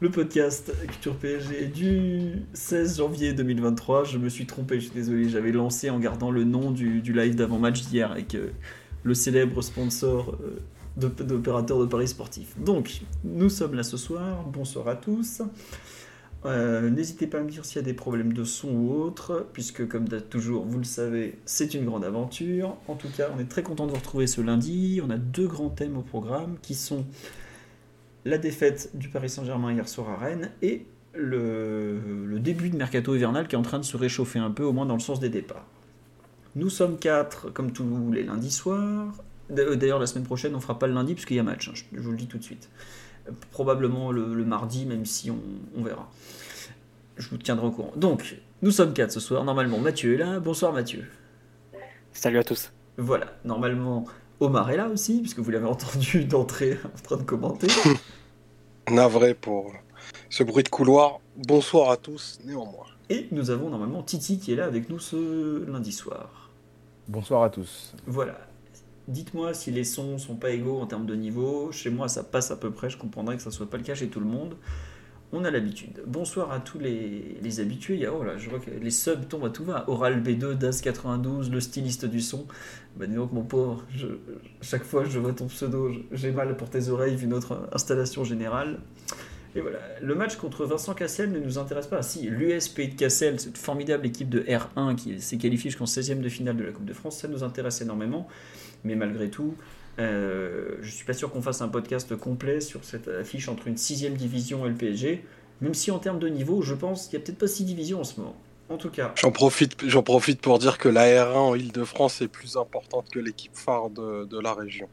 Le podcast Culture PSG du 16 janvier 2023. Je me suis trompé, je suis désolé, j'avais lancé en gardant le nom du, live d'avant-match d'hier avec le célèbre sponsor euh, d'opérateur de Paris Sportif. Donc, nous sommes là ce soir, bonsoir à tous. Euh, n'hésitez pas à me dire s'il y a des problèmes de son ou autre, puisque comme toujours, vous le savez, c'est une grande aventure. En tout cas, on est très content de vous retrouver ce lundi. On a deux grands thèmes au programme qui sont la défaite du Paris Saint-Germain hier soir à Rennes et le, début de mercato hivernal qui est en train de se réchauffer un peu, au moins dans le sens des départs. Nous sommes quatre, comme tous les lundis soirs. D'ailleurs, la semaine prochaine, on fera pas le lundi puisqu'il y a match, hein, je, vous le dis tout de suite. Probablement le, mardi, même si on, verra. Je vous tiendrai au courant. Donc, nous sommes quatre ce soir. Normalement, Mathieu est là. Bonsoir Mathieu. Salut à tous. Voilà, normalement, Omar est là aussi, puisque vous l'avez entendu d'entrée en train de commenter. Navré pour ce bruit de couloir. Bonsoir à tous, néanmoins. Et nous avons normalement Titi qui est là avec nous ce lundi soir. Bonsoir à tous. Voilà. Dites-moi si les sons sont pas égaux en termes de niveau. Chez moi, ça passe à peu près. Je comprendrais que ça soit pas le cas chez tout le monde on a l'habitude. Bonsoir à tous les, habitués. Oh je vois que les subs tombent à tout va. Oral B2, DAS92, le styliste du son. Bah, dis donc, mon pauvre, chaque fois je vois ton pseudo, j'ai mal pour tes oreilles vu notre installation générale. Et voilà, le match contre Vincent Cassel ne nous intéresse pas. Si, l'USP de Cassel, cette formidable équipe de R1 qui s'est qualifiée jusqu'en 16e de finale de la Coupe de France, ça nous intéresse énormément. Mais malgré tout, euh, je suis pas sûr qu'on fasse un podcast complet sur cette affiche entre une sixième division et le PSG, même si en termes de niveau, je pense qu'il n'y a peut-être pas six divisions en ce moment. En tout cas. J'en profite, j'en profite pour dire que la R1 en Ile-de-France est plus importante que l'équipe phare de, la région.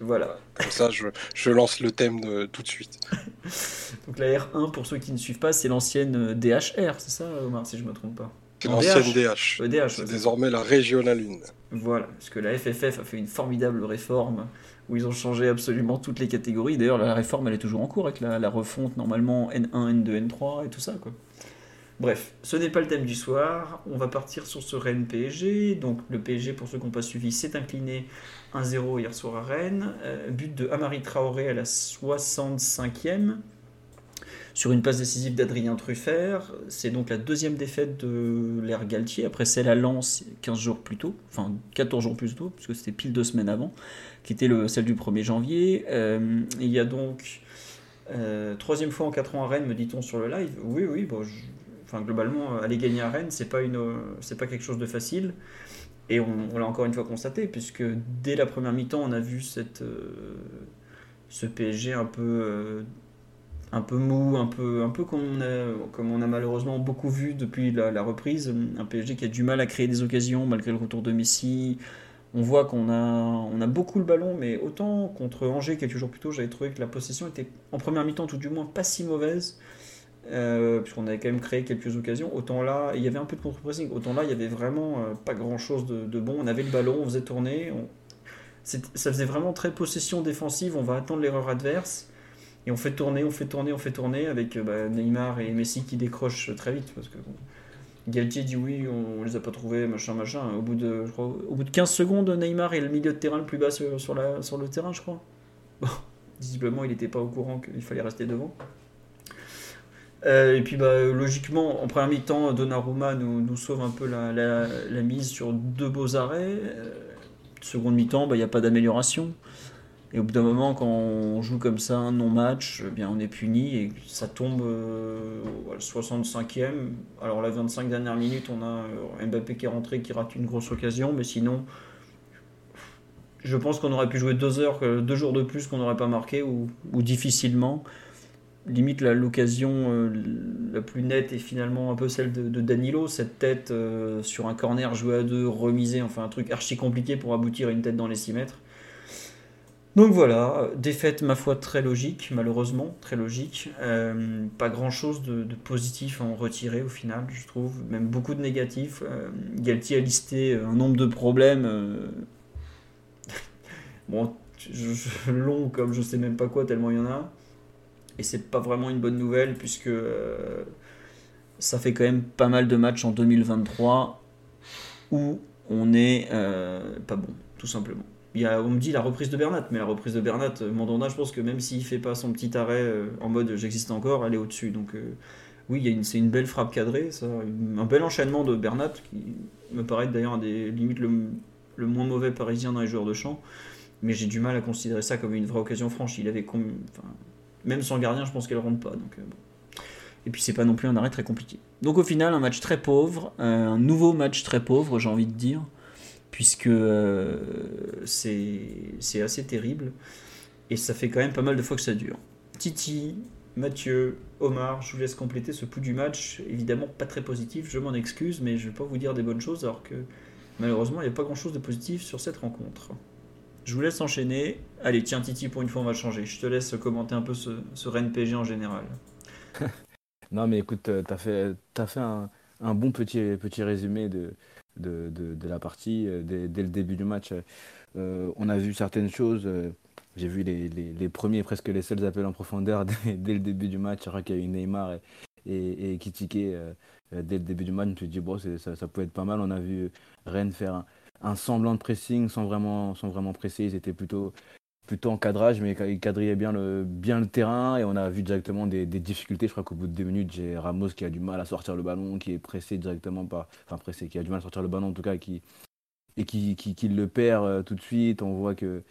Voilà. Comme ça, je, je lance le thème de, tout de suite. Donc la R1, pour ceux qui ne suivent pas, c'est l'ancienne DHR, c'est ça, Omar, si je ne me trompe pas? C'est l'ancienne DH. DH. c'est désormais la Régionale 1. Voilà, parce que la FFF a fait une formidable réforme où ils ont changé absolument toutes les catégories. D'ailleurs, la réforme, elle est toujours en cours avec la, refonte normalement N1, N2, N3 et tout ça. Quoi. Bref, ce n'est pas le thème du soir. On va partir sur ce Rennes PSG. Donc, le PSG, pour ceux qui n'ont pas suivi, s'est incliné 1-0 hier soir à Rennes. Euh, but de Amari Traoré à la 65e sur une passe décisive d'Adrien Truffert. C'est donc la deuxième défaite de l'ère Galtier, après celle à Lens 15 jours plus tôt, enfin 14 jours plus tôt, puisque c'était pile deux semaines avant, qui était le, celle du 1er janvier. Euh, il y a donc euh, troisième fois en 4 ans à Rennes, me dit-on sur le live. Oui, oui, bon, enfin, globalement, aller gagner à Rennes, c'est pas, pas quelque chose de facile. Et on, l'a encore une fois constaté, puisque dès la première mi-temps, on a vu cette, euh, ce PSG un peu un peu mou, un peu, un peu comme, on a, comme on a malheureusement beaucoup vu depuis la, reprise. Un PSG qui a du mal à créer des occasions malgré le retour de Messi. On voit qu'on a, on a beaucoup le ballon, mais autant contre Angers quelques jours plus tôt, j'avais trouvé que la possession était en première mi-temps tout du moins pas si mauvaise. Euh, puisqu'on avait quand même créé quelques occasions. Autant là, il y avait un peu de contre-pressing. Autant là, il y avait vraiment euh, pas grand-chose de, bon. On avait le ballon, on faisait tourner. Ça faisait vraiment très possession défensive. On va attendre l'erreur adverse. Et on fait tourner, on fait tourner, on fait tourner avec euh, bah, Neymar et Messi qui décrochent très vite. Parce que Galtier dit oui, on, ne les a pas trouvés, machin, machin. Au bout, de, au bout de 15 secondes, Neymar est le milieu de terrain le plus bas sur, le terrain, je crois. Bon, visiblement, il n'était pas au courant qu'il fallait rester devant. Euh, et puis bah, logiquement, en première mi-temps, Donnarumma nous, nous sauve un peu la, mise sur deux beaux arrêts. Euh, seconde mi-temps, bah, il n'y a pas d'amélioration. Et au bout d'un moment, quand on joue comme ça un non-match, eh on est puni et ça tombe euh, 65e. Alors la 25 dernières minutes, on a euh, Mbappé qui est rentré, qui rate une grosse occasion, mais sinon, je pense qu'on aurait pu jouer deux heures, deux jours de plus qu'on n'aurait pas marqué ou, difficilement. Limite l'occasion euh, la plus nette est finalement un peu celle de, Danilo, cette tête euh, sur un corner joué à deux, remisé, enfin un truc archi compliqué pour aboutir à une tête dans les 6 mètres. Donc voilà, défaite ma foi très logique, malheureusement, très logique. Euh, pas grand chose de, positif à en retirer au final, je trouve, même beaucoup de négatifs. Euh, Galtier a listé un nombre de problèmes euh, bon, long comme je sais même pas quoi, tellement il y en a. Et c'est pas vraiment une bonne nouvelle puisque euh, ça fait quand même pas mal de matchs en 2023 où on est euh, pas bon, tout simplement. On me dit la reprise de Bernat, mais la reprise de Bernat, euh, Mandanda, je pense que même s'il fait pas son petit arrêt en mode j'existe encore, elle est au-dessus. Donc oui, c'est une belle frappe cadrée, un bel enchaînement de Bernat qui me paraît d'ailleurs des limites le, le, moins mauvais parisien dans les joueurs de champ. Mais j'ai du mal à considérer ça comme une vraie occasion franche. Il avait même sans gardien, je pense qu'elle rentre pas. Donc, euh, Et puis c'est pas non plus un arrêt très compliqué. Donc au final, un match très pauvre, euh, un nouveau match très pauvre, j'ai envie de dire, puisque euh, c'est assez terrible. Et ça fait quand même pas mal de fois que ça dure. Titi, Mathieu, Omar, je vous laisse compléter ce pouls du match. Évidemment, pas très positif, je m'en excuse, mais je vais pas vous dire des bonnes choses alors que malheureusement, il n'y a pas grand chose de positif sur cette rencontre. Je vous laisse enchaîner. Allez, tiens, Titi, pour une fois, on va changer. Je te laisse commenter un peu ce, ce en général. non, mais écoute, euh, tu as fait, as fait un, un, bon petit, petit résumé de, de, de, la partie euh, dès, dès, le début du match. Euh, on a vu certaines choses. J'ai vu les, les, premiers, presque les seuls appels en profondeur dès, dès le début du match. Je qu'il y a eu Neymar et, et, Kitike dès le début du match. Je me suis dit, bon, ça, ça être pas mal. On a vu Rennes faire un un semblant de pressing sans vraiment, sans vraiment presser. Ils étaient plutôt, plutôt en cadrage, mais ils quadrillaient bien le, bien le terrain et on a vu directement des, difficultés. Je crois qu'au bout de deux minutes, j'ai Ramos qui a du mal à sortir le ballon, qui est pressé directement par. Enfin, pressé, qui a du mal à sortir le ballon en tout cas, qui, et qui, qui, le perd euh, tout de suite. On voit que.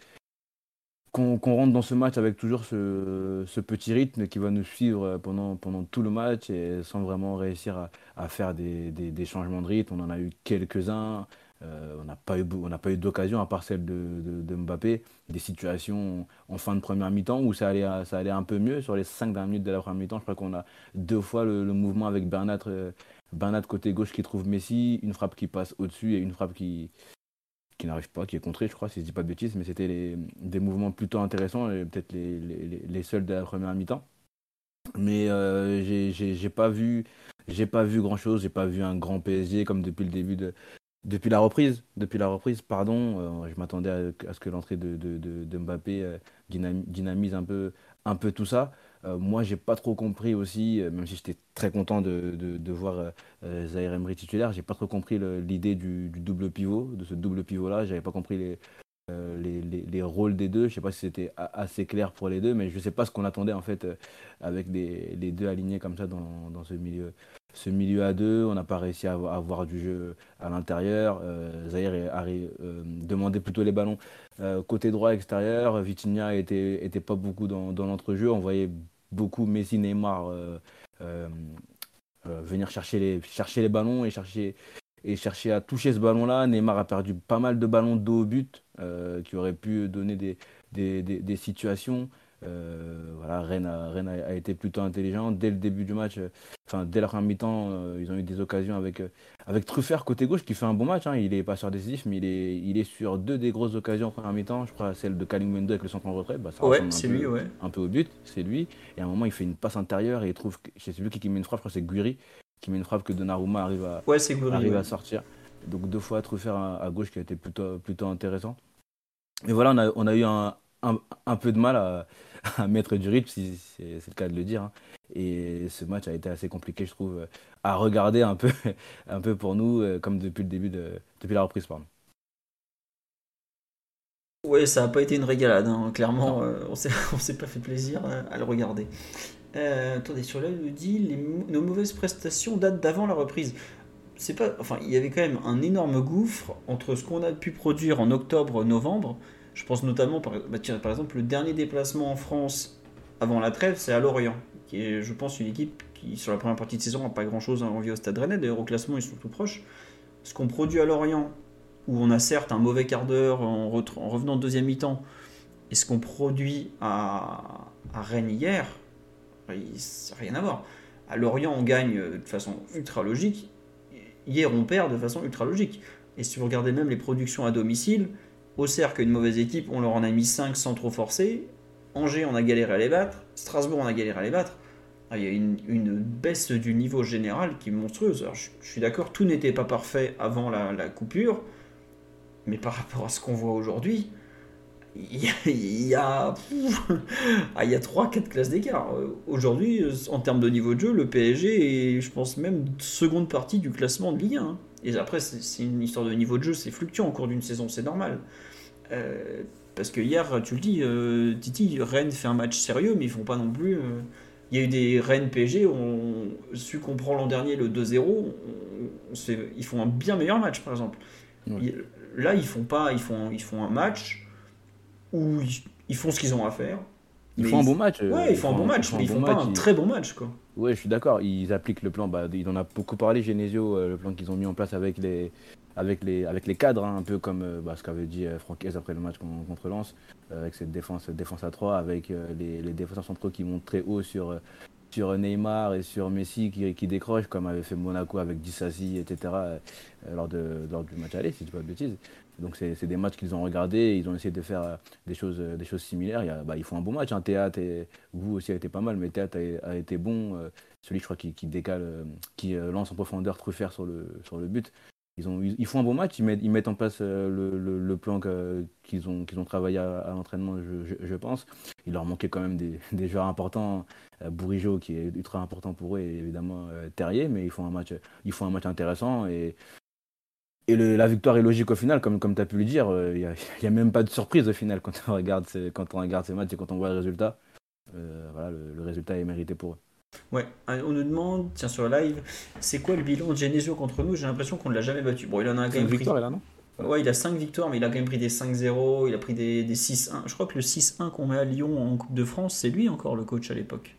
Qu'on rentre dans ce match avec toujours ce, petit rythme qui va nous suivre pendant, pendant tout le match et sans vraiment réussir à, faire des, des, changements de rythme. On en a eu quelques-uns. Euh, on n'a pas eu, eu d'occasion, à part celle de, Mbappé, des situations en fin de première mi-temps où ça allait, ça allait un peu mieux. Sur les 5 dernières minutes de la première mi-temps, je crois qu'on a deux fois le, mouvement avec Bernat, euh, Bernat côté gauche qui trouve Messi, une frappe qui passe au-dessus et une frappe qui, qui n'arrive pas, qui est contrée, je crois, si je ne dis pas de bêtises, mais c'était des mouvements plutôt intéressants, peut-être les, les, seuls de la première mi-temps. Mais euh, j'ai pas vu j'ai pas vu grand chose, j'ai pas vu un grand PSG comme depuis le début de, depuis la reprise, depuis la reprise, pardon, euh, je m'attendais à, ce que l'entrée de, Mbappé euh, dynamise un peu, tout ça. Euh, moi, j'ai pas trop compris aussi, même si j'étais très content de, voir Zaire Emery titulaire, j'ai pas trop compris l'idée du, double pivot, de ce double pivot-là. J'avais pas compris les, les, les, les, rôles des deux. Je sais pas si c'était assez clair pour les deux, mais je sais pas ce qu'on attendait en fait avec les, deux alignés comme ça dans ce milieu ce milieu à deux, on n'a pas réussi à avoir du jeu à l'intérieur. Euh, Zahir euh, demandé plutôt les ballons euh, côté droit extérieur. Vitinha était, pas beaucoup dans, dans l'entrejeu. On voyait beaucoup Messi, Neymar venir chercher les, ballons et chercher, à toucher ce ballon-là. Neymar a perdu pas mal de ballons dos au but qui auraient pu donner des situations. Euh, voilà, Rennes, a, été plutôt intelligent. Dès le début du match, euh, enfin dès la première mi-temps, euh, ils ont eu des occasions avec, avec Truffert côté gauche qui fait un bon match. Hein. Il est pas sur décisif, mais il est, il est sur deux des grosses occasions en première mi-temps. Je crois celle de Kalingwendo avec le centre en retrait. Bah, ouais, c'est lui, ouais. Un peu au but, c'est lui. Et à un moment, il fait une passe intérieure et il trouve, je sais plus qui, met une frappe, je crois que c'est Guiri qui met une frappe que Donnarumma arrive à, ouais, arrive à sortir. Donc deux fois Truffert à, gauche qui a été plutôt, plutôt intéressant. Mais voilà, on a, on a eu un, un, un peu de mal à à mettre du rythme, si c'est le cas de le dire. Hein. Et ce match a été assez compliqué, je trouve, à regarder un peu, un peu pour nous, euh, comme depuis le début de, depuis la reprise, pardon. Oui, ça n'a pas été une régalade, hein. clairement, euh, on ne s'est pas fait plaisir à, le regarder. Euh, attendez, sur là, il nous dit les, nos mauvaises prestations datent d'avant la reprise. C'est pas, enfin, il y avait quand même un énorme gouffre entre ce qu'on a pu produire en octobre-novembre je pense notamment, par, bah, par exemple, le dernier déplacement en France avant la trêve, c'est à Lorient, qui est, je pense, une équipe qui, sur la première partie de saison, n'a pas grand-chose à envier au Stade Rennais. D'ailleurs, au classement, ils sont tout proches. Ce qu'on produit à Lorient, où on a certes un mauvais quart d'heure en, revenant de deuxième mi-temps, et ce qu'on produit à, Rennes hier, ça n'a rien à voir. À Lorient, on gagne de façon ultra logique. Hier, on perd de façon ultra logique. Et si vous regardez même les productions à domicile, Auxerre, une mauvaise équipe, on leur en a mis 5 sans trop forcer. Angers, on a galéré à les battre. Strasbourg, on a galéré à les battre. Ah, il y a une, baisse du niveau général qui est monstrueuse. Je, suis d'accord, tout n'était pas parfait avant la, coupure, mais par rapport à ce qu'on voit aujourd'hui, il y a, il y a, ah, 3-4 classes d'écart. Aujourd'hui, en termes de niveau de jeu, le PSG est, je pense, même seconde partie du classement de Ligue 1. Et après, c'est une histoire de niveau de jeu, c'est fluctuant au cours d'une saison, c'est normal. Euh, parce que hier, tu le dis, euh, Titi, Rennes fait un match sérieux, mais ils font pas non plus. euh, il y a eu des Rennes PSG, on, celui qu'on prend l'an dernier, le 2-0, on- on se fait- ils font un bien meilleur match, par exemple. Là, ils font pas, ils font, ils font un match où ils, ils font ce qu'ils ont à faire. Ils Mais font un bon match. Ouais, ils font un bon match, mais ils font pas un ils- très bon match, quoi. Ouais, je suis d'accord. Ils appliquent le plan. Bah, il en a beaucoup parlé, Genesio, euh, le plan qu'ils ont mis en place avec les, avec les, avec les cadres, hein, un peu comme euh, bah, ce qu'avait dit euh, après le match con- contre Lens, euh, avec cette défense, défense à 3, avec euh, les, les défenseurs centraux qui montent très haut sur, sur Neymar et sur Messi qui, qui décrochent, comme avait fait Monaco avec Dissasi, etc., lors, de, lors du match aller, si je dis pas de bêtises. Donc c'est des matchs qu'ils ont regardés, ils ont essayé de faire euh, des choses, euh, des choses similaires. Il y a- bah, ils font un bon match, un théâtre, et vous aussi a été pas mal, mais théâtre a, été bon. euh, celui je crois qui, qui décale, qui lance en profondeur Truffert sur le, sur le but. Ils, ont, ils, font un bon match, ils mettent, ils mettent en place le, le, plan qu'ils ont, ont travaillé à, l'entraînement, je, je- pense. Il leur manquait quand même des, des joueurs importants, Bourigeau qui est ultra important pour eux, et évidemment Terrier, mais ils font un match, ils font un match intéressant et, et le- la victoire est logique au final, comme, comme tu as pu le dire. euh, Il n'y a, il y a même pas de surprise au final quand on regarde ces, quand on regarde ces matchs et quand on voit le résultat. Euh, voilà, le, le résultat est mérité pour eux. Ouais, euh, on nous demande, tiens, sur le live, c'est quoi le bilan de Genesio contre nous? J'ai l'impression qu'on ne l'a jamais battu. Bon, il en a quand même pris. victoire, là, non? Ouais, il a 5 victoires, mais il a quand même pris des 5-0, il a pris des, des 6-1. Je crois que le 6-1 qu'on met à Lyon en Coupe de France, c'est lui encore le coach à l'époque.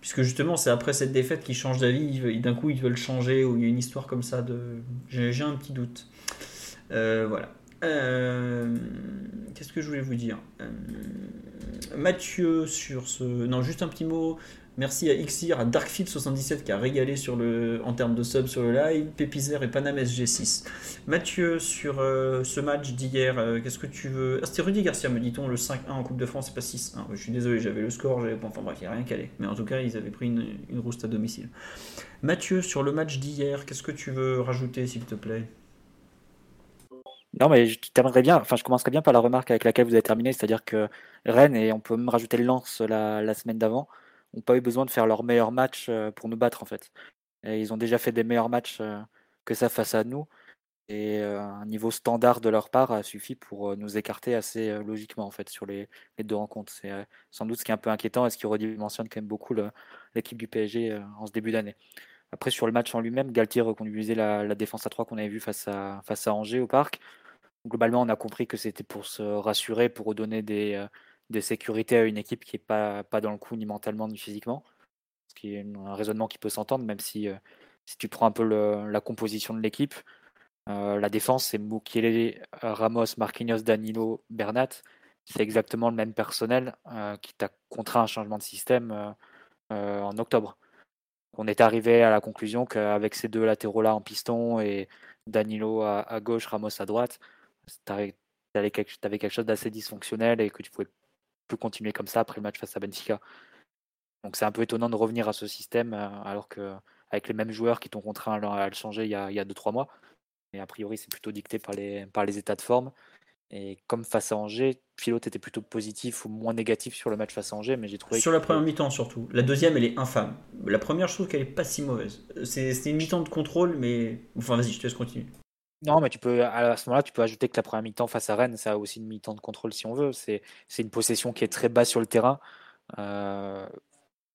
Puisque justement, c'est après cette défaite qu'il change d'avis, d'un coup ils veulent changer, ou il y a une histoire comme ça de. J'ai j'ai un petit doute. Euh, voilà. Euh, Qu'est-ce que je voulais vous dire? Euh, Mathieu sur ce. Non, juste un petit mot. Merci à Xir, à Darkfield77 qui a régalé sur le, en termes de sub sur le live, Pépizer et Panam SG6. Mathieu, sur euh, ce match d'hier, euh, qu'est-ce que tu veux? Ah, c'était Rudy Garcia, me dit-on, le 5-1 en Coupe de France, c'est pas 6-1. Je suis désolé, j'avais le score, j'avais. Enfin bref, il n'y a rien calé. Mais en tout cas, ils avaient pris une, une rouste à domicile. Mathieu, sur le match d'hier, qu'est-ce que tu veux rajouter, s'il te plaît? Non, mais je terminerai bien. Enfin, je commencerai bien par la remarque avec laquelle vous avez terminé, c'est-à-dire que Rennes, et on peut même rajouter le Lens la, la semaine d'avant, n'ont pas eu besoin de faire leur meilleur match euh, pour nous battre, en fait. Ils ont déjà fait des meilleurs matchs euh, que ça face à nous. Et euh, un niveau standard de leur part a suffi pour nous écarter assez logiquement, en fait, sur les, les deux rencontres. C'est sans doute ce qui est un peu inquiétant et ce qui redimensionne quand même beaucoup l'équipe du PSG en ce début d'année. Après, sur le match en lui-même, Galtier reconduisait la, la défense à 3 qu'on avait vu face à, face à Angers au parc. Globalement, on a compris que c'était pour se rassurer, pour redonner des, des sécurités à une équipe qui n'est pas, pas dans le coup ni mentalement ni physiquement. Ce qui est un raisonnement qui peut s'entendre, même si, euh, si tu prends un peu la composition de l'équipe, euh, la défense, c'est Mukiele, Ramos, Marquinhos, Danilo, Bernat. C'est exactement le même personnel euh, qui t'a contraint un changement de système en octobre. On est arrivé à la conclusion qu'avec ces deux latéraux-là en piston et Danilo à, gauche, Ramos à droite, tu avais quelque, t'avais quelque chose d'assez dysfonctionnel et que tu pouvais plus continuer comme ça après le match face à Benfica. Donc c'est un peu étonnant de revenir à ce système euh, alors que avec les mêmes joueurs qui t'ont contraint à le, changer il y a 2-3 mois. Et a priori, c'est plutôt dicté par les, par les états de forme. Et comme face à Angers, Philo était plutôt positif ou moins négatif sur le match face à Angers, mais j'ai trouvé Sur que- la première mi-temps surtout. La deuxième, elle est infâme. La première, je trouve qu'elle est pas si mauvaise. C'est- C'était une mi-temps de contrôle, mais. Enfin, vas-y, je te laisse continuer. Non, mais tu peux, à ce moment-là, tu peux ajouter que la première mi-temps face à Rennes, ça a aussi une mi-temps de contrôle si on veut. C'est une possession qui est très basse sur le terrain, euh,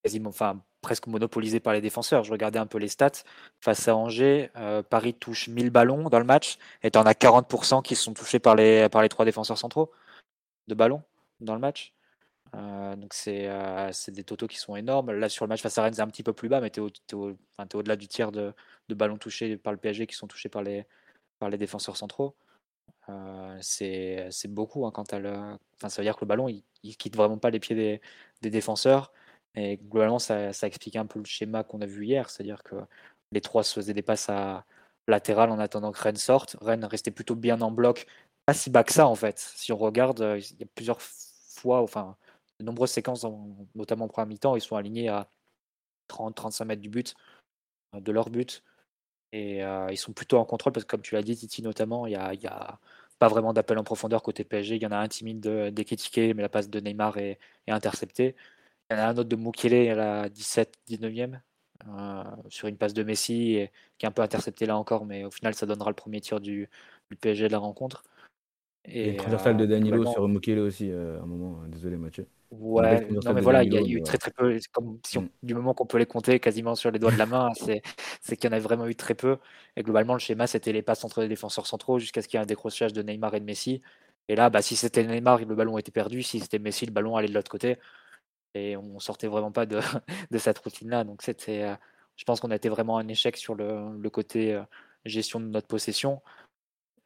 quasiment, enfin, presque monopolisée par les défenseurs. Je regardais un peu les stats. Face à Angers, euh, Paris touche 1000 ballons dans le match, et tu en as 40% qui sont touchés par les, par les trois défenseurs centraux de ballons dans le match. Euh, donc c'est des totaux qui sont énormes. Là sur le match face à Rennes c'est un petit peu plus bas, mais tu es, au, enfin, t'es au-delà du tiers de, de ballons touchés par le PSG qui sont touchés par les, par les défenseurs centraux. Euh, c'est beaucoup hein, quand le... ça veut dire que le ballon il, il quitte vraiment pas les pieds des, défenseurs. Et globalement ça, ça explique un peu le schéma qu'on a vu hier, c'est-à-dire que les trois se faisaient des passes à latérales en attendant que Rennes sorte. Rennes restait plutôt bien en bloc, pas si bas que ça en fait. Si on regarde, euh, il y a plusieurs fois, enfin de nombreuses séquences, en- notamment en première mi-temps, ils sont alignés à 30-35 mètres du but, euh, de leur but. Et euh, ils sont plutôt en contrôle parce que, comme tu l'as dit, Titi, notamment, il y a, pas vraiment d'appel en profondeur côté PSG. Il y en a un timide d'Eketike, mais la passe de Neymar est, interceptée. Il y en a un autre de Mukele à la 17-19e euh, sur une passe de Messi qui est un peu intercepté là encore, mais au final ça donnera le premier tir du, PSG de la rencontre. Et, et transversal de Danilo sur Mukele aussi à un moment. Désolé Mathieu. Ouais, non mais voilà, il y a eu très très peu, comme si mm. du moment qu'on peut les compter quasiment sur les doigts de la main, c'est qu'il y en a vraiment eu très peu. Et globalement, le schéma, c'était les passes entre les défenseurs centraux jusqu'à ce qu'il y ait un décrochage de Neymar et de Messi. Et là, bah, si c'était Neymar, le ballon était perdu. Si c'était Messi, le ballon allait de l'autre côté. Et on sortait vraiment pas de, de cette routine-là. Donc c'était, euh, je pense qu'on a été vraiment un échec sur le, le côté euh, gestion de notre possession,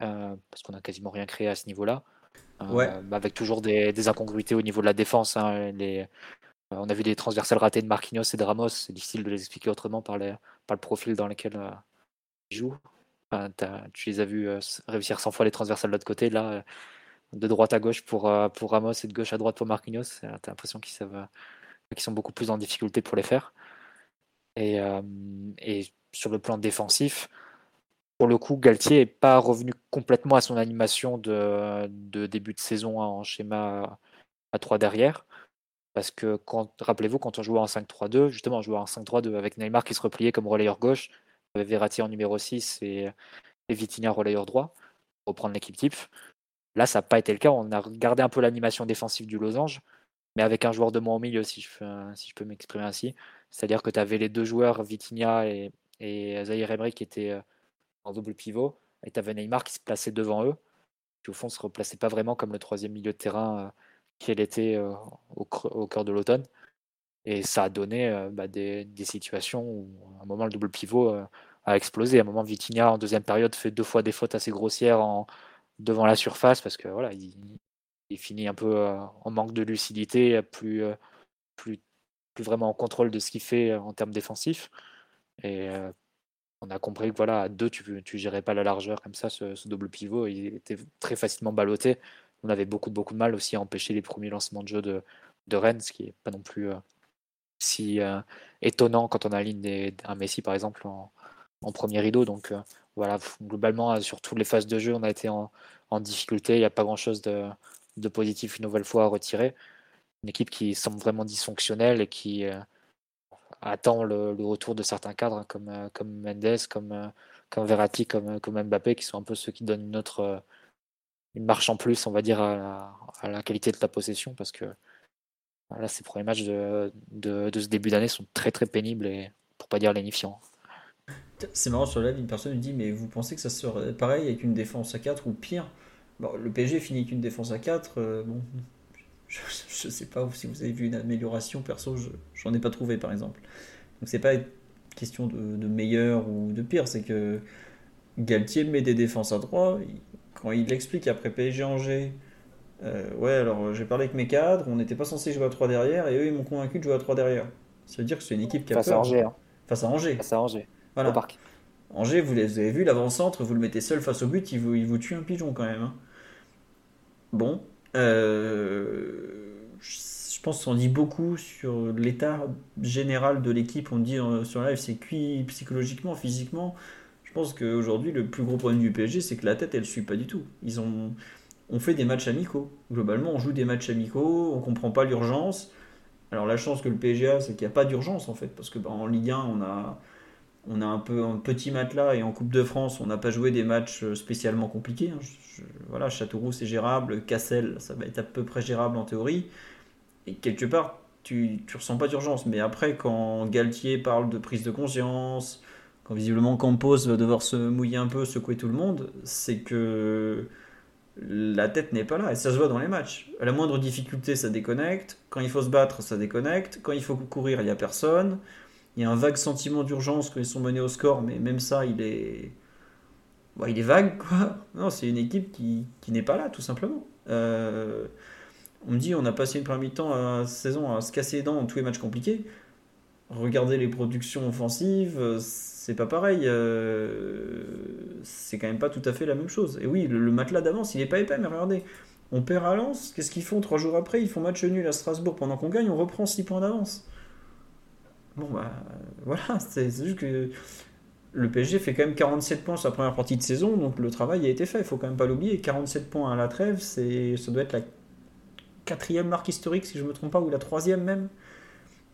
euh, parce qu'on a quasiment rien créé à ce niveau-là. Ouais. Euh, avec toujours des, incongruités au niveau de la défense. Hein, les, euh, on a vu des transversales ratés de Marquinhos et de Ramos. C'est difficile de les expliquer autrement par, les, par le profil dans lequel ils jouent. tu les as vus réussir 100 fois les transversales de l'autre côté. Là, de droite à gauche pour, pour Ramos et de gauche à droite pour Marquinhos. Tu as l'impression qu'ils sont beaucoup plus en difficulté pour les faire. Et, et sur le plan défensif, pour le coup, Galtier n'est pas revenu complètement à son animation de, début de saison en schéma à 3 derrière. Parce que, quand, rappelez-vous, quand on jouait en 5-3-2, justement, on jouait en 5-3-2 avec Neymar qui se repliait comme relayeur gauche, avec Verratti en numéro 6 et, et Vitinha relayeur droit, pour reprendre l'équipe type. Là, ça n'a pas été le cas. On a regardé un peu l'animation défensive du Losange, mais avec un joueur de moins au milieu, si je, peux m'exprimer ainsi. C'est-à-dire que tu avais les deux joueurs, Vitinha et, et Zahir Emery, qui étaient euh, en double pivot. Et tu avais Neymar qui se plaçait devant eux, qui au fond se replaçait pas vraiment comme le troisième milieu de terrain euh, qu'il était euh, au, cœur de l'automne. Et ça a donné euh, bah, des, situations où à un moment le double pivot a explosé. À un moment, Vitinha en deuxième période fait deux fois des fautes assez grossières devant la surface parce que voilà, il, finit un peu en manque de lucidité, plus, plus, plus vraiment en contrôle de ce qu'il fait en termes défensifs. Et on a compris que voilà, à deux, tu ne gérais pas la largeur comme ça, ce, double pivot. Il était très facilement ballotté. On avait beaucoup, de mal aussi à empêcher les premiers lancements de jeu de, de Rennes, ce qui n'est pas non plus euh, si euh, étonnant quand on aligne un Messi, par exemple, en, premier rideau. Donc euh, voilà, globalement, sur toutes les phases de jeu, on a été en, difficulté. Il n'y a pas grand-chose de, positif une nouvelle fois à retirer. Une équipe qui semble vraiment dysfonctionnelle et qui attend le, retour de certains cadres hein, comme, euh, comme Mendes, comme, euh, comme Verratti, comme, euh, comme Mbappé, qui sont un peu ceux qui donnent une autre une marche en plus, on va dire, à la, qualité de ta possession, parce que voilà, ces premiers matchs de, de, ce début d'année sont très très pénibles et pour pas dire lénifiants. C'est marrant sur live, une personne me dit mais vous pensez que ça serait pareil avec une défense à 4 ou pire? Bon, Le PSG finit avec une défense à 4, bon, je ne sais pas si vous avez vu une amélioration, perso, je n'en ai pas trouvé par exemple. Donc c'est pas une question de, meilleur ou de pire, c'est que Galtier met des défenses à droit, quand il explique après PSG Angers, euh, ouais alors j'ai parlé avec mes cadres, on n'était pas censé jouer à 3 derrière, et eux ils m'ont convaincu de jouer à 3 derrière. Ça veut dire que c'est une équipe qui a Face à Angers. Hein. Face à Angers. Face à Angers. Voilà. parc. Angers, vous, les avez vu, l'avant-centre, vous le mettez seul face au but, il vous, il vous tue un pigeon quand même. Hein. Bon, je pense qu'on dit beaucoup sur l'état général de l'équipe. On dit euh, sur live, c'est cuit psychologiquement, physiquement. Je pense qu'aujourd'hui, le plus gros problème du PSG, c'est que la tête, elle ne suit pas du tout. Ils ont on fait des matchs amicaux. Globalement, on joue des matchs amicaux, on comprend pas l'urgence. Alors la chance que le PSG a, c'est qu'il n'y a pas d'urgence en fait, parce que bah, en Ligue 1, on a on a un peu un petit matelas et en Coupe de France, on n'a pas joué des matchs euh, spécialement compliqués. Hein. voilà, Châteauroux c'est gérable, Cassel ça va être à peu près gérable en théorie. Et quelque part, tu, tu ressens pas d'urgence. Mais après, quand Galtier parle de prise de conscience, quand visiblement Campos va devoir se mouiller un peu, secouer tout le monde, c'est que la tête n'est pas là. Et ça se voit dans les matchs. À la moindre difficulté, ça déconnecte. Quand il faut se battre, ça déconnecte. Quand il faut courir, il n'y a personne. Il y a un vague sentiment d'urgence quand ils sont menés au score, mais même ça, il est, bah, il est vague, quoi. Non, c'est une équipe qui, n'est pas là, tout simplement. Euh, on me dit, on a passé une première mi-temps à saison à se casser les dents dans tous les matchs compliqués. Regardez les productions offensives, c'est pas pareil. Euh, c'est quand même pas tout à fait la même chose. Et oui, le, matelas d'avance, il est pas épais, mais regardez. On perd à Lens, qu'est-ce qu'ils font trois jours après? Ils font match nul à Strasbourg pendant qu'on gagne, on reprend 6 points d'avance. Bon, bah voilà, c'est juste que le PSG fait quand même 47 points sur la première partie de saison, donc le travail a été fait, il faut quand même pas l'oublier. 47 points à la trêve, c'est, ça doit être la quatrième marque historique, si je me trompe pas, ou la troisième même.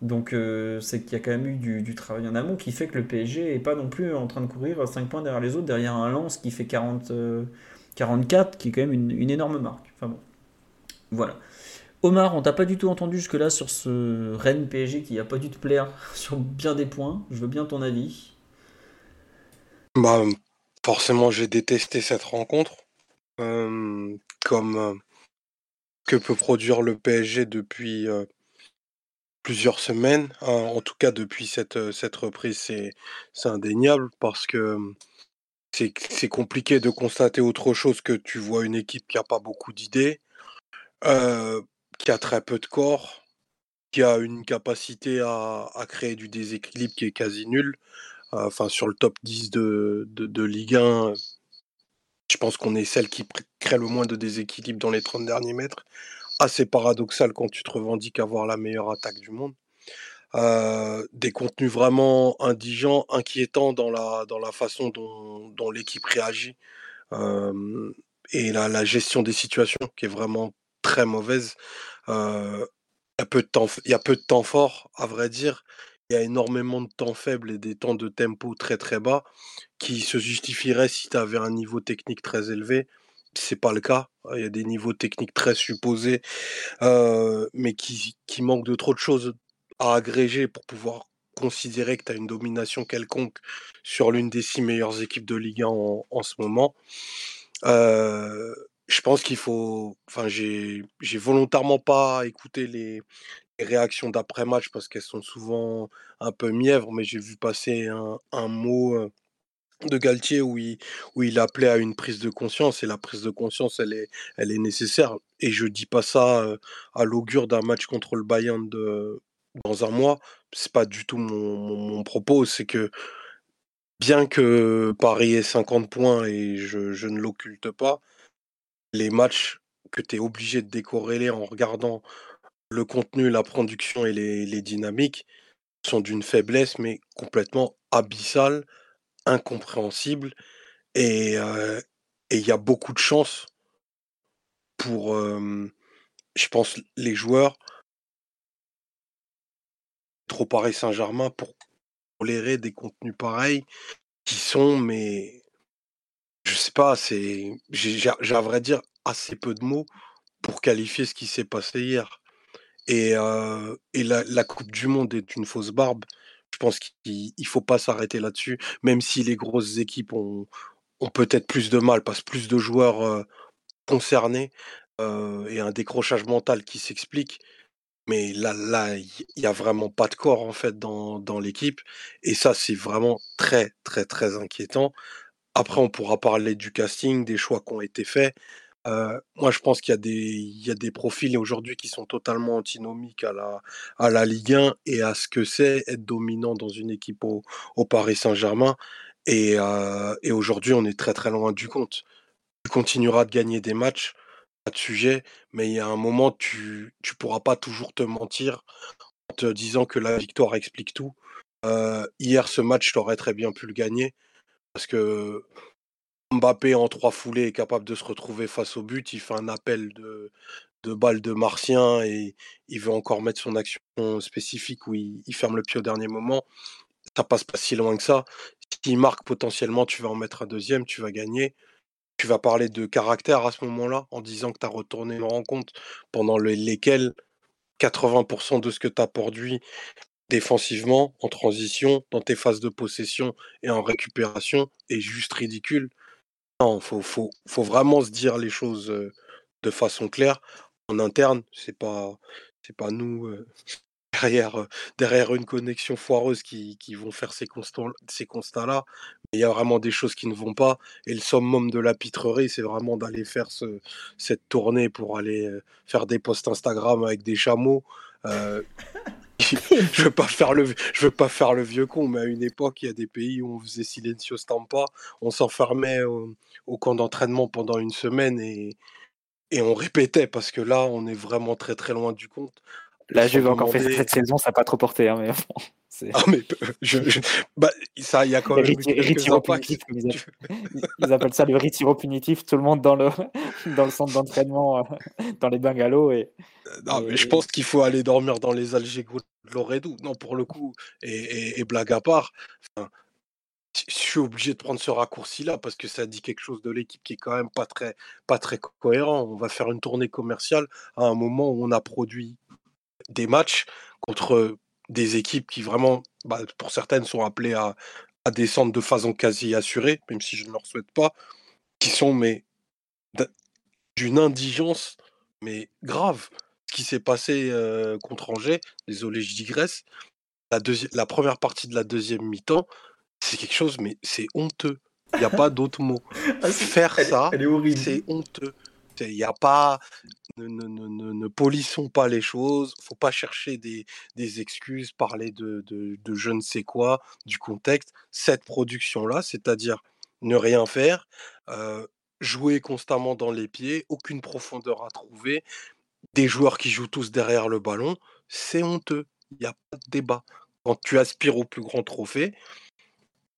Donc euh, c'est qu'il y a quand même eu du, travail en amont qui fait que le PSG est pas non plus en train de courir 5 points derrière les autres, derrière un lance qui fait 40, 44, euh, qui est quand même une, une énorme marque. Enfin bon, voilà. Omar, on t'a pas du tout entendu jusque-là sur ce Rennes PSG qui a pas dû te plaire sur bien des points. Je veux bien ton avis. Bah, forcément, j'ai détesté cette rencontre. Euh, comme euh, que peut produire le PSG depuis euh, plusieurs semaines. en tout cas, depuis cette reprise, c'est indéniable parce que c'est compliqué de constater autre chose que tu vois une équipe qui n'a pas beaucoup d'idées, qui a très peu de corps, qui a une capacité à, créer du déséquilibre qui est quasi nul. Enfin, sur le top 10 de, de, Ligue 1, je pense qu'on est celle qui crée le moins de déséquilibre dans les 30 derniers mètres. Assez paradoxal quand tu te revendiques avoir la meilleure attaque du monde. des contenus vraiment indigents, inquiétants dans la, façon dont, l'équipe réagit et la, la, gestion des situations qui est vraiment très mauvaise. Il, y a peu de temps, il y a peu de temps fort, à vrai dire. Il y a énormément de temps faible et des temps de tempo très très bas qui se justifieraient si tu avais un niveau technique très élevé. C'est pas le cas. Il y a des niveaux techniques très supposés, mais qui, qui manquent de trop de choses à agréger pour pouvoir considérer que tu as une domination quelconque sur l'une des six meilleures équipes de Ligue 1 en, en ce moment. Euh, je pense qu'il faut. Enfin, j'ai volontairement pas écouté les, réactions d'après-match parce qu'elles sont souvent un peu mièvres, mais j'ai vu passer un, un mot de Galtier où il, où il appelait à une prise de conscience et la prise de conscience elle est, elle est nécessaire et je dis pas ça à l'augure d'un match contre le Bayern de, dans un mois c'est pas du tout mon, mon, propos c'est que bien que Paris ait 50 points et je, je ne l'occulte pas les matchs que tu es obligé de décorréler en regardant le contenu, la production et les, dynamiques sont d'une faiblesse, mais complètement abyssale, incompréhensible. Et il y a beaucoup de chance pour, je pense, les joueurs trop Paris Saint-Germain pour tolérer des contenus pareils qui sont, mais je sais pas, c'est j'ai à vrai dire assez peu de mots pour qualifier ce qui s'est passé hier. Et, et la, Coupe du Monde est une fausse barbe. Je pense qu'il ne faut pas s'arrêter là-dessus, même si les grosses équipes ont, ont peut-être plus de mal, parce plus de joueurs concernés et un décrochage mental qui s'explique. Mais là, là, il n'y a vraiment pas de corps en fait dans, dans l'équipe. Et ça, c'est vraiment très, très, très inquiétant. Après, on pourra parler du casting, des choix qui ont été faits. moi, je pense qu'il y a des, profils aujourd'hui qui sont totalement antinomiques à la, Ligue 1 et à ce que c'est être dominant dans une équipe au, Paris Saint-Germain. Et, et aujourd'hui, on est très très loin du compte. Tu continueras de gagner des matchs, pas de sujet, mais il y a un moment, tu ne pourras pas toujours te mentir en te disant que la victoire explique tout. hier, ce match, tu aurais très bien pu le gagner. Parce que Mbappé en trois foulées est capable de se retrouver face au but. Il fait un appel de, de balle de Martien et il veut encore mettre son action spécifique où il, ferme le pied au dernier moment. Ça passe pas si loin que ça. S'il marque potentiellement, tu vas en mettre un deuxième, tu vas gagner. Tu vas parler de caractère à ce moment-là en disant que tu as retourné une rencontre pendant lesquelles 80% de ce que tu as produit défensivement, en transition, dans tes phases de possession et en récupération est juste ridicule. Non, faut, faut, faut vraiment se dire les choses de façon claire. En interne, c'est pas, c'est pas nous derrière, derrière une connexion foireuse qui, qui vont faire ces, constats, ces constats-là. Il y a vraiment des choses qui ne vont pas. Et le summum de la pitrerie, c'est vraiment d'aller faire ce, cette tournée pour aller faire des posts Instagram avec des chameaux. je veux pas faire le veux pas faire le vieux con mais à une époque il y a des pays où on faisait silencio stampa on s'enfermait au, camp d'entraînement pendant une semaine et, et on répétait parce que là on est vraiment très très loin du compte La Juve encore fait cette saison, ça n'a pas trop porté. Hein, mais ah, mais je, Bah, ça, il y a quand même. Ritiro punitif, ils, appellent ça le retiro punitif. Tout le monde dans le, dans le centre d'entraînement, euh, dans les bungalows. Et, euh, non, mais je pense qu'il faut aller dormir dans les Algécos de Loredou. Non, pour le coup, et, et, blague à part, je suis obligé de prendre ce raccourci-là parce que ça dit quelque chose de l'équipe qui est quand même pas très, pas très cohérent. On va faire une tournée commerciale à un moment où on a produit des matchs contre des équipes qui vraiment, bah, pour certaines, sont appelées à, descendre de façon quasi assurée, même si je ne leur souhaite pas, qui sont mais d'une indigence mais grave. Ce qui s'est passé contre Angers, désolé, je digresse. La, la première partie de la deuxième mi-temps, c'est quelque chose, mais c'est honteux. Il n'y a pas d'autre mot. Ah, Faire ça, c'est honteux. Il n'y a pas. Ne, polissons pas les choses. faut pas chercher des, excuses, parler de, je ne sais quoi, du contexte. Cette production-là, c'est-à-dire ne rien faire, euh, jouer constamment dans les pieds, aucune profondeur à trouver, des joueurs qui jouent tous derrière le ballon, c'est honteux. Il n'y a pas de débat. Quand tu aspires au plus grand trophée,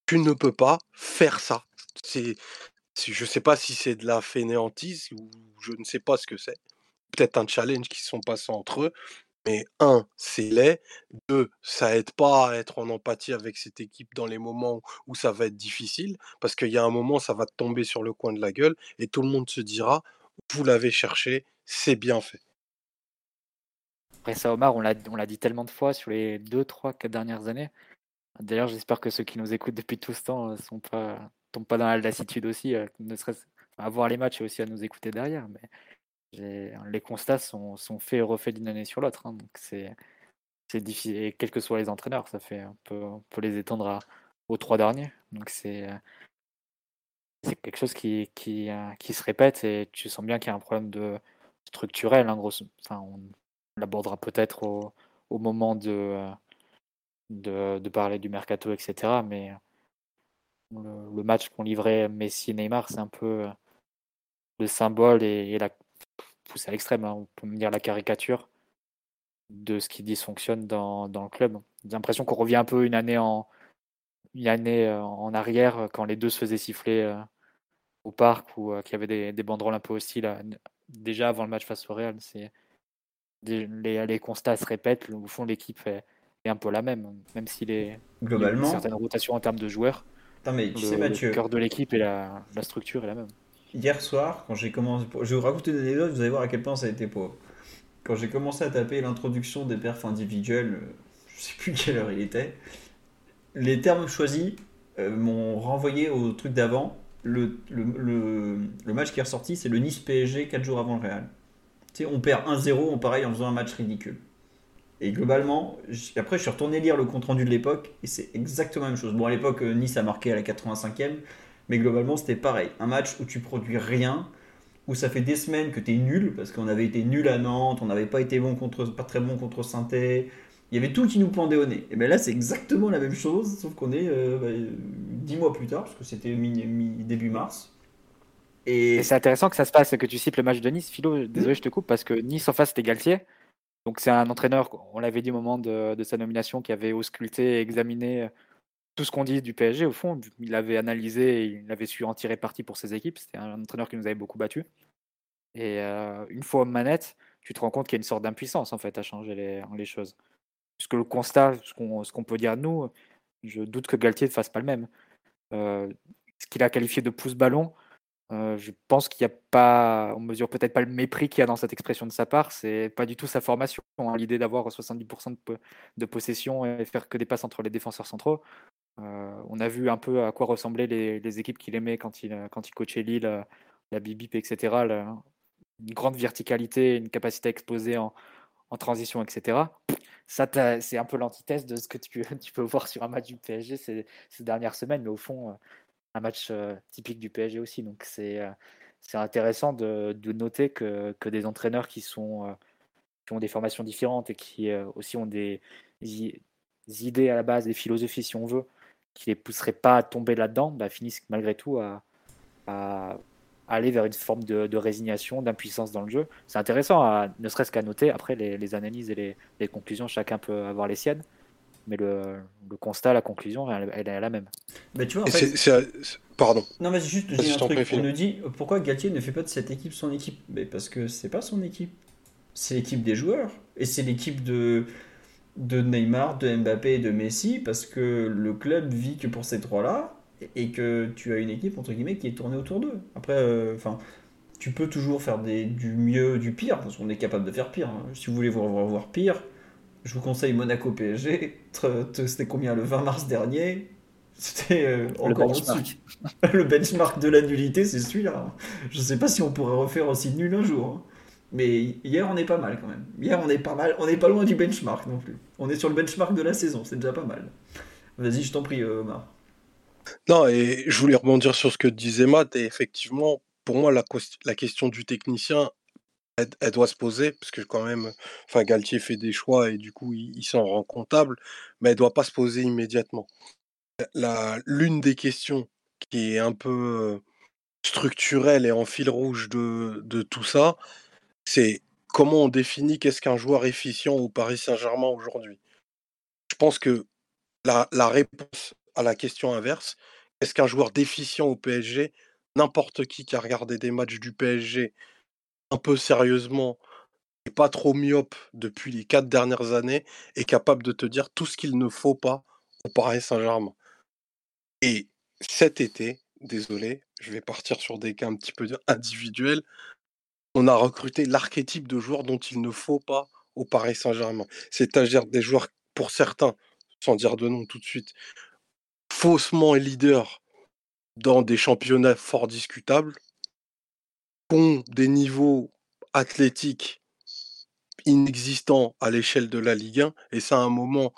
tu ne peux pas faire ça. Je ne sais pas si c'est de la fainéantise ou je ne sais pas ce que c'est. Peut-être un challenge qui sont passés entre eux. Mais un, c'est laid. Deux, ça aide pas à être en empathie avec cette équipe dans les moments où ça va être difficile. Parce qu'il y a un moment, ça va te tomber sur le coin de la gueule et tout le monde se dira, vous l'avez cherché, c'est bien fait. Après ça, Omar, on l'a dit tellement de fois sur les deux, trois, quatre dernières années. D'ailleurs, j'espère que ceux qui nous écoutent depuis tout ce temps ne sont pas pas dans la lassitude aussi, euh, ne serait à voir les matchs et aussi à nous écouter derrière. Mais les constats sont, sont faits et refaits d'une année sur l'autre. Hein, donc c'est difficile. Et quels que soient les entraîneurs, ça fait un peu, on peut les étendre aux trois derniers. Donc c'est c'est quelque chose qui, qui, euh, qui, se répète et tu sens bien qu'il y a un problème de structurel. Hein, gros. On l'abordera peut-être au, moment de, de, de, parler du mercato, etc. Mais le, match qu'on livrait Messi et Neymar, c'est un peu euh, le symbole et, la poussée à l'extrême, hein, on peut me dire la caricature de ce qui dysfonctionne dans, dans le club. J'ai l'impression qu'on revient un peu une année en, une année euh, en arrière euh, quand les deux se faisaient siffler au parc ou qu'il y avait des, des, banderoles un peu hostiles déjà avant le match face au Real. C'est, les, les, constats se répètent. Au fond, l'équipe est, est, un peu la même, même s'il est globalement y a certaines rotations en termes de joueurs mais tu sais, Mathieu. Le cœur de l'équipe et la, la, structure est la même. Hier soir, quand j'ai commencé. Je vais vous raconter des anecdotes, vous allez voir à quel point ça a été pauvre. Quand j'ai commencé à taper l'introduction des perfs individuels, euh, je sais plus quelle heure il était, les termes choisis euh, m'ont renvoyé au truc d'avant. Le, le, le, le, match qui est ressorti, c'est le Nice PSG 4 jours avant le Real. Tu sais, on perd 1-0 en pareil en faisant un match ridicule. Et globalement, après, je suis retourné lire le compte-rendu de l'époque et c'est exactement la même chose. Bon, à l'époque, euh, Nice a marqué à la 85e, mais globalement, c'était pareil. Un match où tu produis rien, où ça fait des semaines que tu es nul, parce qu'on avait été nul à Nantes, on n'avait pas été bon contre, pas très bon contre saint Il y avait tout qui nous pendait au nez. Et bien là, c'est exactement la même chose, sauf qu'on est euh, bah, dix mois plus tard, parce que c'était début mars. Et, c'est intéressant que ça se passe, que tu cites le match de Nice. Philo, désolé, je te coupe, parce que Nice en face, c'était Galtier. Donc c'est un entraîneur, on l'avait dit au moment de, sa nomination, qui avait ausculté et examiné euh, tout ce qu'on dit du PSG. Au fond, il avait analysé et il avait su en tirer parti pour ses équipes. C'était un entraîneur qui nous avait beaucoup battu. Et euh, une fois aux manette, tu te rends compte qu'il y a une sorte d'impuissance en fait à changer les, choses. Parce que le constat, ce qu'on peut dire nous, je doute que Galtier ne fasse pas le même. Euh, ce qu'il a qualifié de pouce-ballon, euh, je pense qu'il n'y a pas, on mesure peut-être pas le mépris qu'il y a dans cette expression de sa part. C'est pas du tout sa formation. Hein, l'idée d'avoir 70% de, possession et faire que des passes entre les défenseurs centraux. Euh, on a vu un peu à quoi ressemblaient les, équipes qu'il aimait quand il, coachait Lille, euh, la Bibip, etc. une grande verticalité, une capacité à exposer en, transition, etc. Ça, c'est un peu l'antithèse de ce que tu, tu, peux voir sur un match du PSG ces, ces dernières semaines. Mais au fond, un match typique du PSG aussi. Donc c'est c'est intéressant de, de noter que, que, des entraîneurs qui, sont, qui ont des formations différentes et qui aussi ont des, idées à la base, des philosophies si on veut, qui les pousseraient pas à tomber là-dedans, bah, finissent malgré tout à, à, aller vers une forme de, résignation, d'impuissance dans le jeu. C'est intéressant, à, ne serait-ce qu'à noter. Après, les, analyses et les, conclusions, chacun peut avoir les siennes. Mais le, constat, la conclusion, elle, est la même. Mais tu vois, Pardon. Non, mais juste dire un truc. On nous dit pourquoi Galtier ne fait pas de cette équipe son équipe? Mais Parce que c'est pas son équipe. C'est l'équipe des joueurs. Et c'est l'équipe de, de Neymar, de Mbappé et de Messi. Parce que le club vit que pour ces trois-là et que tu as une équipe entre guillemets qui est tournée autour d'eux. Après, euh, enfin, tu peux toujours faire des, du mieux, du pire, parce qu'on est capable de faire pire. Hein. Si vous voulez voir, voir, pire, je vous conseille Monaco PSG. C'était combien le 20 mars dernier? C'était euh, encore au-dessus. le benchmark de la nullité, c'est celui-là. Je sais pas si on pourrait refaire aussi nul un jour. Hein. Mais hier, on est pas mal quand même. Hier, on est pas mal. On n'est pas loin du benchmark non plus. On est sur le benchmark de la saison, c'est déjà pas mal. Vas-y, je t'en prie, euh, Omar. Non, et je voulais rebondir sur ce que disait Matt, et effectivement, pour moi, la, la question du technicien, elle, doit se poser, parce que quand même, enfin, Galtier fait des choix et du coup, il, s'en rend comptable, mais elle doit pas se poser immédiatement. L'une des questions qui est un peu structurelle et en fil rouge de, de tout ça, c'est comment on définit qu'est-ce qu'un joueur efficient au Paris Saint-Germain aujourd'hui? Je pense que la, la réponse à la question inverse. Est-ce qu'un joueur déficient au PSG, n'importe qui qui a regardé des matchs du PSG un peu sérieusement et pas trop myope depuis les quatre dernières années, est capable de te dire tout ce qu'il ne faut pas au Paris Saint-Germain Et cet été, désolé, je vais partir sur des cas un petit peu individuels, on a recruté l'archétype de joueur dont il ne faut pas au Paris Saint-Germain. C'est-à-dire des joueurs, pour certains, sans dire de nom tout de suite, faussement leader dans des championnats fort discutables, ont des niveaux athlétiques inexistants à l'échelle de la Ligue 1, et ça à un moment,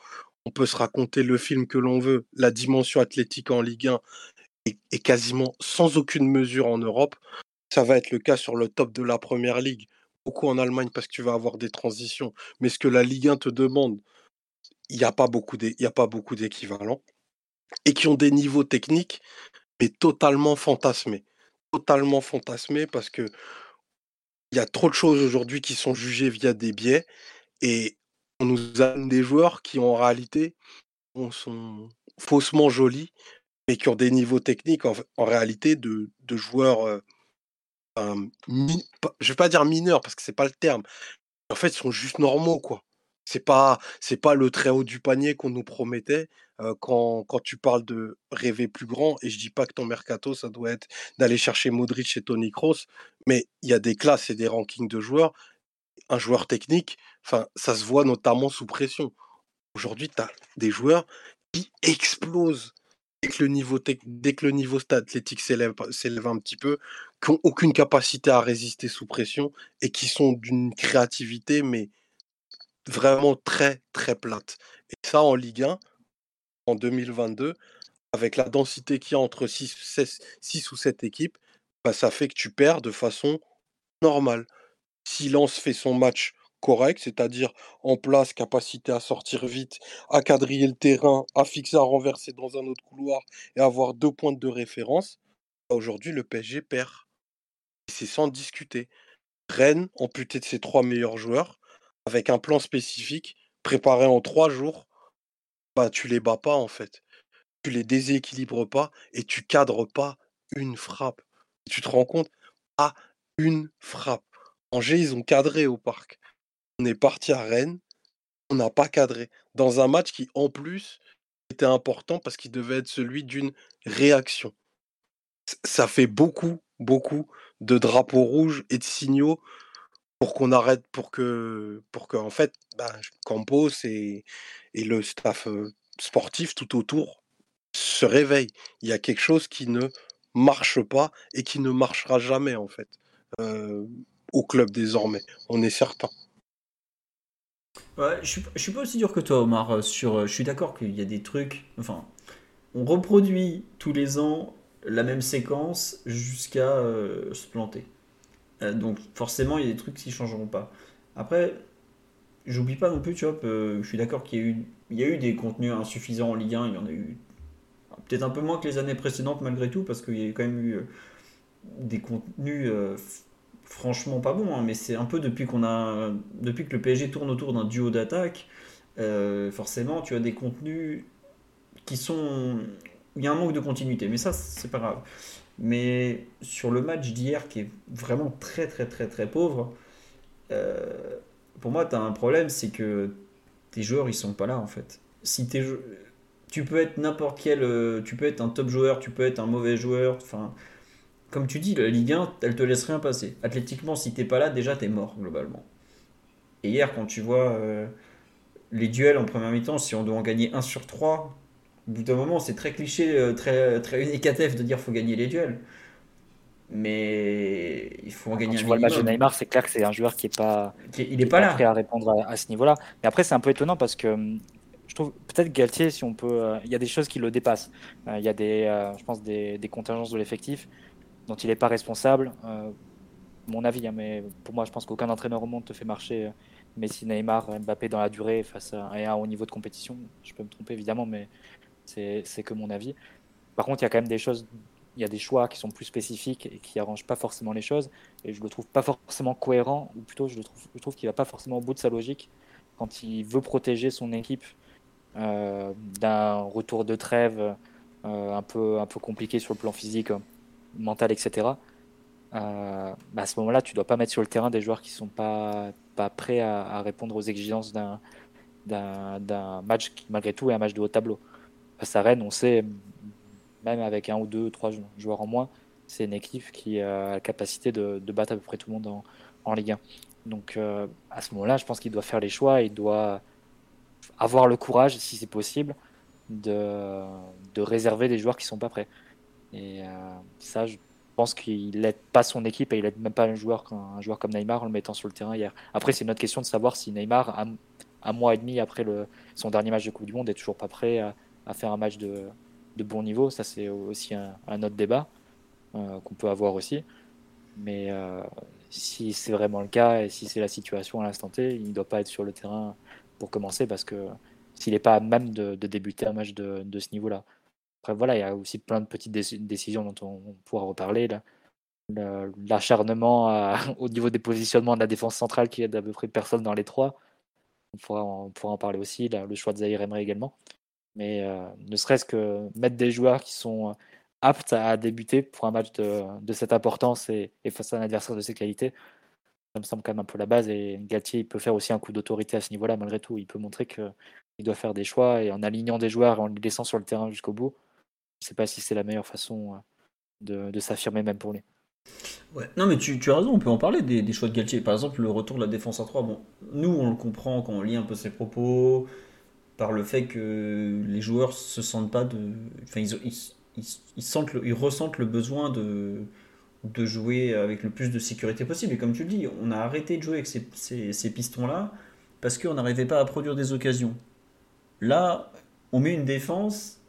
on peut se raconter le film que l'on veut, la dimension athlétique en Ligue 1 est, quasiment sans aucune mesure en Europe. Ça va être le cas sur le top de la Première Ligue, beaucoup en Allemagne parce que tu vas avoir des transitions, mais ce que la Ligue 1 te demande, il n'y a pas beaucoup d'équivalents et qui ont des niveaux techniques, mais totalement fantasmés. Totalement fantasmés parce que il y a trop de choses aujourd'hui qui sont jugées via des biais et on nous donne des joueurs qui en réalité sont faussement jolis mais qui ont des niveaux techniques en, réalité de, joueurs euh, je vais pas dire mineurs parce que c'est pas le terme en fait ils sont juste normaux quoi. C'est pas c'est pas le très haut du panier qu'on nous promettait quand, quand tu parles de rêver plus grand. Et je dis pas que ton mercato ça doit être d'aller chercher Modric et Tony Kroos, mais il y a des classes et des rankings de joueurs. Un joueur technique, enfin ça se voit notamment sous pression. Aujourd'hui, tu as des joueurs qui explosent dès que le niveau, dès que le niveau athlétique s'élève un petit peu, qui n'ont aucune capacité à résister sous pression et qui sont d'une créativité, mais vraiment très très plate. Et ça en Ligue 1, en 2022, avec la densité qu'il y a entre 6, ou 7 équipes, bah, ça fait que tu perds de façon normale. Si Lens fait son match correct, c'est-à-dire en place, capacité à sortir vite, à quadriller le terrain, à fixer, à renverser dans un autre couloir et avoir deux points de référence, bah, aujourd'hui le PSG perd. C'est sans discuter. Rennes, amputé de ses trois meilleurs joueurs, avec un plan spécifique, préparé en trois jours, bah, tu les bats pas en fait. Tu les déséquilibres pas et tu cadres pas une frappe. Tu te rends compte à une frappe. Angers, ils ont cadré au parc. On est parti à Rennes, on n'a pas cadré. Dans un match qui, en plus, était important parce qu'il devait être celui d'une réaction. Ça fait beaucoup, beaucoup de drapeaux rouges et de signaux pour qu'on arrête, pour que, pour que, en fait, ben, Campos et, le staff sportif tout autour se réveille. Il y a quelque chose qui ne marche pas et qui ne marchera jamais, en fait, au club désormais. On est certain. Ouais, je suis, suis pas aussi dur que toi, Omar. Sur, je suis d'accord qu'il y a des trucs. Enfin, on reproduit tous les ans la même séquence jusqu'à se planter. Euh, donc forcément, il y a des trucs qui changeront pas. Après, j'oublie pas non plus, tu vois, je suis d'accord qu'il y, a eu, des contenus insuffisants en Ligue 1, il y en a eu peut-être un peu moins que les années précédentes malgré tout, parce qu'il y a quand même eu des contenus franchement pas bons, hein, mais c'est un peu depuis qu'on a depuis que le PSG tourne autour d'un duo d'attaque, forcément tu as des contenus qui sont il y a un manque de continuité, mais ça c'est pas grave. Mais sur le match d'hier qui est vraiment très très très très pauvre, pour moi tu as un problème, c'est que tes joueurs ils sont pas là en fait. Si tes tu peux être n'importe quel, euh, tu peux être un top joueur, tu peux être un mauvais joueur, enfin comme tu dis, la Ligue 1, elle te laisse rien passer. Athlétiquement, si t'es pas là, déjà t'es mort globalement. Et hier, quand tu vois euh, les duels en première mi-temps, si on doit en gagner 1 sur 3, au bout d'un moment, c'est très cliché, euh, très, très unique de dire faut gagner les duels mais il faut en gagner Quand tu vois le match de Neymar, c'est clair que c'est un joueur qui est pas, il est pas, là. prêt à répondre à, ce niveau-là. Mais après, c'est un peu étonnant parce que je trouve peut-être Galtier, si on peut, euh, il y a des choses qui le dépassent. Euh, il y a des, euh, je pense, des, contingences de l'effectif dont il n'est pas responsable. mon avis, hein, mais pour moi, je pense qu'aucun entraîneur au monde te fait marcher Messi, Neymar, Mbappé dans la durée face à, un haut niveau de compétition. Je peux me tromper évidemment, mais c'est que mon avis. Par contre, il y a quand même des choses il y a des choix qui sont plus spécifiques et qui arrangent pas forcément les choses. Et je le trouve pas forcément cohérent, ou plutôt je, le trouve, je trouve qu'il va pas forcément au bout de sa logique quand il veut protéger son équipe euh, d'un retour de trêve euh, un, peu, un peu compliqué sur le plan physique, mental, etc. Euh, bah, à ce moment-là, tu dois pas mettre sur le terrain des joueurs qui sont pas, pas prêts à, répondre aux exigences d'un, d'un, match qui, malgré tout, est un match de haut tableau. Face à Rennes, on sait même avec un ou deux, trois joueurs en moins, c'est une équipe qui a la capacité de, battre à peu près tout le monde en, Ligue 1. Donc euh, à ce moment-là, je pense qu'il doit faire les choix, il doit avoir le courage, si c'est possible, de, de, réserver des joueurs qui sont pas prêts. Et euh, ça, je pense qu'il n'aide pas son équipe et il n'aide même pas un joueur, comme Neymar en le mettant sur le terrain hier. Après, c'est une autre question de savoir si Neymar, un, mois et demi après son dernier match de Coupe du Monde, est toujours pas prêt à faire un match de, de bon niveau. Ça, c'est aussi un, autre débat euh, qu'on peut avoir aussi. Mais euh, si c'est vraiment le cas et si c'est la situation à l'instant T, il ne doit pas être sur le terrain pour commencer parce que s'il n'est pas à même de, débuter un match de, ce niveau-là. Après, voilà, il y a aussi plein de petites décisions dont on, pourra reparler. L'acharnement au niveau des positionnements de la défense centrale qui aide à peu près personne dans les trois. On pourra, en parler aussi. le choix de Zahir Emery également. Mais euh, ne serait-ce que mettre des joueurs qui sont euh, aptes à débuter pour un match de, cette importance et, face à un adversaire de ces qualités, ça me semble quand même un peu la base. Et Galtier, il peut faire aussi un coup d'autorité à ce niveau-là, malgré tout. Il peut montrer qu'il doit faire des choix et en alignant des joueurs et en les laissant sur le terrain jusqu'au bout, je ne sais pas si c'est la meilleure façon euh, de, s'affirmer, même pour lui. Ouais. Non, mais tu, as raison, on peut en parler des, des, choix de Galtier. Par exemple, le retour de la défense à 3. Bon, nous, on le comprend quand on lit un peu ses propos, par le fait que les joueurs se sentent pas de. Enfin, ils, ils, ils ressentent le besoin de, de jouer avec le plus de sécurité possible. Et comme tu le dis, on a arrêté de jouer avec ces, ces, pistons-là parce qu'on n'arrivait pas à produire des occasions. Là, on met une défense.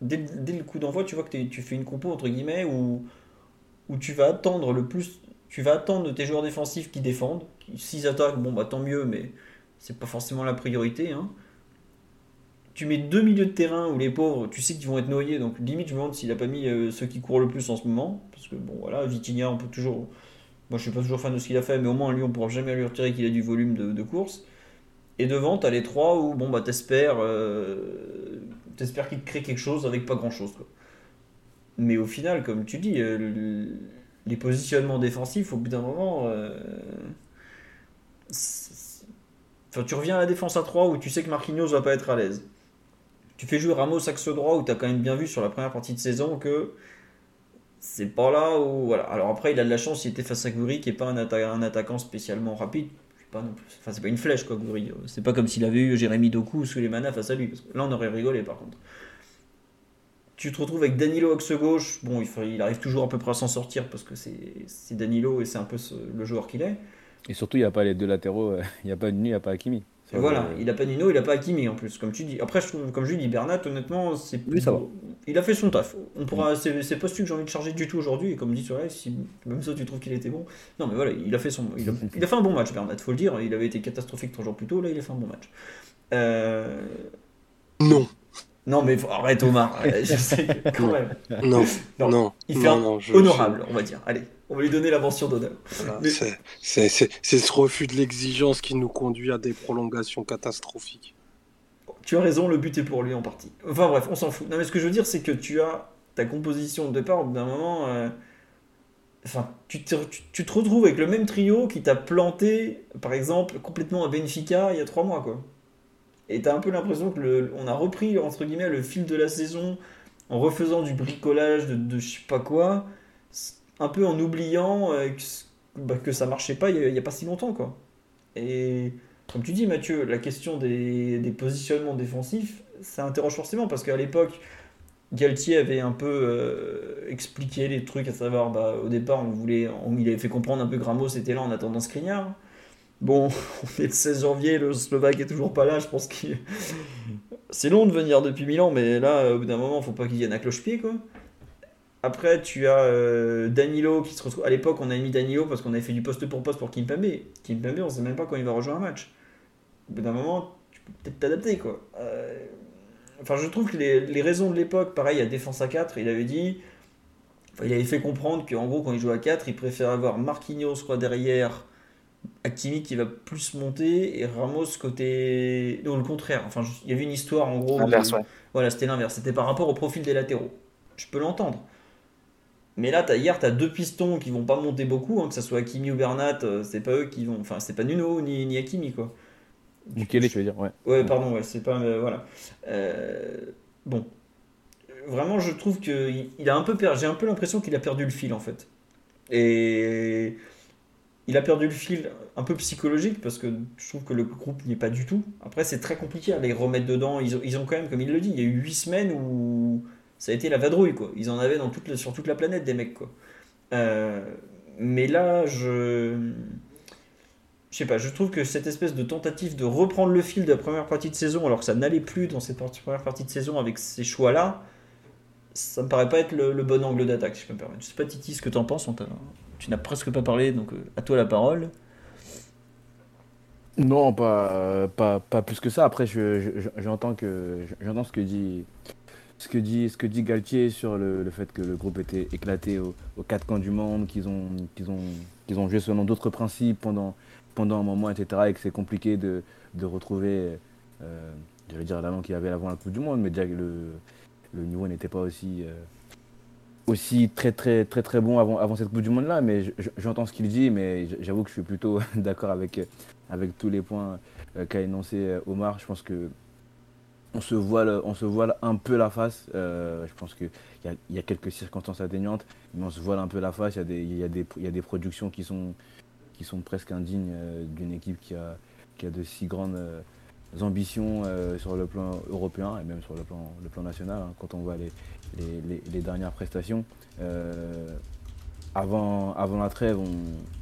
Dès, le coup d'envoi, tu vois que tu fais une compo, entre guillemets, où, tu vas attendre le plus. Tu vas attendre tes joueurs défensifs qui défendent. S'ils attaquent, bon, bah tant mieux, mais c'est pas forcément la priorité. Hein tu mets deux milieux de terrain où les pauvres, tu sais qu'ils vont être noyés, donc limite je me demande s'il a pas mis euh, ceux qui courent le plus en ce moment, parce que bon voilà, Vitinha on peut toujours, moi je suis pas toujours fan de ce qu'il a fait, mais au moins lui on pourra jamais lui retirer qu'il a du volume de, course. Et devant t'as les trois où bon bah t'espères, euh, t'espères qu'il te crée quelque chose avec pas grand chose. Mais au final, comme tu dis, euh, les positionnements défensifs au bout d'un moment. Enfin, tu reviens à la défense à 3 où tu sais que Marquinhos va pas être à l'aise tu fais jouer Ramos axe droit où tu as quand même bien vu sur la première partie de saison que c'est pas là où. Voilà. Alors après, il a de la chance, il était face à Goury qui est pas un, attaquant spécialement rapide. Pas non plus. Enfin, c'est pas une flèche quoi, Goury. C'est pas comme s'il avait eu Jérémy Doku sous les manas face à lui. Parce là, on aurait rigolé par contre. Tu te retrouves avec Danilo axe gauche. Bon, il, arrive toujours à peu près à s'en sortir parce que c'est Danilo et c'est un peu le joueur qu'il est. Et surtout, il n'y a pas les deux latéraux. Euh, il n'y a pas Nuni, il n'y a pas Hakimi voilà, il a pas Nino, il a pas Hakimi en plus, comme tu dis. Après, je trouve, comme je dis, Bernat, honnêtement, c'est. Oui, ça va. Il a fait son taf. On pourra, c'est, pas celui que j'ai envie de charger du tout aujourd'hui. Et comme dit sur si même ça tu trouves qu'il était bon. Non, mais voilà, il a fait son, il a, fait un bon match, Bernat, faut le dire. Il avait été catastrophique trois jours plus tôt. Là, il a fait un bon match. Euh, non. Non, mais arrête, Omar. je sais quand même. Non, non, Il fait un honorable, on va dire. Allez, on va lui donner la mention d'honneur. C'est ce refus de l'exigence qui nous conduit à des prolongations catastrophiques. Tu as raison, le but est pour lui en partie. Enfin bref, on s'en fout. Non, mais ce que je veux dire, c'est que tu as ta composition de départ, au bout d'un moment. Euh, enfin, tu te, tu, te, retrouves avec le même trio qui t'a planté, par exemple, complètement à Benfica il y a trois mois, quoi. Et t'as un peu l'impression que le, on a repris, entre guillemets, le fil de la saison en refaisant du bricolage de, de je sais pas quoi, un peu en oubliant euh, que, bah, que, ça marchait pas il n'y a, pas si longtemps, quoi. Et comme tu dis, Mathieu, la question des, positionnements défensifs, ça interroge forcément parce qu'à l'époque, Galtier avait un peu euh, expliqué les trucs, à savoir, bah, au départ, on voulait, on, il avait fait comprendre un peu Gramos était là en attendant Skriniar. Bon, on est le 16 janvier, le Slovaque est toujours pas là, je pense que c'est long de venir depuis Milan, mais là, au bout d'un moment, faut pas qu'il vienne à cloche-pied, quoi. Après, tu as euh, Danilo qui se retrouve. À l'époque, on a mis Danilo parce qu'on avait fait du poste pour poste pour Kimpembe. Kimpembe, on sait même pas quand il va rejoindre un match. Au bout d'un moment, tu peux peut-être t'adapter, quoi. Euh, enfin, je trouve que les, raisons de l'époque, pareil, à défense à 4, il avait dit. il avait fait comprendre qu'en gros, quand il joue à 4, il préfère avoir Marquinhos soit derrière, Hakimi qui va plus monter et Ramos côté. Non, le contraire. Enfin, il y avait une histoire en gros. Voilà, c'était l'inverse. C'était par rapport au profil des latéraux. Je peux l'entendre. Mais là, as, hier, tu as deux pistons qui vont pas monter beaucoup, hein, que ce soit Hakimi ou Bernat, euh, c'est pas eux qui vont. Enfin, c'est pas Nuno ni, ni Hakimi, quoi. Mukele, tu veux dire, ouais. Ouais, pardon, ouais, c'est pas. Euh, voilà. Euh, bon. Vraiment, je trouve que il a un peu J'ai un peu l'impression qu'il a perdu le fil, en fait. Et. Il a perdu le fil un peu psychologique parce que je trouve que le groupe n'y est pas du tout. Après, c'est très compliqué à les remettre dedans. Ils ont, ils ont quand même, comme il le dit, il y a eu 8 semaines où ça a été la vadrouille, quoi. Ils en avaient dans toute, sur toute la planète des mecs, quoi. Euh, mais là, je. Je sais pas, je trouve que cette espèce de tentative de reprendre le fil de la première partie de saison, alors que ça n'allait plus dans cette première partie de saison avec ces choix-là, ça me paraît pas être le, bon angle d'attaque, si je peux me permettre. Je sais pas, Titi, ce que tu en penses. Tu n'as presque pas parlé, donc euh, à toi la parole. Non, pas, pas, pas plus que ça. Après, j'entends que j'entends ce que dit ce que dit, ce que dit Galtier sur le, fait que le groupe était éclaté aux, quatre coins du monde, qu'ils ont, qu'ils ont, qu'ils ont joué selon d'autres principes pendant, pendant un moment, etc. Et que c'est compliqué de, de retrouver, euh, j'allais dire l'allant qu'il avait avant la Coupe du Monde, mais déjà le, le niveau n'était pas aussi, euh, aussi très, très, très, très bon avant, avant cette Coupe du Monde-là. Mais j'entends ce qu'il dit, mais j'avoue que je suis plutôt d'accord avec, avec tous les points euh, qu'a énoncé Omar. Je pense que on se voile, un peu la face. Euh, je pense qu'il y, y, a quelques circonstances atténuantes, mais on se voile un peu la face. Il y, a des productions qui sont, presque indignes euh, d'une équipe qui a, a de si grandes euh, ambitions sur le plan européen et même sur le plan, national. Hein, quand on voit les, dernières prestations, avant, avant la trêve, on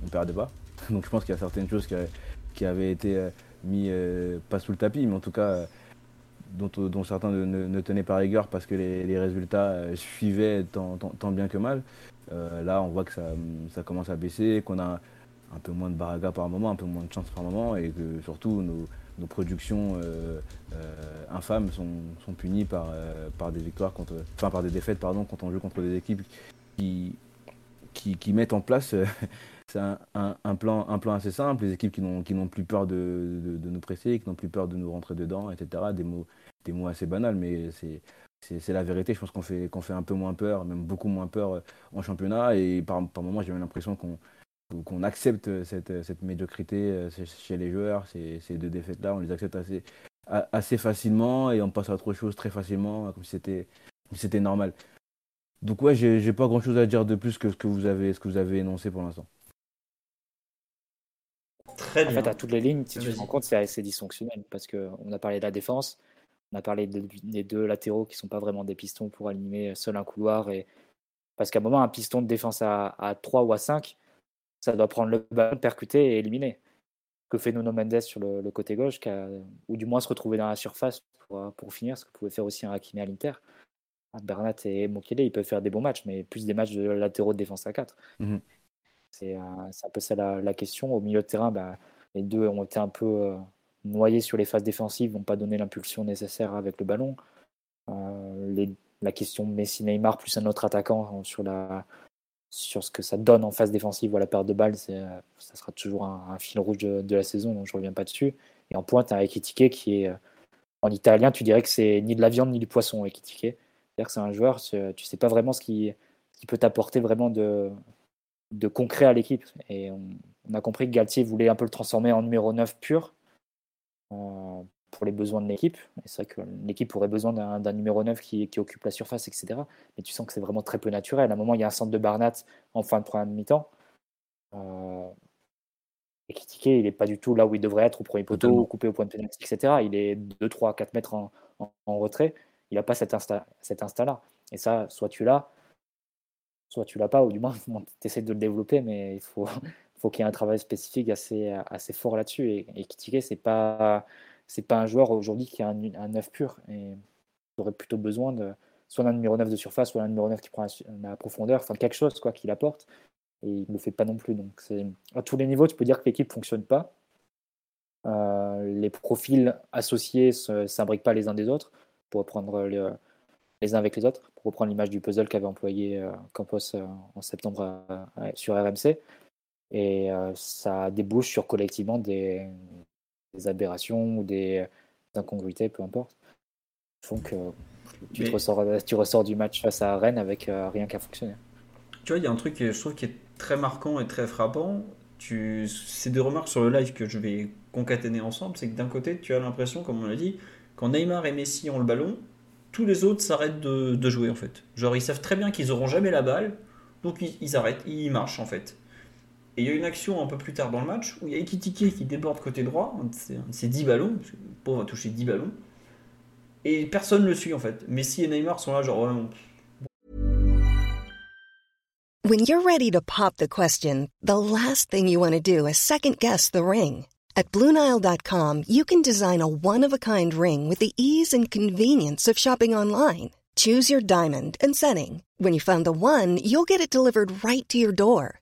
ne perdait pas. Donc je pense qu'il y a certaines choses qui, qui avaient été mises pas sous le tapis, mais en tout cas dont, certains ne, tenaient pas rigueur parce que les, résultats euh, suivaient tant, bien que mal. Euh, là, on voit que ça, commence à baisser, qu'on a un peu moins de baraga par moment, un peu moins de chance par moment, et que surtout nos, productions euh, infâmes sont, punies par, des victoires contre, enfin par des défaites pardon, quand on joue contre des équipes qui, qui, mettent en place un, plan, un plan assez simple, les équipes qui n'ont plus peur de, de, nous presser, qui n'ont plus peur de nous rentrer dedans, etc. Des mots, des mots assez banals, mais c'est la vérité. Je pense qu'on fait, qu'on fait un peu moins peur, même beaucoup moins peur euh, en championnat. Et par, par moments, j'ai l'impression qu'on qu'on accepte cette, cette, médiocrité euh, chez les joueurs. Ces, ces deux défaites-là, on les accepte assez, assez facilement et on passe à autre chose très facilement, comme si c'était normal. Donc ouais, j'ai pas grand-chose à dire de plus que ce que vous avez, ce que vous avez énoncé pour l'instant. Très bien. En fait, à toutes les lignes, si tu te rends compte, c'est assez dysfonctionnel parce qu'on a parlé de la défense, on a parlé des deux latéraux qui sont pas vraiment des pistons pour animer seul un couloir. Et... Parce qu'à un moment, un piston de défense à, à 3 ou à 5, ça doit prendre le ballon, percuter et éliminer. Que fait Nuno Mendes sur le, côté gauche, ou du moins se retrouver dans la surface pour, pour finir, ce que pouvait faire aussi un Hakimi à l'Inter. Bernat et Mokele, ils peuvent faire des bons matchs, mais plus des matchs de latéraux de défense à 4. Mmh c'est un peu ça la, question. Au milieu de terrain, bah, les deux ont été un peu euh, noyés sur les phases défensives, n'ont pas donné l'impulsion nécessaire avec le ballon. la question Messi-Neymar plus un autre attaquant sur, la, sur ce que ça donne en phase défensive ou à la perte de balle, ça sera toujours un, fil rouge de, la saison, donc je reviens pas dessus. Et en pointe, un Ekitike qui est en italien, tu dirais que c'est ni de la viande ni du poisson, Ekitike. C'est-à-dire que c'est un joueur, tu sais pas vraiment ce qui, peut t'apporter vraiment de, de concret à l'équipe. Et on, a compris que Galtier voulait un peu le transformer en numéro 9 pur pour les besoins de l'équipe. C'est vrai que l'équipe aurait besoin d'un numéro 9 qui, qui, occupe la surface, etc. Mais tu sens que c'est vraiment très peu naturel. À un moment, il y a un centre de Barnat en fin de première mi-temps. Euh, et Kitike, il n'est pas du tout là où il devrait être au premier poteau, coupé au point de pénalty, etc. Il est 2, 3, 4 mètres en, en, retrait. Il n'a pas cet instinct-là. Cet et ça, soit tu l'as, soit tu l'as pas, ou du moins tu essaies de le développer, mais il faut, faut qu'il y ait un travail spécifique assez, fort là-dessus. Et, et Kitike, c'est pas pas un joueur aujourd'hui qui a un, un 9 pur. Et aurait plutôt besoin de soit d'un numéro 9 de surface, soit d'un numéro 9 qui prend la, profondeur, enfin quelque chose quoi qu'il apporte. Et il ne le fait pas non plus. Donc à tous les niveaux, tu peux dire que l'équipe fonctionne pas. Euh, les profils associés ne s'imbriquent pas les uns des autres pour reprendre les uns avec les autres, pour reprendre l'image du puzzle qu'avait employé euh, Campos euh, en septembre sur RMC. Et ça débouche sur collectivement des, aberrations ou des, incongruités, peu importe, font que tu, ressors, tu ressors du match face à Rennes avec rien qu'à fonctionner. Tu vois, il y a un truc que je trouve qui est très marquant et très frappant. Tu... C'est des remarques sur le live que je vais concaténer ensemble. C'est que d'un côté, tu as l'impression, comme on l'a dit, quand Neymar et Messi ont le ballon, tous les autres s'arrêtent de, jouer en fait. Genre, ils savent très bien qu'ils auront jamais la balle, donc ils, arrêtent, ils marchent en fait. Et il y a une action un peu plus tard dans le match où il y a Ekitike qui déborde côté droit, c'est 10 ballons, parce que le pauvre a touché 10 ballons, et personne ne le suit en fait. Messi et Neymar sont là, genre, ouais, When you're ready to pop the question, the last thing you want to do is second guess the ring. At Bluenile.com, you can design a one of a kind ring with the ease and convenience of shopping online. Choose your diamond and setting. When you find the one, you'll get it delivered right to your door.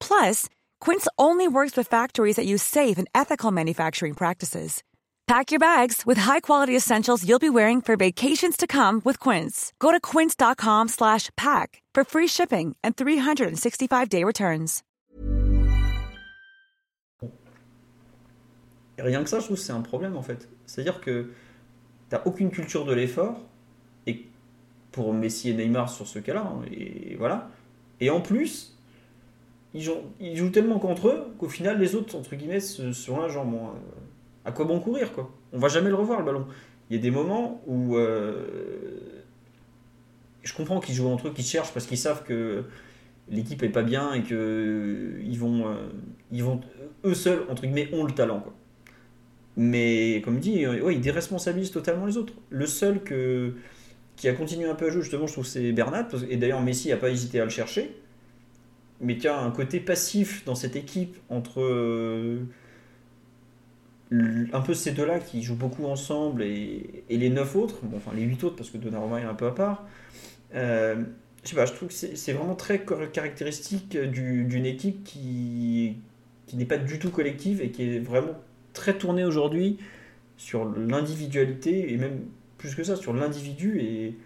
Plus, Quince only works with factories that use safe and ethical manufacturing practices. Pack your bags with high-quality essentials you'll be wearing for vacations to come with Quince. Go to quince.com/pack for free shipping and 365-day returns. Et rien que ça, je trouve c'est un problème en fait. C'est-à-dire que t'as aucune culture de l'effort et pour Messi et Neymar sur ce cas-là, et voilà. Et en plus, ils jouent, tellement contre eux qu'au final, les autres, entre guillemets, sont là, genre, bon, à quoi bon courir, quoi On va jamais le revoir, le ballon. Il y a des moments où. Euh, je comprends qu'ils jouent entre eux, qu'ils cherchent parce qu'ils savent que l'équipe est pas bien et que ils vont, euh, ils vont eux seuls entre guillemets ont le talent quoi. Mais comme dit, euh, ouais, ils déresponsabilisent totalement les autres. Le seul que, qui a continué un peu à jouer justement, je trouve c'est Bernat et d'ailleurs Messi n'a pas hésité à le chercher mais qui a un côté passif dans cette équipe entre euh, un peu ces deux-là qui jouent beaucoup ensemble et, les neuf autres, bon, enfin les huit autres parce que Donnarumma est un peu à part. Euh, je sais pas, je trouve que c'est vraiment très caractéristique d'une équipe qui, qui n'est pas du tout collective et qui est vraiment très tournée aujourd'hui sur l'individualité et même plus que ça sur l'individu et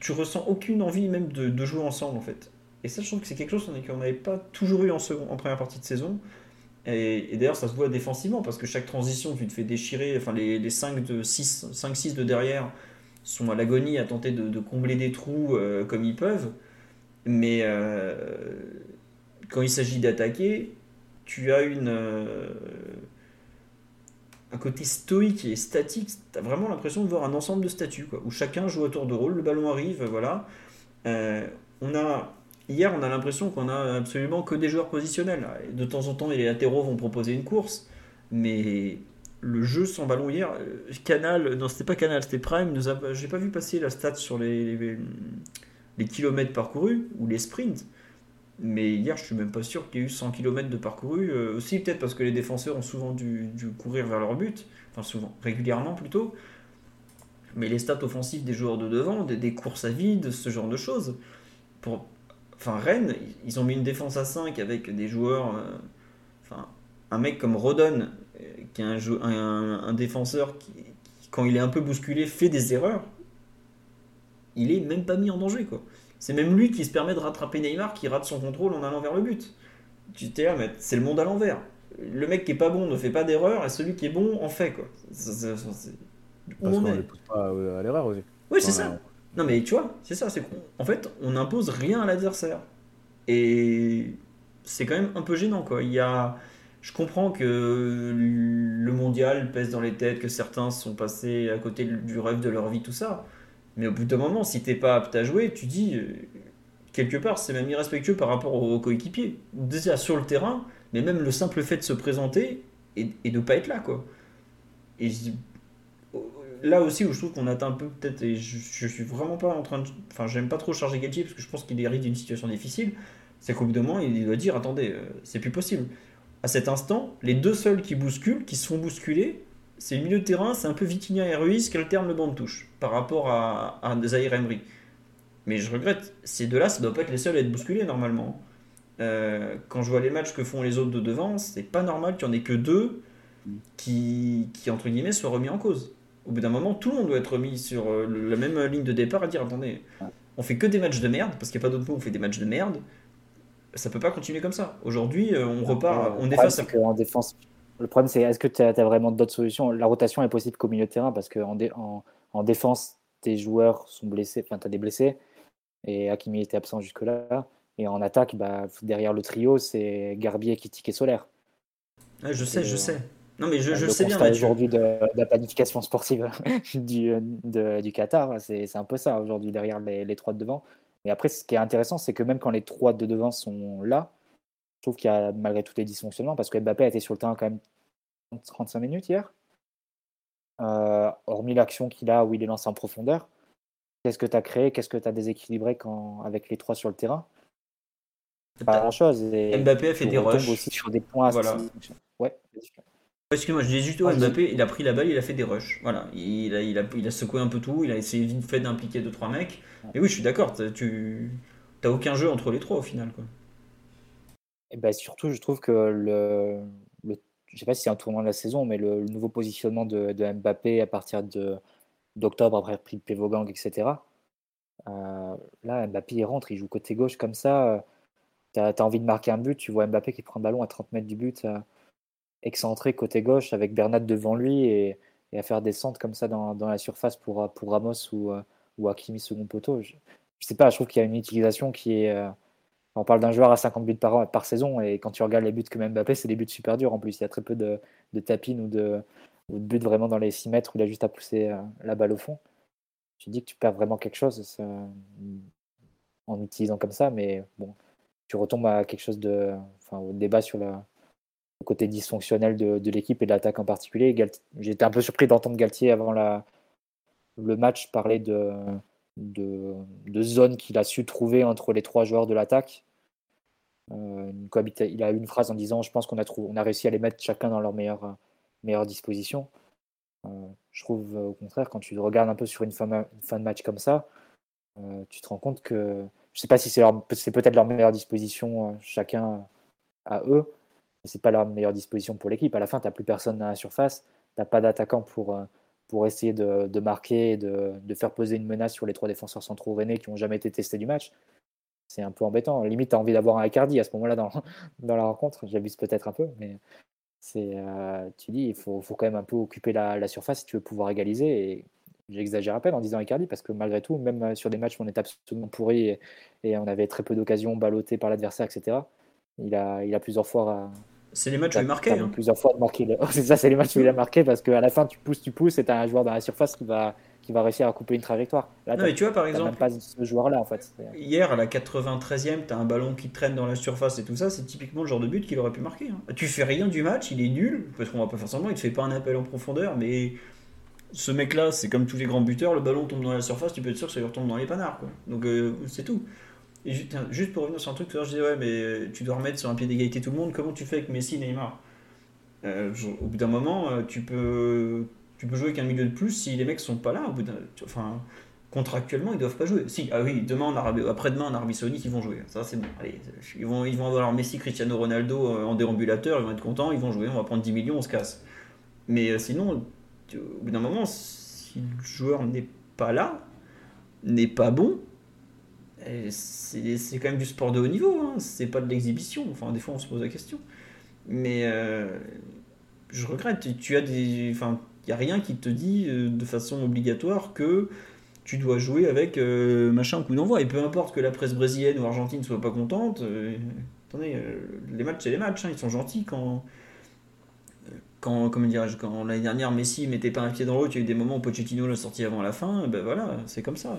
tu ressens aucune envie même de, de jouer ensemble en fait. Et ça, je trouve que c'est quelque chose qu'on n'avait pas toujours eu en, second, en première partie de saison. Et, d'ailleurs, ça se voit défensivement parce que chaque transition, tu te fais déchirer. Enfin, les, les 5 de 6, 5, 6 de derrière sont à l'agonie à tenter de, combler des trous euh, comme ils peuvent. Mais euh, quand il s'agit d'attaquer, tu as une, euh, un côté stoïque et statique. Tu as vraiment l'impression de voir un ensemble de statues où chacun joue à tour de rôle. Le ballon arrive, voilà. on a Hier, on a l'impression qu'on a absolument que des joueurs positionnels. De temps en temps, les latéraux vont proposer une course, mais le jeu sans ballon hier, Canal, non c'était pas Canal, c'était Prime, j'ai pas vu passer la stat sur les, kilomètres parcourus ou les sprints. Mais hier, je suis même pas sûr qu'il y ait eu 100 km de parcouru. Euh, aussi, peut-être parce que les défenseurs ont souvent dû, dû, courir vers leur but. Enfin, souvent, régulièrement plutôt. Mais les stats offensives des joueurs de devant, des, des courses à vide, ce genre de choses. Pour... Enfin, Rennes, ils ont mis une défense à 5 avec des joueurs. Euh... Enfin, un mec comme Rodon, euh, qui est un, jeu... un, un défenseur qui, qui, quand il est un peu bousculé, fait des erreurs. Il est même pas mis en danger, quoi. C'est même lui qui se permet de rattraper Neymar qui rate son contrôle en allant vers le but. Tu t'es là, mais c'est le monde à l'envers. Le mec qui est pas bon ne fait pas d'erreur et celui qui est bon en fait quoi. C'est, c'est, Parce qu'on ne pousse pas à l'erreur aussi. Oui, c'est ça. Non mais tu vois, c'est ça. C'est en fait, on n'impose rien à l'adversaire. Et c'est quand même un peu gênant quoi. Il y a... Je comprends que le mondial pèse dans les têtes, que certains sont passés à côté du rêve de leur vie, tout ça. Mais au bout d'un moment, si t'es pas apte à jouer, tu dis, euh, quelque part, c'est même irrespectueux par rapport aux coéquipiers. Déjà sur le terrain, mais même le simple fait de se présenter et, et de pas être là, quoi. Et là aussi où je trouve qu'on atteint un peu peut-être, et je, suis vraiment pas en train de... Enfin, j'aime pas trop charger Galtier parce que je pense qu'il hérite d'une situation difficile, c'est qu'au bout d'un moment, il doit dire, attendez, euh, c'est plus possible. À cet instant, les deux seuls qui bousculent, qui se font bousculer, c'est le milieu de terrain, c'est un peu Vitinha et Ruiz qui alternent le banc de touche par rapport à, à Zahir Emery. Mais je regrette, ces deux-là, ça doit pas être les seuls à être bousculés normalement. Euh, quand je vois les matchs que font les autres de devant, c'est pas normal qu'il n'y en ait que deux qui, qui, entre guillemets, soient remis en cause. Au bout d'un moment, tout le monde doit être remis sur euh, la même ligne de départ à dire attendez, on fait que des matchs de merde, parce qu'il n'y a pas d'autre mot, on fait des matchs de merde. Ça peut pas continuer comme ça. Aujourd'hui, euh, on repart, on efface. En défense, le problème, c'est est-ce que tu as, as, vraiment d'autres solutions? La rotation est possible qu'au milieu de terrain parce qu'en dé, en, en, défense, tes joueurs sont blessés, enfin, tu as des blessés et Hakimi était absent jusque-là. Et en attaque, bah, derrière le trio, c'est Garbier, Kitik et Solaire. Ouais, je sais, et, je sais. Non, mais je, je sais bien. aujourd'hui de, de, la planification sportive du, de, du Qatar, c'est un peu ça aujourd'hui derrière les, les, trois de devant. Mais après, ce qui est intéressant, c'est que même quand les trois de devant sont là, je trouve qu'il y a malgré tout des dysfonctionnements parce que Mbappé a été sur le terrain quand même 35 minutes hier. Euh, hormis l'action qu'il a où il est lancé en profondeur, qu'est-ce que tu as créé Qu'est-ce que tu as déséquilibré quand, avec les trois sur le terrain? Pas grand-chose. Mbappé a fait des rushs. aussi sur des points. Voilà. Ouais. Excuse-moi, je dis juste, ouais, Mbappé, il a pris la balle, il a fait des rushs. Voilà, il a, il a, il a secoué un peu tout, il a essayé vite fait d'impliquer 2-3 mecs. Et oui, je suis d'accord, tu n'as aucun jeu entre les trois au final. Quoi. Et ben surtout, je trouve que le, le je ne sais pas si c'est un tournant de la saison, mais le, le nouveau positionnement de, de, Mbappé à partir d'octobre, après le Pévogang, etc. Euh, là, Mbappé, il rentre, il joue côté gauche comme ça. Tu as, as, envie de marquer un but, tu vois Mbappé qui prend le ballon à 30 mètres du but, euh, excentré côté gauche avec Bernat devant lui et, à faire des centres comme ça dans, la surface pour, pour Ramos ou, ou Hakimi second poteau. Je, je sais pas, je trouve qu'il y a une utilisation qui est. Euh, on parle d'un joueur à 50 buts par, par saison et quand tu regardes les buts que met Mbappé, c'est des buts super durs en plus. Il y a très peu de, de tapines ou de, buts vraiment dans les 6 mètres où il a juste à pousser euh, la balle au fond. Tu dis que tu perds vraiment quelque chose en utilisant comme ça, mais bon, tu retombes à quelque chose de. Enfin, au débat sur la, côté dysfonctionnel de, l'équipe et de l'attaque en particulier. J'étais un peu surpris d'entendre Galtier avant le match parler de de, zone qu'il a su trouver entre les trois joueurs de l'attaque. Euh, il a eu une phrase en disant Je pense qu'on a, a réussi à les mettre chacun dans leur meilleure, meilleure disposition. Euh, je trouve au contraire, quand tu regardes un peu sur une fin, de match comme ça, euh, tu te rends compte que je sais pas si c'est peut-être leur meilleure disposition euh, chacun à eux, c'est pas leur meilleure disposition pour l'équipe. À la fin, tu n'as plus personne dans la surface, tu n'as pas d'attaquant pour pour essayer de, de marquer de, de, faire poser une menace sur les trois défenseurs centraux rennais qui n'ont jamais été testés du match. C'est un peu embêtant. Limite, tu as envie d'avoir un Icardi à ce moment-là dans, dans la rencontre. J'abuse peut-être un peu, mais c'est, euh, tu dis, il faut, faut, quand même un peu occuper la, la, surface si tu veux pouvoir égaliser. Et j'exagère à peine en disant Icardi, parce que malgré tout, même sur des matchs où on est absolument pourri et, et on avait très peu d'occasions, ballotté par l'adversaire, etc., il a, il a plusieurs fois c'est les matchs où il marquait. Hein. Plusieurs fois de marquer. c'est ça, c'est les matchs où il a marqué parce qu'à la fin, tu pousses, tu pousses et tu as un joueur dans la surface qui va, qui va réussir à couper une trajectoire. Là, non, mais tu vois, par exemple, pas ce joueur-là en fait. Hier, à la 93e, tu as un ballon qui traîne dans la surface et tout ça, c'est typiquement le genre de but qu'il aurait pu marquer. Hein. Tu fais rien du match, il est nul, parce qu'on va pas faire semblant, il te fait pas un appel en profondeur, mais ce mec-là, c'est comme tous les grands buteurs, le ballon tombe dans la surface, tu peux être sûr que ça lui retombe dans les panards. Quoi. Donc euh, c'est tout. Juste pour revenir sur un truc, je disais, ouais, mais tu dois remettre sur un pied d'égalité tout le monde, comment tu fais avec Messi Neymar? Euh, Au bout d'un moment, euh, tu peux, tu peux jouer qu'un milieu de plus si les mecs sont pas là. Au bout enfin, contractuellement, ils doivent pas jouer. Si, ah oui, demain après-demain en Arabie Saoudite, ils vont jouer. Ça, c'est bon. Allez, ils vont, ils vont avoir Messi, Cristiano Ronaldo en déambulateur, ils vont être contents, ils vont jouer, on va prendre 10 millions, on se casse. Mais sinon, au bout d'un moment, si le joueur n'est pas là, n'est pas bon, c'est quand même du sport de haut niveau, hein. c'est pas de l'exhibition. Enfin, des fois, on se pose la question. Mais euh, je regrette, tu as des. Enfin, il n'y a rien qui te dit euh, de façon obligatoire que tu dois jouer avec euh, machin coup d'envoi. Et peu importe que la presse brésilienne ou argentine soit pas contente, attendez, les matchs, c'est les matchs, hein. ils sont gentils quand quand, comment quand l'année dernière Messi mettait pas un pied dans l'autre, il y a eu des moments où Pochettino l'a sorti avant la fin, ben voilà, c'est comme ça.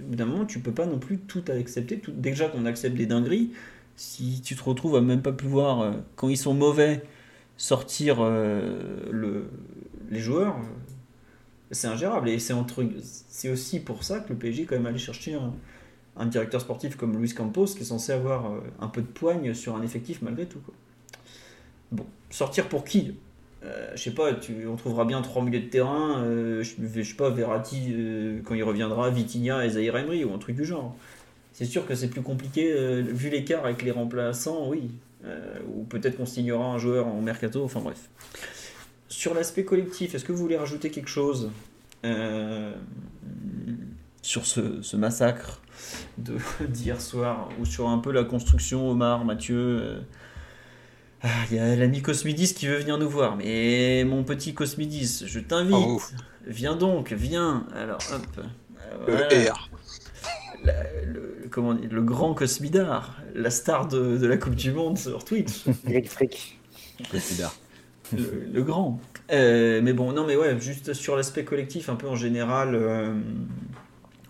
D'un moment, tu peux pas non plus tout accepter. Tout, déjà qu'on accepte des dingueries, si tu te retrouves à même pas pouvoir, euh, quand ils sont mauvais, sortir euh, le, les joueurs, euh, c'est ingérable. Et c'est, entre, aussi pour ça que le PSG est quand même allé chercher un, directeur sportif comme Luis Campos, qui est censé avoir un peu de poigne sur un effectif malgré tout. Bon, sortir pour qui? Euh, je sais pas, tu, on trouvera bien trois milieux de terrain, euh, je, sais pas, Verratti euh, quand il reviendra, Vitinha et Zahir Emery ou un truc du genre. C'est sûr que c'est plus compliqué, vu l'écart avec les remplaçants, oui. ou peut-être qu'on signera un joueur en mercato, enfin bref. Sur l'aspect collectif, est-ce que vous voulez rajouter quelque chose sur ce, ce massacre d'hier soir, ou sur un peu la construction, Omar, Mathieu ah, il y a l'ami Cosmidis qui veut venir nous voir. Mais mon petit Cosmidis, je t'invite. Oh. Viens donc, viens. Alors, hop. Le R. le, comment le grand Cosmidar, la star de, la Coupe du Monde sur Twitch. Électrique. Cosmidar. Le, grand. Euh, mais bon, non, mais ouais, juste sur l'aspect collectif, un peu en général, euh,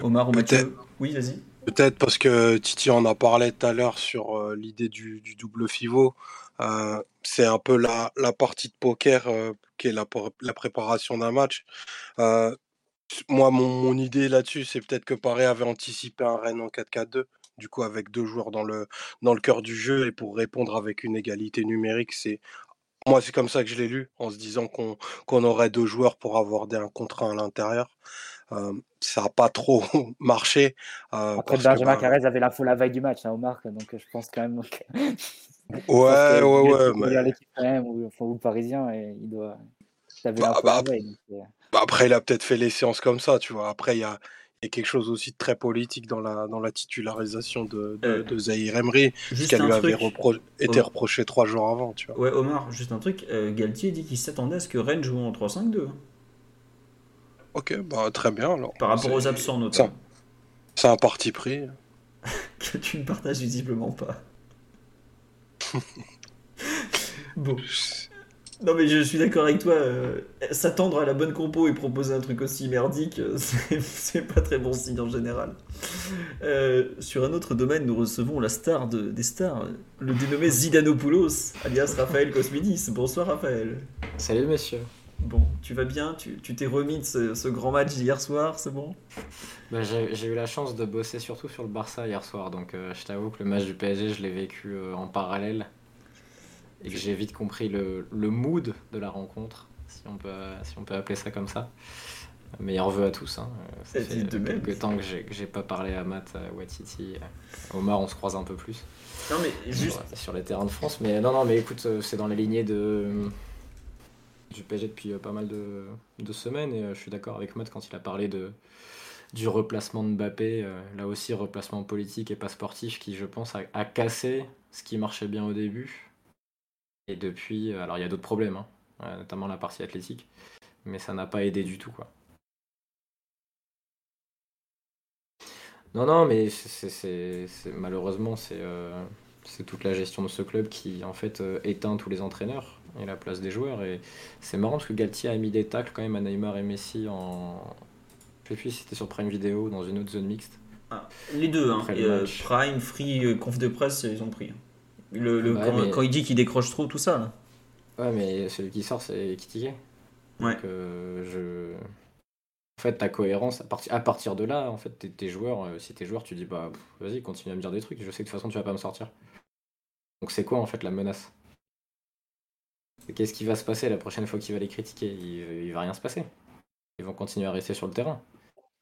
Omar ou Mathieu. Oui, vas-y. Peut-être parce que Titi en a parlé tout à l'heure sur euh, l'idée du, du, double FIVO. Euh, c'est un peu la, la, partie de poker euh, qui est la, la préparation d'un match. Euh, moi, mon, mon idée là-dessus, c'est peut-être que Paris avait anticipé un Rennes en 4-4-2, du coup avec deux joueurs dans le, dans le cœur du jeu, et pour répondre avec une égalité numérique, c'est moi, c'est comme ça que je l'ai lu, en se disant qu'on aurait deux joueurs pour avoir des, un contre un à l'intérieur. Euh, ça n'a pas trop marché. Euh, Après, Benjamin bah, Carrez avait la la veille du match, hein, Omar, donc je pense quand même. Ouais, ouais, ouais. Mais... l'équipe quand même, ou, ou, le Parisien, et il doit. Bah, bah, bah, après, il a peut-être fait les séances comme ça, tu vois. Après, il y a, y a, quelque chose aussi de très politique dans la, dans la titularisation de, de, euh, de Zahir Emery, ce qu'elle lui avait repro été reproché trois jours avant, tu vois. Ouais, Omar, juste un truc. Euh, Galtier dit qu'il s'attendait à ce que Rennes joue en 3-5-2. Ok, bah très bien alors. Par rapport aux absents notamment. C'est un parti pris. que tu ne partages visiblement pas. bon. Non mais je suis d'accord avec toi, euh, s'attendre à la bonne compo et proposer un truc aussi merdique, euh, c'est pas très bon signe en général. Euh, sur un autre domaine, nous recevons la star de, des stars, le dénommé Zidanopoulos, alias Raphaël Cosmidis. Bonsoir Raphaël. Salut monsieur. Bon, tu vas bien? Tu t'es remis de ce, grand match d'hier soir, c'est bon? Bah, J'ai eu la chance de bosser surtout sur le Barça hier soir, donc euh, je t'avoue que le match du PSG, je l'ai vécu euh, en parallèle et que j'ai vite compris le, le, mood de la rencontre, si on peut, si on peut appeler ça comme ça. Meilleur vœu à tous. Hein. Ça fait de quelques temps que j'ai pas parlé à Matt, à Watiti. Omar, on se croise un peu plus. Non, mais juste... sur, sur les terrains de France. Mais non, non, mais écoute, euh, c'est dans la lignée de du PSG depuis euh, pas mal de, semaines et euh, je suis d'accord avec Matt quand il a parlé du replacement de Mbappé, euh, là aussi replacement politique et pas sportif qui je pense a, cassé ce qui marchait bien au début. Et depuis, alors il y a d'autres problèmes, hein, notamment la partie athlétique, mais ça n'a pas aidé du tout. Non, non, mais c'est malheureusement c'est toute la gestion de ce club qui en fait éteint tous les entraîneurs et la place des joueurs. Et c'est marrant parce que Galtier a mis des tacles quand même à Neymar et Messi en, sais plus si c'était sur Prime Video dans une autre zone mixte. Ah, les deux, hein. Le euh. Prime, Free, conf de presse, ils ont pris. Le, le- Ouais, quand, mais- quand il dit qu'il décroche trop, tout ça. Là. Ouais, mais celui qui sort, c'est Kitike. Ouais. Donc, euh, je. En fait, ta cohérence, à, partir à partir de là, en fait, tes, tes joueurs, euh, si t'es joueur, tu dis, bah, vas-y, continue à me dire des trucs, je sais que de toute façon, tu vas pas me sortir. Donc, c'est quoi, en fait, la menace? Qu'est-ce qui va se passer la prochaine fois qu'il va les critiquer? Il, il va rien se passer. Ils vont continuer à rester sur le terrain.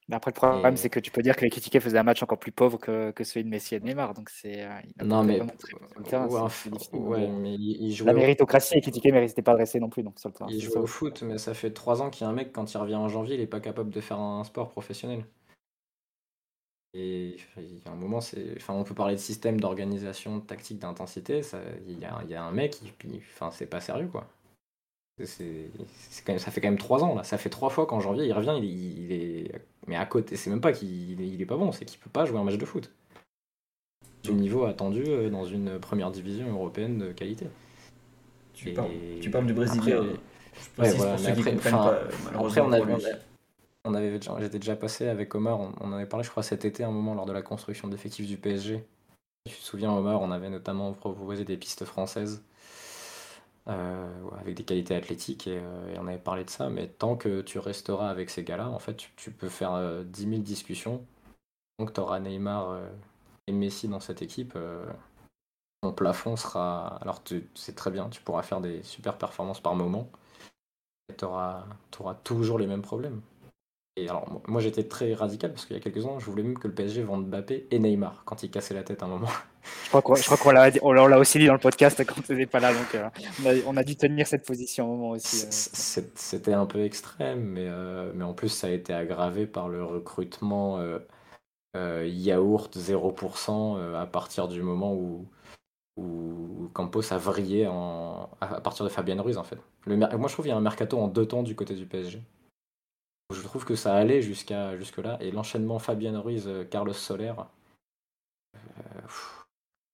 Mais après, le problème, Et- c'est que tu peux dire que les critiqués faisaient un match encore plus pauvre que, que celui de Messi et de Neymar. Donc, c'est. euh, Non, mais. terrain, Ouais, ouais, il, il jouait La au- méritocratie et critiqué mais n'était pas dressé non plus donc, sur le terrain. Il ça au foot, mais ça fait trois ans qu'il y a un mec, quand il revient en janvier, il est pas capable de faire un sport professionnel. Et il y a un moment, c'est, enfin, on peut parler de système d'organisation, de tactique, d'intensité. ça- Il y a, il y a un mec, il, il- enfin, c'est pas sérieux quoi. C'est, c'est quand même, ça fait quand même trois ans là. Ça fait trois fois qu'en janvier il revient, il, est- il est, mais à côté, c'est même pas qu'il il est, pas bon, c'est qu'il peut pas jouer un match de foot. Du niveau attendu euh, dans une première division européenne de qualité. Tu, Et- parles, tu parles du Brésilien. Après- Ouais, voilà, qui après, pas, on avait, pour on avait j'étais déjà passé avec Omar, on, on avait parlé, je crois, cet été, un moment lors de la construction d'effectifs du PSG. Tu te souviens, Omar, on avait notamment proposé des pistes françaises euh, avec des qualités athlétiques et, euh, et on avait parlé de ça. Mais tant que tu resteras avec ces gars-là, en fait, tu, peux faire euh, 10 000 discussions. Donc, tu auras Neymar euh, et Messi dans cette équipe. euh, ton plafond sera. Alors, c'est très bien, tu pourras faire des super performances par moment tu auras, toujours les mêmes problèmes. Et alors, moi- j'étais très radical parce qu'il y a quelques ans, je voulais même que le PSG vende Mbappé et Neymar quand il cassait la tête à un moment. Je crois qu'on je crois qu'on l'a aussi dit dans le podcast quand tu n'étais pas là. Donc, euh, on, a, on a dû tenir cette position au moment aussi. euh. C'était un peu extrême, mais, euh, mais en plus ça a été aggravé par le recrutement yaourt 0% euh, à partir du moment où, où Campos a vrillé en, à partir de Fabian Ruiz en fait. Le, moi je trouve qu'il y a un mercato en deux temps du côté du PSG. Je trouve que ça allait jusqu'à jusque là et l'enchaînement Fabian Ruiz euh, Carlos Soler. euh, pff,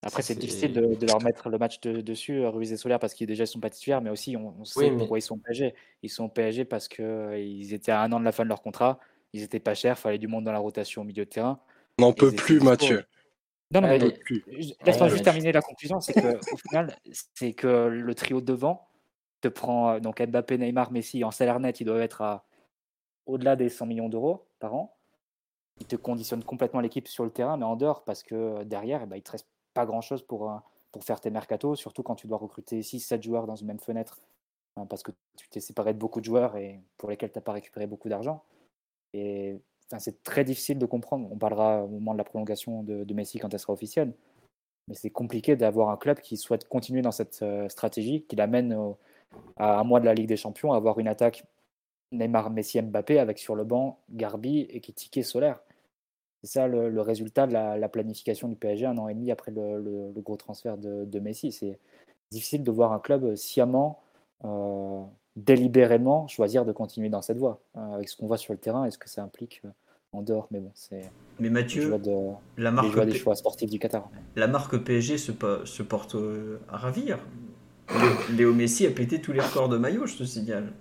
Après, c'est difficile de, de leur mettre le match de- dessus, euh, Ruiz et Solaire, parce qu'ils déjà sont pas titulaires, mais aussi on, on sait Oui, mais- pourquoi ils sont au PSG. Ils sont au PSG parce qu'ils étaient à un an de la fin de leur contrat, ils étaient pas chers, fallait du monde dans la rotation au milieu de terrain. On n'en peut plus, dispo. Mathieu. Non, non, mais laisse-moi juste terminer la conclusion, c'est que au final, c'est que le trio devant te prend donc Mbappé, Neymar, Messi en salaire net, ils doivent être à au-delà des 100 millions d'euros par an. Ils te conditionnent complètement l'équipe sur le terrain, mais en dehors, parce que derrière, eh ben, il te reste pas grand-chose pour, euh, pour faire tes mercatos, surtout quand tu dois recruter 6-7 joueurs dans une même fenêtre, hein, parce que tu t'es séparé de beaucoup de joueurs et pour lesquels tu n'as pas récupéré beaucoup d'argent. Et c'est très difficile de comprendre. On parlera au moment de la prolongation de, Messi quand elle sera officielle. Mais c'est compliqué d'avoir un club qui souhaite continuer dans cette euh, stratégie, qui l'amène à un mois de la Ligue des Champions, à avoir une attaque Neymar, Messi, Mbappé avec sur le banc Garbi et Kitike Solaire. C'est ça le, le résultat de la, la planification du PSG un an et demi après le, le- le gros transfert de, de Messi. C'est difficile de voir un club sciemment, euh, délibérément choisir de continuer dans cette voie. Euh, avec ce qu'on voit sur le terrain et ce que ça implique euh, en dehors? Mais bon, c'est Mais Mathieu, de, la marque, des choix sportifs du Qatar. la marque PSG se, se porte à ravir. Léo Messi a pété tous les records de maillot, je te signale.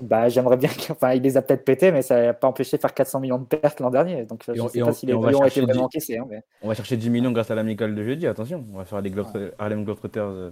Bah, j'aimerais bien qu'il enfin, il les a peut-être pétés, mais ça n'a pas empêché de faire 400 millions de pertes l'an dernier. Donc, je Et ne on- sais et pas on- si les on va maillots ont été chercher vraiment du- encaissés. hein, mais... On va chercher 10 millions grâce à l'amicale de jeudi, attention. On va faire les Globetrotters- Harlem Globetrotters euh,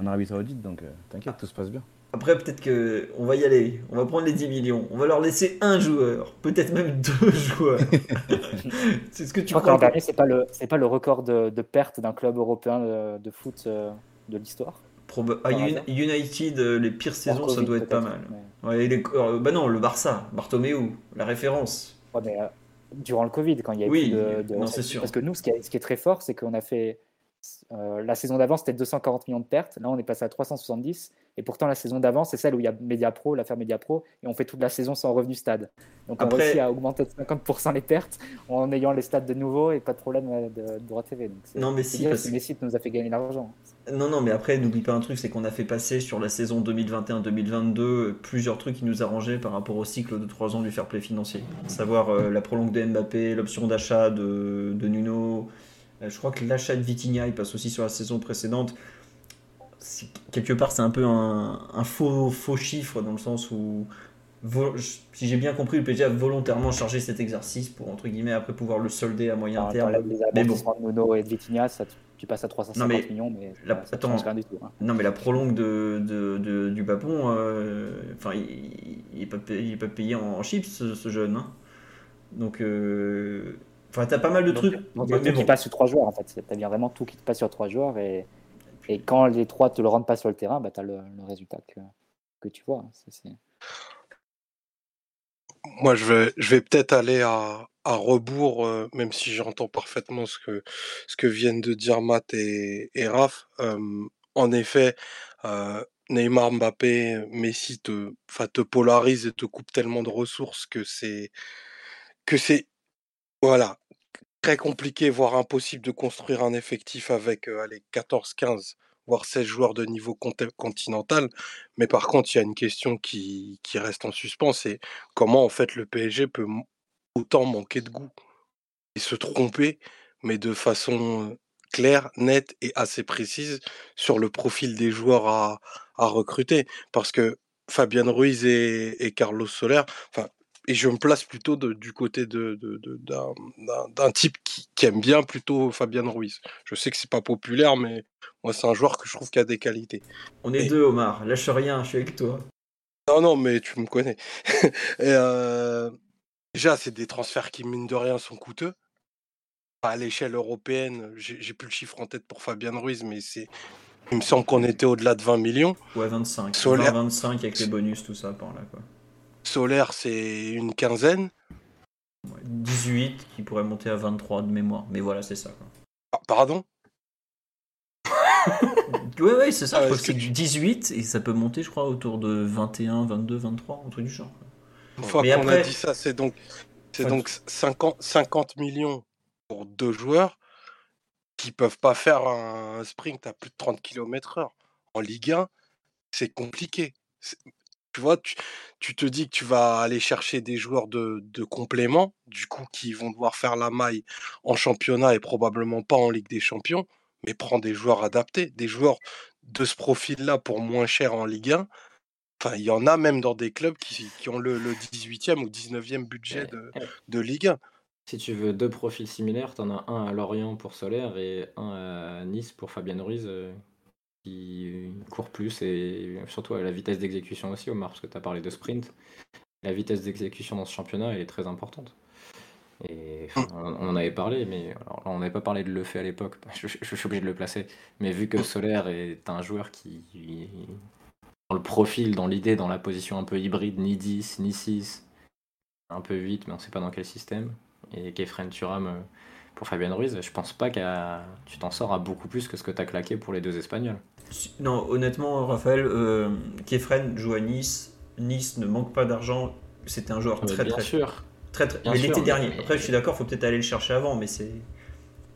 en Arabie Saoudite, donc euh, t'inquiète, tout se passe bien. Après, peut-être que on va y aller. On va prendre les 10 millions. On va leur laisser un joueur, peut-être même deux joueurs. C'est ce que Je tu crois l'an dernier, ce n'est pas, le- c'est pas le record de, de perte d'un club européen de, de foot euh, de l'histoire. Proba- ah. United, les pires saisons, ça doit être pas mal. mais- Ouais, et les- euh, bah non, le Barça, Bartomeu, la référence. Ouais, mais, euh, durant le Covid, quand il y a eu Oui, de, de non, c'est sûr. Parce que nous, ce qui est, ce qui est très fort, c'est qu'on a fait. euh, la saison d'avant, c'était 240 millions de pertes. Là, on est passé à 370. Et pourtant, la saison d'avant, c'est celle où il y a Mediapro, l'affaire Mediapro, et on fait toute la saison sans revenu stade. Donc, on Après- réussit à augmenter de 50% les pertes en ayant les stades de nouveau et pas de problème euh, de, de droit TV. Donc, Non, mais si, parce que- Messi nous a fait gagner l'argent. Non, non, mais après, n'oublie pas un truc, c'est qu'on a fait passer sur la saison 2021-2022 euh, plusieurs trucs qui nous arrangeaient par rapport au cycle de 3 ans du fair play financier. À savoir euh, la prolongue de Mbappé, l'option d'achat de, de Nuno. Euh, je crois que l'achat de Vitinha, il passe aussi sur la saison précédente. Quelque part, c'est un peu un, un faux, faux chiffre dans le sens où si j'ai bien compris, le PSG a volontairement chargé cet exercice pour, entre guillemets, après pouvoir le solder à moyen terme. Les mais bon. de Nuno et de Vitinha, ça, tu passes à 350 mais millions, mais la, ça, attends, rien du tout. Hein. Non, mais la prolongue de, de, du Babon, euh, enfin, il n'est pas, payé, pas payé en, chips, ce, jeune. Hein. Donc, euh, enfin, t'as pas mal de trucs. Donc, mais, tout qui passe sur trois joueurs, en fait. T'as bien vraiment tout qui te passe sur trois joueurs, et, et quand les trois te le rendent pas sur le terrain, bah, t'as le, le résultat que, que tu vois. Moi, je vais, je vais peut-être aller à, à rebours, euh, même si j'entends parfaitement ce que, ce que viennent de dire Matt et, et Raph. en effet, euh, Neymar, Mbappé, Messi te, te polarise et te coupe tellement de ressources que c'est voilà très compliqué, voire impossible de construire un effectif avec euh, 14-15 voire 16 joueurs de niveau continental. Mais par contre, il y a une question qui, qui reste en suspens, c'est comment en fait le PSG peut autant manquer de goût et se tromper, mais de façon claire, nette et assez précise sur le profil des joueurs à, à recruter. Parce que Fabien Ruiz et, et Carlos Soler, enfin, et je me place plutôt du côté de, d'un, type qui, aime bien plutôt Fabien Ruiz. Je sais que c'est pas populaire, mais moi c'est un joueur que je trouve qui a des qualités. On est deux, Omar. Lâche rien, je suis avec toi. Non, non, mais tu me connais. et euh, déjà, c'est des transferts qui, mine de rien, sont coûteux. À l'échelle européenne, j'ai, plus le chiffre en tête pour Fabien Ruiz, mais c'est il me semble qu'on était au-delà de 20 millions. Ouais, 25. 25 avec les bonus, tout ça par là, quoi. Solaire, c'est une quinzaine. 18 qui pourrait monter à 23 de mémoire. Mais voilà, c'est ça. Ah, pardon? Ouais, ouais, c'est ça. Ah, c'est du 18 et ça peut monter, je crois, autour de 21, 22, 23, un truc du genre. Une fois qu'on a dit ça, c'est donc, c'est donc 50, 50 millions pour deux joueurs qui peuvent pas faire un sprint à plus de 30 km/h. En Ligue 1, c'est compliqué. Tu vois, tu, te dis que tu vas aller chercher des joueurs de, complément, du coup, qui vont devoir faire la maille en championnat et probablement pas en Ligue des Champions, mais prends des joueurs adaptés, des joueurs de ce profil-là pour moins cher en Ligue 1. Enfin, il y en a même dans des clubs qui, ont le, 18e ou 19e budget de, Ligue 1. Si tu veux deux profils similaires, tu en as un à Lorient pour Solaire et un à Nice pour Fabien Ruiz, euh, qui court plus et surtout la vitesse d'exécution aussi, Omar, parce que tu as parlé de sprint. La vitesse d'exécution dans ce championnat, elle est très importante. Et on, en avait parlé, mais on n'avait pas parlé de le fait à l'époque, je, suis obligé de le placer. Mais vu que Solaire est un joueur qui, dans le profil, dans l'idée, dans la position un peu hybride, ni 10, ni 6, un peu 8, mais on ne sait pas dans quel système, et qu'Efren Turam euh, pour Fabien Ruiz, je pense pas que tu t'en sors à beaucoup plus que ce que tu as claqué pour les deux Espagnols. Non, honnêtement, Raphaël, euh, Kefren joue à Nice. Nice ne manque pas d'argent. C'était un joueur très, très, sûr. très, très. mais l'été dernier. Après, je suis d'accord, faut peut-être aller le chercher avant, mais c'est.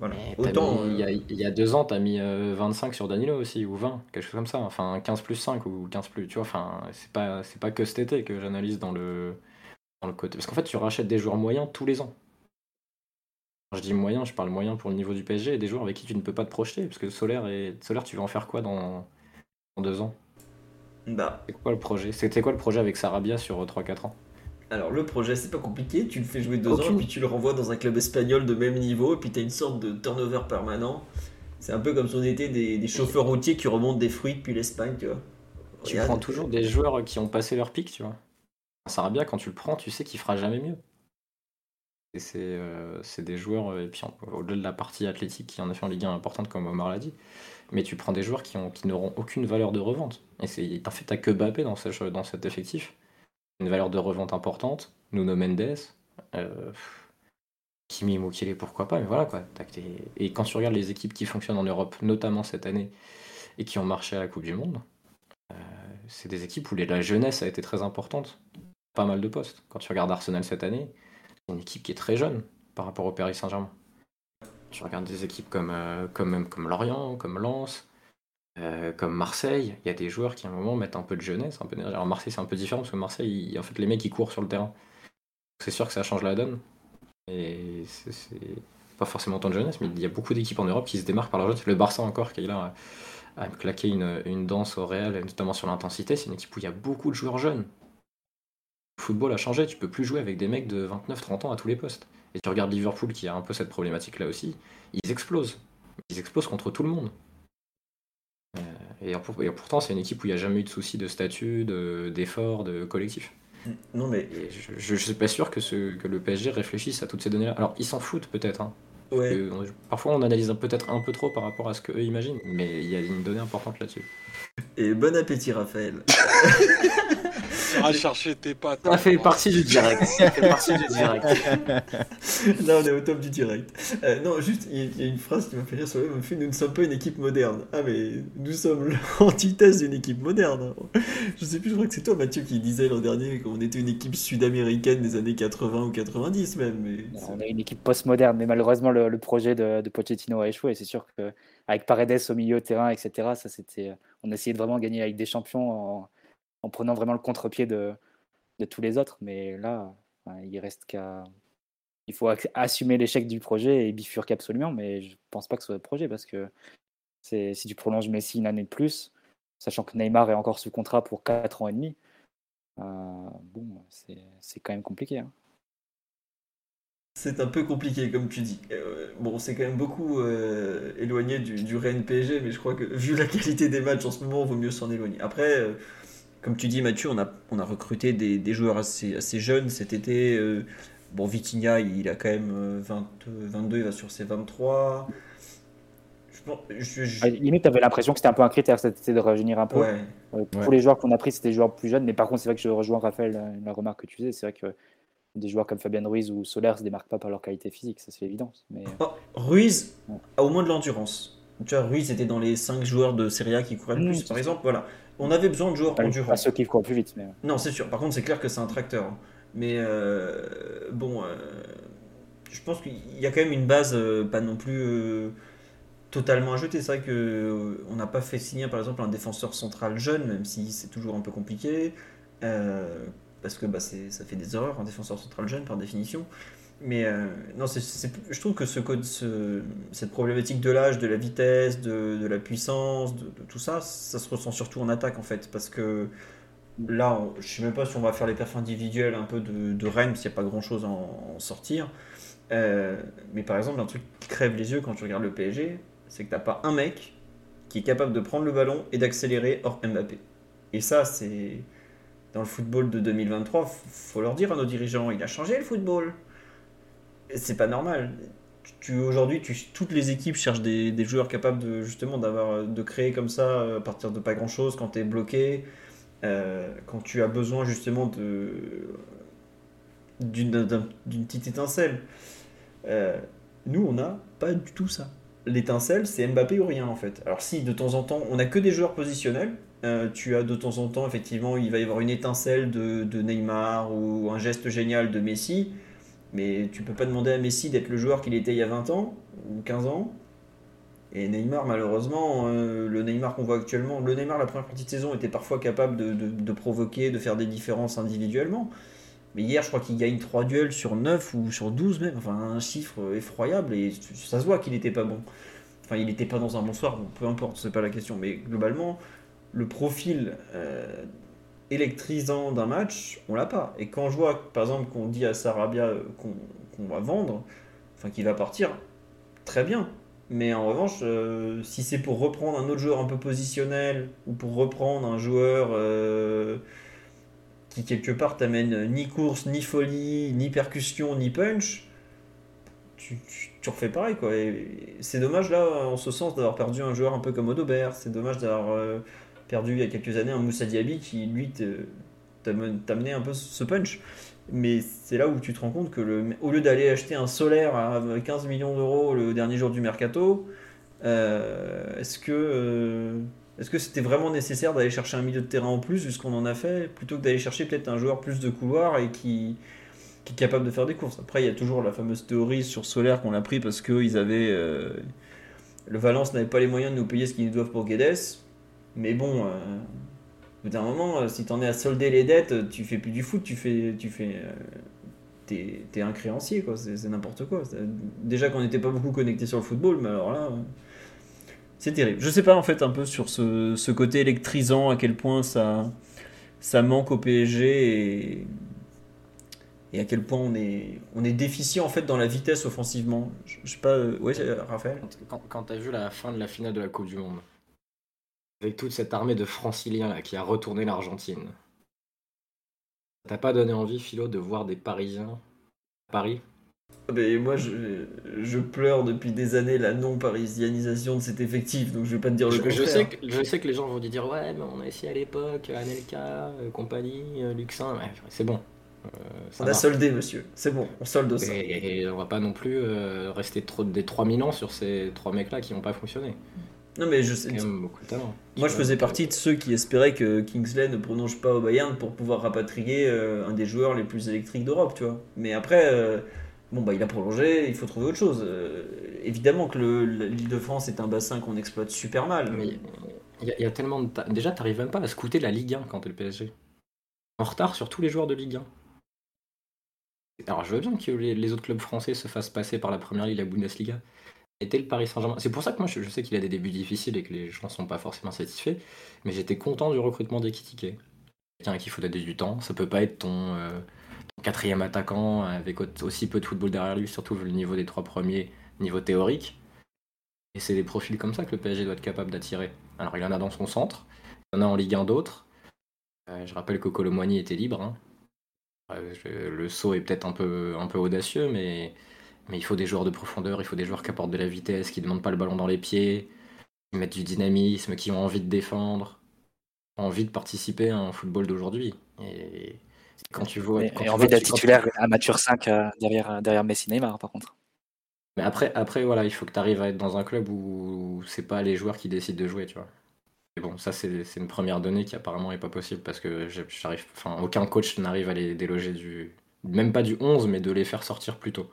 Voilà. Autant. il, y a, euh, il, y a, deux ans, tu as mis 25 euh, sur Danilo aussi, ou 20, quelque chose comme ça. Enfin, 15 plus 5 ou 15 plus. Tu vois, enfin, c'est pas, c'est pas que cet été que j'analyse dans le, dans le côté. Parce qu'en fait, tu rachètes des joueurs moyens tous les ans. Je dis moyen, je parle moyen pour le niveau du PSG et des joueurs avec qui tu ne peux pas te projeter. Parce que Solaire, et... Solaire tu vas en faire quoi dans, deux ans? Bah. C'est quoi le projet? C'était quoi le projet avec Sarabia sur 3-4 euh, ans? Alors le projet c'est pas compliqué, tu le fais jouer deux ans, puis tu le renvoies dans un club espagnol de même niveau, et puis t'as une sorte de turnover permanent. C'est un peu comme si on était des, chauffeurs routiers qui remontent des fruits depuis l'Espagne, tu vois. Tu prends toujours des joueurs qui ont passé leur pic, tu vois. Sarabia, quand tu le prends, tu sais qu'il fera jamais mieux. Euh, c'est des joueurs, euh, et puis au-delà de la partie athlétique qui en a fait en Ligue 1 importante comme Omar l'a dit, mais tu prends des joueurs qui, ont, qui n'auront aucune valeur de revente. Et en fait, t'as que Bappé dans, cet effectif. Une valeur de revente importante, Nuno Mendes, euh, Kimi Mukele, pourquoi pas, mais voilà quoi. Et quand tu regardes les équipes qui fonctionnent en Europe, notamment cette année, et qui ont marché à la Coupe du Monde, c'est des équipes où la jeunesse a été très importante. Pas mal de postes. Quand tu regardes Arsenal cette année, une équipe qui est très jeune par rapport au Paris Saint-Germain. Tu regardes des équipes comme, euh, comme, Lorient, comme Lens, euh, comme Marseille, il y a des joueurs qui à un moment mettent un peu de jeunesse, un peu. Alors Marseille c'est un peu différent parce que Marseille, en fait les mecs ils courent sur le terrain. C'est sûr que ça change la donne. Et c'est pas forcément tant de jeunesse, mais il y a beaucoup d'équipes en Europe qui se démarquent par leur jeunesse. Le Barça encore qui est là à claquer une, une danse au Real, notamment sur l'intensité, c'est une équipe où il y a beaucoup de joueurs jeunes football a changé. Tu peux plus jouer avec des mecs de 29-30 ans à tous les postes. Et tu regardes Liverpool qui a un peu cette problématique là aussi. Ils explosent. Ils explosent contre tout le monde. Euh, et, pourtant, c'est une équipe où il n'y a jamais eu de souci de statut, d'effort, de, collectif. Non, mais. je ne suis pas sûr que, ce, que le PSG réfléchisse à toutes ces données-là. Alors, ils s'en foutent peut-être. Hein. parfois, on analyse peut-être un peu trop par rapport à ce qu'eux imaginent, mais il y a une donnée importante là-dessus. Et bon appétit, Raphaël. à chercher tes pattes. Ça fait partie du direct. Ça fait partie du direct. Là, on est au top du direct. Euh, non, juste, il y, a une phrase qui m'a fait rire sur le même Nous ne sommes pas une équipe moderne. Ah, mais nous sommes l'antithèse d'une équipe moderne. Je sais plus, je crois que c'est toi, Mathieu, qui disait l'an dernier qu'on était une équipe sud-américaine des années 80 ou 90 même. Mais on est une équipe post-moderne, mais malheureusement, le, projet de, de, Pochettino a échoué. C'est sûr qu'avec Paredes au milieu terrain, etc., ça c'était. On essayait de vraiment gagner avec des champions en en prenant vraiment le contre-pied de, tous les autres. Mais là, il reste qu'à. Il faut assumer l'échec du projet et bifurquer absolument, mais je pense pas que ce soit le projet parce que si tu prolonges Messi une année de plus, sachant que Neymar est encore sous contrat pour 4 ans et demi, euh, bon, c'est quand même compliqué. Hein. C'est un peu compliqué, comme tu dis. Euh, bon, c'est quand même beaucoup euh, éloigné du, du Rennes PSG, mais je crois que vu la qualité des matchs en ce moment, il vaut mieux s'en éloigner. Après, comme tu dis Mathieu, on a, on a recruté des, joueurs assez, assez, jeunes cet été. Euh, bon, Vitinha, il a quand même 22, euh, il va sur ses 23. Je, je, ah, Limite, tu avais l'impression que c'était un peu un critère, c'était de rajeunir un peu. Euh, tous les joueurs qu'on a pris, c'était des joueurs plus jeunes. Mais par contre, c'est vrai que je rejoins Raphaël, la, remarque que tu faisais. C'est vrai que des joueurs comme Fabien Ruiz ou Soler se démarquent pas par leur qualité physique, ça c'est évident. Mais... Oh, Ruiz a au moins de l'endurance. Tu vois, Ruiz était dans les 5 joueurs de Serie A qui couraient le mmh, plus, par exemple. Voilà on avait besoin de joueurs endurants. Pas ceux qui courent plus vite. Mais... Non, c'est sûr. Par contre, c'est clair que c'est un tracteur. Hein. Mais euh, bon, euh, je pense qu'il y a quand même une base euh, pas non plus totalement à jeter. C'est vrai que on n'a pas fait signer, par exemple, un défenseur central jeune, même si c'est toujours un peu compliqué. parce que bah, ça fait des erreurs, un défenseur central jeune, par définition. Mais euh, non, je trouve que ce, ce, cette problématique de l'âge, de la vitesse, de, la puissance, de, tout ça, ça se ressent surtout en attaque en fait. Parce que là, je je sais même pas si on va faire les perfs individuels un peu de, de Rennes, s'il n'y a pas grand chose à en, sortir. Euh, mais par exemple, un truc qui crève les yeux quand tu regardes le PSG, c'est que tu n'as pas un mec qui est capable de prendre le ballon et d'accélérer hors Mbappé. Et ça, c'est. Dans le football de 2023, faut leur dire à nos dirigeants, il a changé le football c'est pas normal. Tu, aujourd'hui, tu, toutes les équipes cherchent des, des, joueurs capables de justement d'avoir de créer comme ça euh, à partir de pas grand chose quand tu es bloqué, euh, quand tu as besoin justement de d'une petite étincelle. Euh, nous, on n'a pas du tout ça. L'étincelle, c'est Mbappé ou rien en fait. Alors si de temps en temps, on n'a que des joueurs positionnels, tu as de temps en temps, effectivement, il va y avoir une étincelle de, de Neymar ou un geste génial de Messi. Mais tu peux pas demander à Messi d'être le joueur qu'il était il y a 20 ans ou 15 ans. Et Neymar, malheureusement, euh, le Neymar qu'on voit actuellement, le Neymar, la première partie de saison, était parfois capable de, provoquer, de faire des différences individuellement. Mais hier, je crois qu'il gagne 3 duels sur 9 ou sur 12 même. Enfin, un chiffre effroyable. Et ça se voit qu'il n'était pas bon. Enfin, il n'était pas dans un bon soir, peu importe, c'est pas la question. Mais globalement, le profil euh, électrisant d'un match, on l'a pas. Et quand je vois, par exemple, qu'on dit à Sarabia euh, qu'on va vendre, enfin qu'il va partir, très bien. Mais en revanche, euh, si c'est pour reprendre un autre joueur un peu positionnel, ou pour reprendre un joueur euh, qui quelque part t'amène ni course, ni folie, ni percussion, ni punch, tu, refais pareil. quoi. C'est dommage là, en ce sens, d'avoir perdu un joueur un peu comme Odobert. C'est dommage d'avoir perdu il y a quelques années un Moussa Diaby qui, lui, t'a amené un peu ce punch. Mais c'est là où tu te rends compte que, le, au lieu d'aller acheter un solaire à 15 millions d'euros le dernier jour du mercato, euh, est-ce que euh, est-ce que c'était vraiment nécessaire d'aller chercher un milieu de terrain en plus, vu ce qu'on en a fait, plutôt que d'aller chercher peut-être un joueur plus de couloir et qui, est capable de faire des courses? Après, il y a toujours la fameuse théorie sur Solaire qu'on a pris parce que ils avaient, euh, le Valence n'avait pas les moyens de nous payer ce qu'ils nous doivent pour Guedes. Mais bon, euh, au bout d'un moment, euh, si t'en es à solder les dettes, tu fais plus du foot, tu fais. Tu fais euh, t'es, un créancier, quoi. C'est, n'importe quoi. déjà qu'on n'était pas beaucoup connecté sur le football, mais alors là. C'est terrible. Je sais pas en fait un peu sur ce, ce côté électrisant, à quel point ça, ça manque au PSG et et à quel point on est, on est déficient en fait dans la vitesse offensivement. Je, je sais pas, euh, euh, Raphaël? Quand, quand tu as vu la fin de la finale de la Coupe du Monde, avec toute cette armée de franciliens là, qui a retourné l'Argentine, t'as pas donné envie, Philo, de voir des Parisiens à Paris? Mais moi, je, je, pleure depuis des années la non-parisianisation de cet effectif, donc je vais pas te dire le je, contraire. Je sais, que, je sais que les gens vont dire Ouais, mais on a essayé à l'époque, Anelka, euh, compagnie, euh, Luxin, ouais, c'est bon. Euh, on a soldé, monsieur. C'est bon, on solde ça. Et, et, on va pas non plus euh, rester trop, des 3000 ans sur ces trois mecs-là qui n'ont pas fonctionné. Non, mais je sais. beaucoup de talent. Moi, je faisais partie de ceux qui espéraient que Kingsley ne prononce pas au Bayern pour pouvoir rapatrier euh, un des joueurs les plus électriques d'Europe, tu vois. Mais après, euh, bon, bah, il a prolongé, il faut trouver autre chose. Euh, évidemment que l'île de France est un bassin qu'on exploite super mal. Mais il y, a, y, a tellement de. Ta... Déjà, t'arrives même pas à scouter la Ligue 1 quand t'es le PSG. En retard sur tous les joueurs de Ligue 1. Alors, je veux bien que les, les autres clubs français se fassent passer par la première ligue, la Bundesliga était le Paris Saint-Germain. C'est pour ça que moi je, sais qu'il a des débuts difficiles et que les gens sont pas forcément satisfaits, mais j'étais content du recrutement d'Ekitike. Quelqu'un à qui il faut donner du temps, ça peut pas être ton, euh, quatrième attaquant avec aussi peu de football derrière lui, surtout le niveau des trois premiers, niveau théorique. Et c'est des profils comme ça que le PSG doit être capable d'attirer. Alors il en a dans son centre, il y en a en Ligue 1 d'autres. Euh, je rappelle que Colomboigny était libre. Hein. Euh, le saut est peut-être un peu, un peu audacieux, mais mais il faut des joueurs de profondeur, il faut des joueurs qui apportent de la vitesse, qui ne demandent pas le ballon dans les pieds, qui mettent du dynamisme, qui ont envie de défendre, envie de participer à un football d'aujourd'hui. Et quand tu vois. Et, quand et tu envie d'être titulaire à mature 5 euh, derrière, derrière Messi Neymar, par contre. Mais après, après voilà, il faut que tu arrives à être dans un club où c'est pas les joueurs qui décident de jouer, tu vois. Et bon, ça, c'est une première donnée qui apparemment est pas possible parce que j'arrive. Enfin, aucun coach n'arrive à les déloger du. Même pas du 11, mais de les faire sortir plus tôt.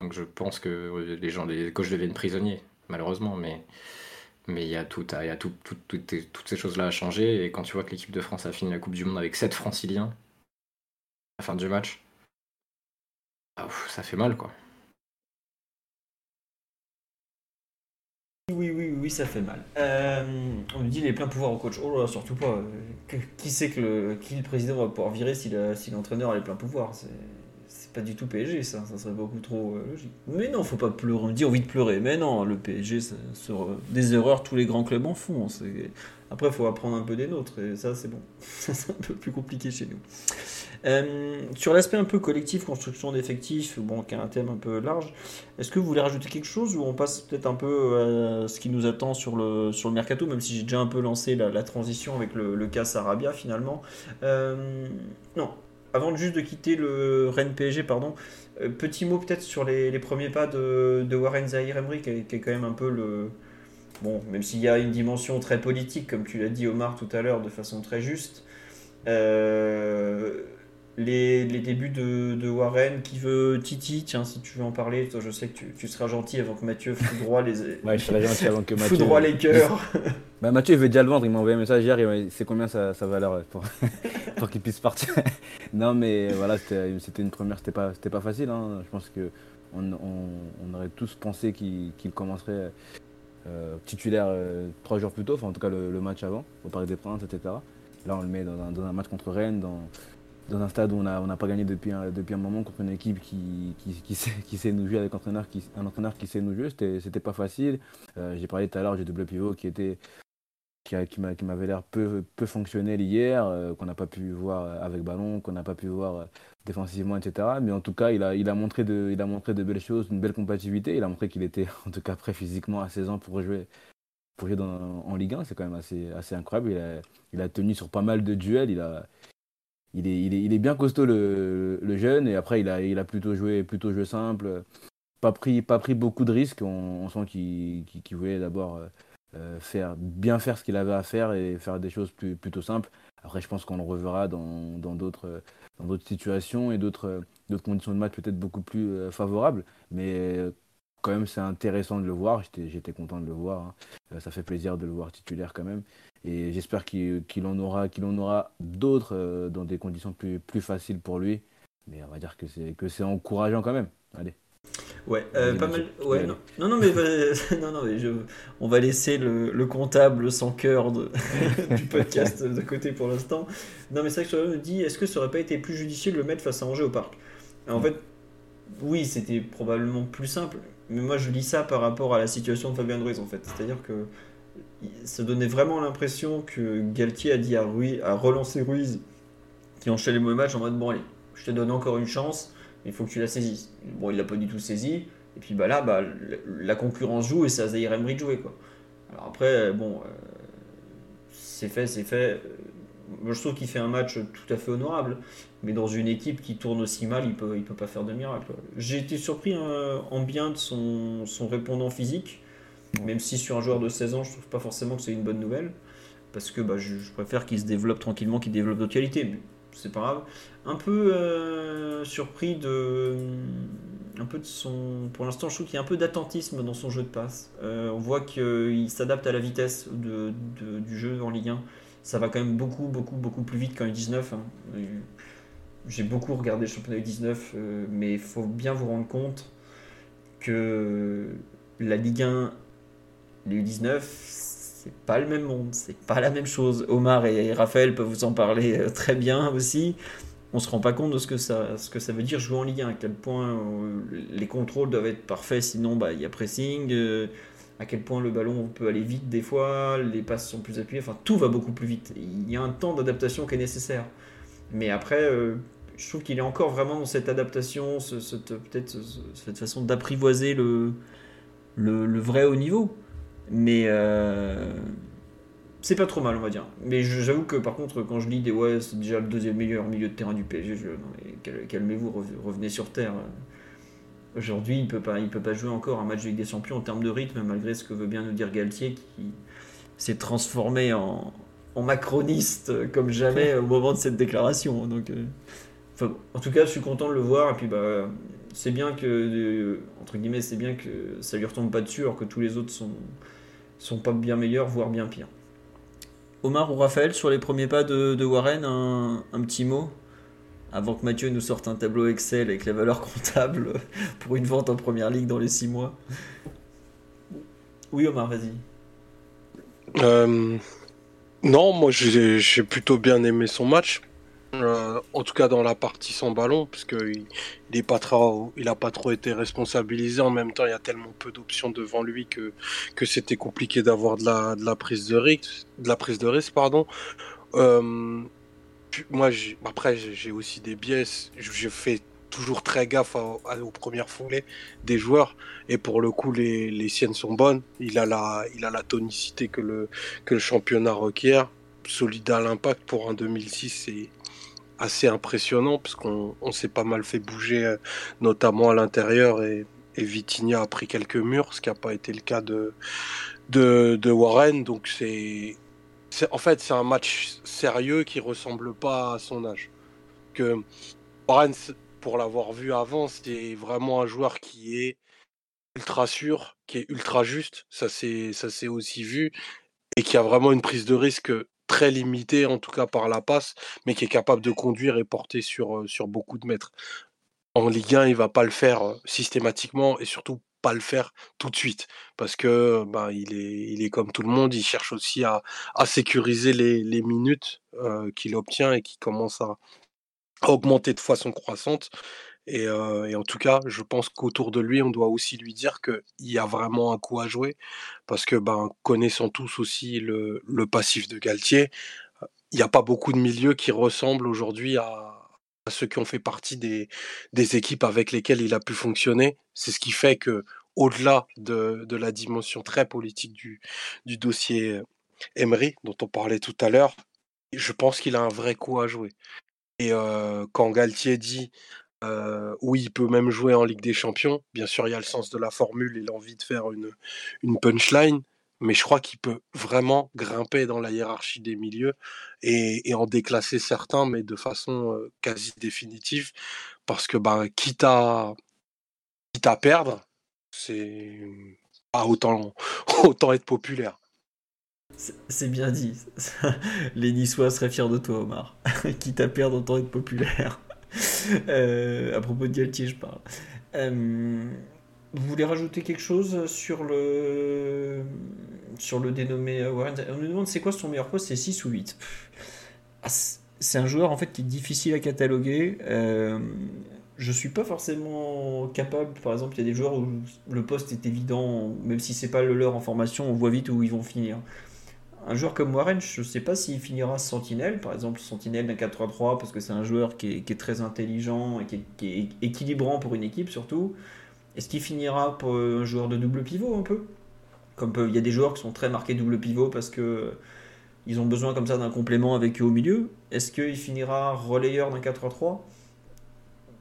Donc je pense que les gens, les coachs deviennent prisonniers, malheureusement, mais mais il y a tout, il y a tout, tout, tout, toutes ces choses-là à changer. Et quand tu vois que l'équipe de France a fini la Coupe du Monde avec 7 franciliens à la fin du match, ça fait mal, quoi. Oui, oui, oui, ça fait mal. Euh, on me dit les pleins pouvoirs au coach. Oh là, surtout pas. Qui sait que le, qui le président va pouvoir virer si l'entraîneur a les pleins pouvoirs pas du tout PSG ça, ça serait beaucoup trop euh, logique. Mais non, faut pas pleurer, on dit envie de pleurer, mais non, le PSG, sur, des erreurs, tous les grands clubs en font. Après, il faut apprendre un peu des nôtres, et ça c'est bon. c'est un peu plus compliqué chez nous. Euh, sur l'aspect un peu collectif, construction d'effectifs, bon, qui est un thème un peu large, est-ce que vous voulez rajouter quelque chose ou on passe peut-être un peu à ce qui nous attend sur le, sur le mercato, même si j'ai déjà un peu lancé la, transition avec le, le cas Sarabia finalement? Euh, Non, avant juste de quitter le Rennes PSG, pardon, euh, petit mot peut-être sur les, les, premiers pas de, de Warren Zahir Emery, qui, qui, est quand même un peu le. Bon, même s'il y a une dimension très politique, comme tu l'as dit Omar tout à l'heure, de façon très juste. Euh, les, les, débuts de, de, Warren qui veut Titi, tiens, si tu veux en parler, toi je sais que tu, tu seras gentil avant que Mathieu foudroie les, ouais, je serai gentil avant que Mathieu... foudroie les cœurs. bah, Mathieu il veut déjà le vendre, il m'a envoyé un message hier, c'est combien sa, sa valeur pour, pour qu'il puisse partir? non mais voilà, c'était une première, c'était pas, pas facile, hein. je pense que on, on, on, aurait tous pensé qu'il qu commencerait euh, titulaire euh, trois jours plus tôt, enfin en tout cas le, le, match avant, au Parc des Princes, etc. Là on le met dans un, dans un match contre Rennes, dans dans un stade où on n'a on a pas gagné depuis un, depuis un moment contre une équipe qui, qui, qui, sait, qui sait nous jouer avec un entraîneur qui, un entraîneur qui sait nous jouer. C'était pas facile. Euh, J'ai parlé tout à l'heure du double pivot qui était qui, qui m'avait l'air peu, peu fonctionnel hier, euh, qu'on n'a pas pu voir avec ballon, qu'on n'a pas pu voir défensivement, etc. Mais en tout cas, il a, il, a montré de, il a montré de belles choses, une belle compatibilité. Il a montré qu'il était en tout cas prêt physiquement à 16 ans pour jouer, pour jouer en Ligue 1. C'est quand même assez, assez incroyable. Il a, il a tenu sur pas mal de duels. Il a, il est, il est, il est bien costaud le, le, jeune et après il a, il a plutôt joué plutôt joué simple, pas pris, pas pris beaucoup de risques. On, sent qu'il qu qu voulait d'abord euh, faire bien faire ce qu'il avait à faire et faire des choses plus, plutôt simples. Après je pense qu'on le reverra dans d'autres dans d'autres situations et d'autres conditions de match peut-être beaucoup plus euh, favorables. Mais quand même c'est intéressant de le voir. J'étais content de le voir. Hein. Ça fait plaisir de le voir titulaire quand même. Et j'espère qu'il qu en aura, qu'il en aura d'autres euh, dans des conditions plus, plus faciles pour lui. Mais on va dire que c'est que c'est encourageant quand même. Allez. Ouais, euh, pas mal. Ouais, non. non, mais, non, non, mais je... on va laisser le, le comptable sans cœur de... du podcast de côté pour l'instant. Non, mais c'est vrai que me dis, est-ce que ça aurait pas été plus judicieux de le mettre face à Angers au parc? En fait, oui, c'était probablement plus simple, mais moi je lis ça par rapport à la situation de Fabien Ruiz en fait. C'est-à-dire que ça donnait vraiment l'impression que Galtier a dit à, Ruiz, à relancer Ruiz qui enchaîne les mauvais matchs en mode bon allez, je te donne encore une chance, il faut que tu la saisisses. Bon, il l'a pas du tout saisi, et puis bah là, bah, la concurrence joue et c'est à Zahir Emery de jouer quoi. Alors après, bon, euh, c'est fait, c'est fait. Moi, je trouve qu'il fait un match tout à fait honorable, mais dans une équipe qui tourne aussi mal, il peut, il peut pas faire de miracle. J'ai été surpris hein, en bien de son, son, répondant physique, même si sur un joueur de 16 ans, je trouve pas forcément que c'est une bonne nouvelle, parce que bah, je, préfère qu'il se développe tranquillement, qu'il développe d'autres qualités, c'est pas grave. Un peu euh, surpris de, un peu de son, pour l'instant, je trouve qu'il y a un peu d'attentisme dans son jeu de passe. Euh, on voit qu'il s'adapte à la vitesse de, du jeu en Ligue 1 ça va quand même beaucoup, beaucoup, beaucoup plus vite qu'en U19. Hein. J'ai beaucoup regardé le championnat U19, euh, mais il faut bien vous rendre compte que la Ligue 1, les U19, c'est pas le même monde, c'est pas la même chose. Omar et Raphaël peuvent vous en parler euh, très bien aussi. On se rend pas compte de ce que ça, ce que ça veut dire jouer en Ligue 1, à quel point euh, les contrôles doivent être parfaits, sinon bah, il y a pressing à quel point le ballon peut aller vite des fois, les passes sont plus appuyées, enfin tout va beaucoup plus vite. Il y a un temps d'adaptation qui est nécessaire. Mais après, euh, je trouve qu'il est encore vraiment dans cette adaptation, peut-être cette façon d'apprivoiser le, le, vrai haut niveau. Mais euh, c'est pas trop mal, on va dire. Mais j'avoue que par contre, quand je lis des ouais, c'est déjà le deuxième meilleur milieu de terrain du PSG, je, non, calmez-vous, revenez sur terre. Aujourd'hui, il ne peut, pas, jouer encore un match avec des champions en termes de rythme, malgré ce que veut bien nous dire Galtier, qui s'est transformé en, macroniste comme jamais au moment de cette déclaration. Donc, euh, en tout cas, je suis content de le voir. Et puis, bah, c'est bien que, entre guillemets, c'est bien que ça lui retombe pas dessus, alors que tous les autres sont, sont pas bien meilleurs, voire bien pires. Omar ou Raphaël, sur les premiers pas de, Warren, un petit mot avant que Mathieu nous sorte un tableau Excel avec les valeurs comptables pour une vente en première ligue dans les 6 mois. Oui, Omar, vas-y. Euh, non, moi j'ai plutôt bien aimé son match. Euh, en tout cas dans la partie sans ballon, parce qu'il il pas trop, il a pas trop été responsabilisé. En même temps, il y a tellement peu d'options devant lui que, que c'était compliqué d'avoir de la, de la prise de risque, de la prise de risque, pardon. Euh, moi, après, j'ai aussi des biais. Je fais toujours très gaffe aux premières foulées des joueurs. Et pour le coup, les, siennes sont bonnes. Il a la, il a la tonicité que le, que le championnat requiert. Solide à l'impact pour un 2006, c'est assez impressionnant parce qu'on s'est pas mal fait bouger, euh, notamment à l'intérieur. Et, et Vitinha a pris quelques murs, ce qui n'a pas été le cas de, de, Warren. Donc c'est en fait, c'est un match sérieux qui ressemble pas à son âge. Que Warren, pour l'avoir vu avant, c'est vraiment un joueur qui est ultra sûr, qui est ultra juste. Ça c'est ça s'est aussi vu et qui a vraiment une prise de risque très limitée, en tout cas par la passe, mais qui est capable de conduire et porter sur, sur beaucoup de mètres. En Ligue 1, il va pas le faire systématiquement et surtout pas le faire tout de suite parce que ben, il, est, il est comme tout le monde, il cherche aussi à, à sécuriser les, les minutes qu'il obtient et qui commence à, augmenter de façon croissante. Et, en tout cas, je pense qu'autour de lui, on doit aussi lui dire qu'il y a vraiment un coup à jouer parce que ben, connaissant tous aussi le, passif de Galtier, il n'y a pas beaucoup de milieux qui ressemblent aujourd'hui à, ceux qui ont fait partie des, équipes avec lesquelles il a pu fonctionner. C'est ce qui fait que, au-delà de, la dimension très politique du, dossier Emery, dont on parlait tout à l'heure, je pense qu'il a un vrai coup à jouer. Et quand Galtier dit oui, il peut même jouer en Ligue des Champions, bien sûr, il y a le sens de la formule et l'envie de faire une, punchline, mais je crois qu'il peut vraiment grimper dans la hiérarchie des milieux et, en déclasser certains, mais de façon quasi définitive, parce que quitte, à, quitte à perdre, c'est pas autant, autant être populaire. C'est bien dit. Les Niçois seraient fiers de toi, Omar. quitte à perdre, autant être populaire. Euh, à propos de Galtier, je parle. Euh, Vous voulez rajouter quelque chose sur le, sur le dénommé Warren On nous demande c'est quoi son meilleur poste C'est 6 ou 8 ah, C'est un joueur en fait qui est difficile à cataloguer. Euh, je suis pas forcément capable, par exemple, il y a des joueurs où le poste est évident, même si c'est pas le leur en formation, on voit vite où ils vont finir. Un joueur comme Warren, je ne sais pas s'il finira sentinelle, par exemple sentinelle d'un 4-3-3, parce que c'est un joueur qui est, très intelligent et qui est, équilibrant pour une équipe surtout. Est-ce qu'il finira pour un joueur de double pivot un peu? Comme il y a des joueurs qui sont très marqués double pivot parce que ils ont besoin comme ça d'un complément avec eux au milieu. Est-ce qu'il finira relayeur d'un 4-3-3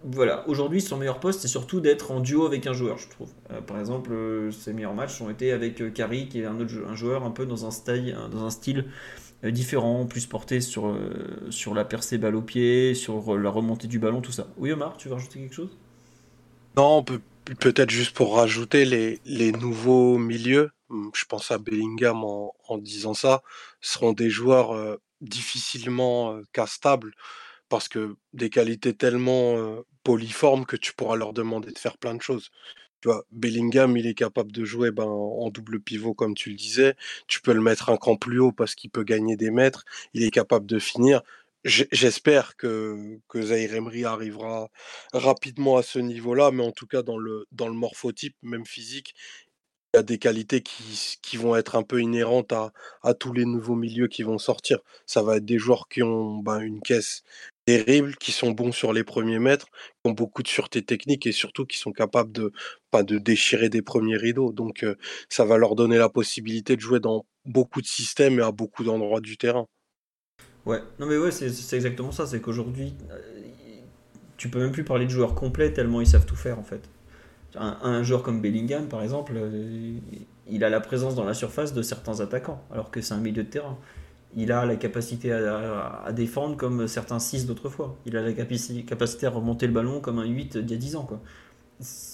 voilà, aujourd'hui son meilleur poste c'est surtout d'être en duo avec un joueur, je trouve. Euh, par exemple, euh, ses meilleurs matchs ont été avec euh, Kari, qui est un, autre, joueur un peu dans un style, style différent, plus porté sur, la percée balle au pied, sur la remontée du ballon, tout ça. Oui Omar, tu veux rajouter quelque chose? Non, peut, peut-être juste pour rajouter les, nouveaux milieux, hum, je pense à Bellingham en, en disant ça, seront des joueurs difficilement castables parce que des qualités tellement que tu pourras leur demander de faire plein de choses. Tu vois, Bellingham, il est capable de jouer ben, en double pivot, comme tu le disais. Tu peux le mettre un cran plus haut parce qu'il peut gagner des mètres. Il est capable de finir. J'espère que, que Zaire Emery arrivera rapidement à ce niveau-là, mais en tout cas, dans le, dans le morphotype, même physique, il y a des qualités qui, qui vont être un peu inhérentes à, à, tous les nouveaux milieux qui vont sortir. Ça va être des joueurs qui ont ben, une caisse terribles, qui sont bons sur les premiers mètres, qui ont beaucoup de sûreté technique et surtout qui sont capables de pas de déchirer des premiers rideaux. Donc ça va leur donner la possibilité de jouer dans beaucoup de systèmes et à beaucoup d'endroits du terrain. Ouais, non mais ouais, c'est exactement ça. C'est qu'aujourd'hui, tu peux même plus parler de joueurs complets tellement ils savent tout faire en fait. Un, un, joueur comme Bellingham, par exemple, il a la présence dans la surface de certains attaquants, alors que c'est un milieu de terrain il a la capacité à, défendre comme certains 6 d'autrefois. Il a la capacité à remonter le ballon comme un 8 d'il y a 10 ans. Quoi.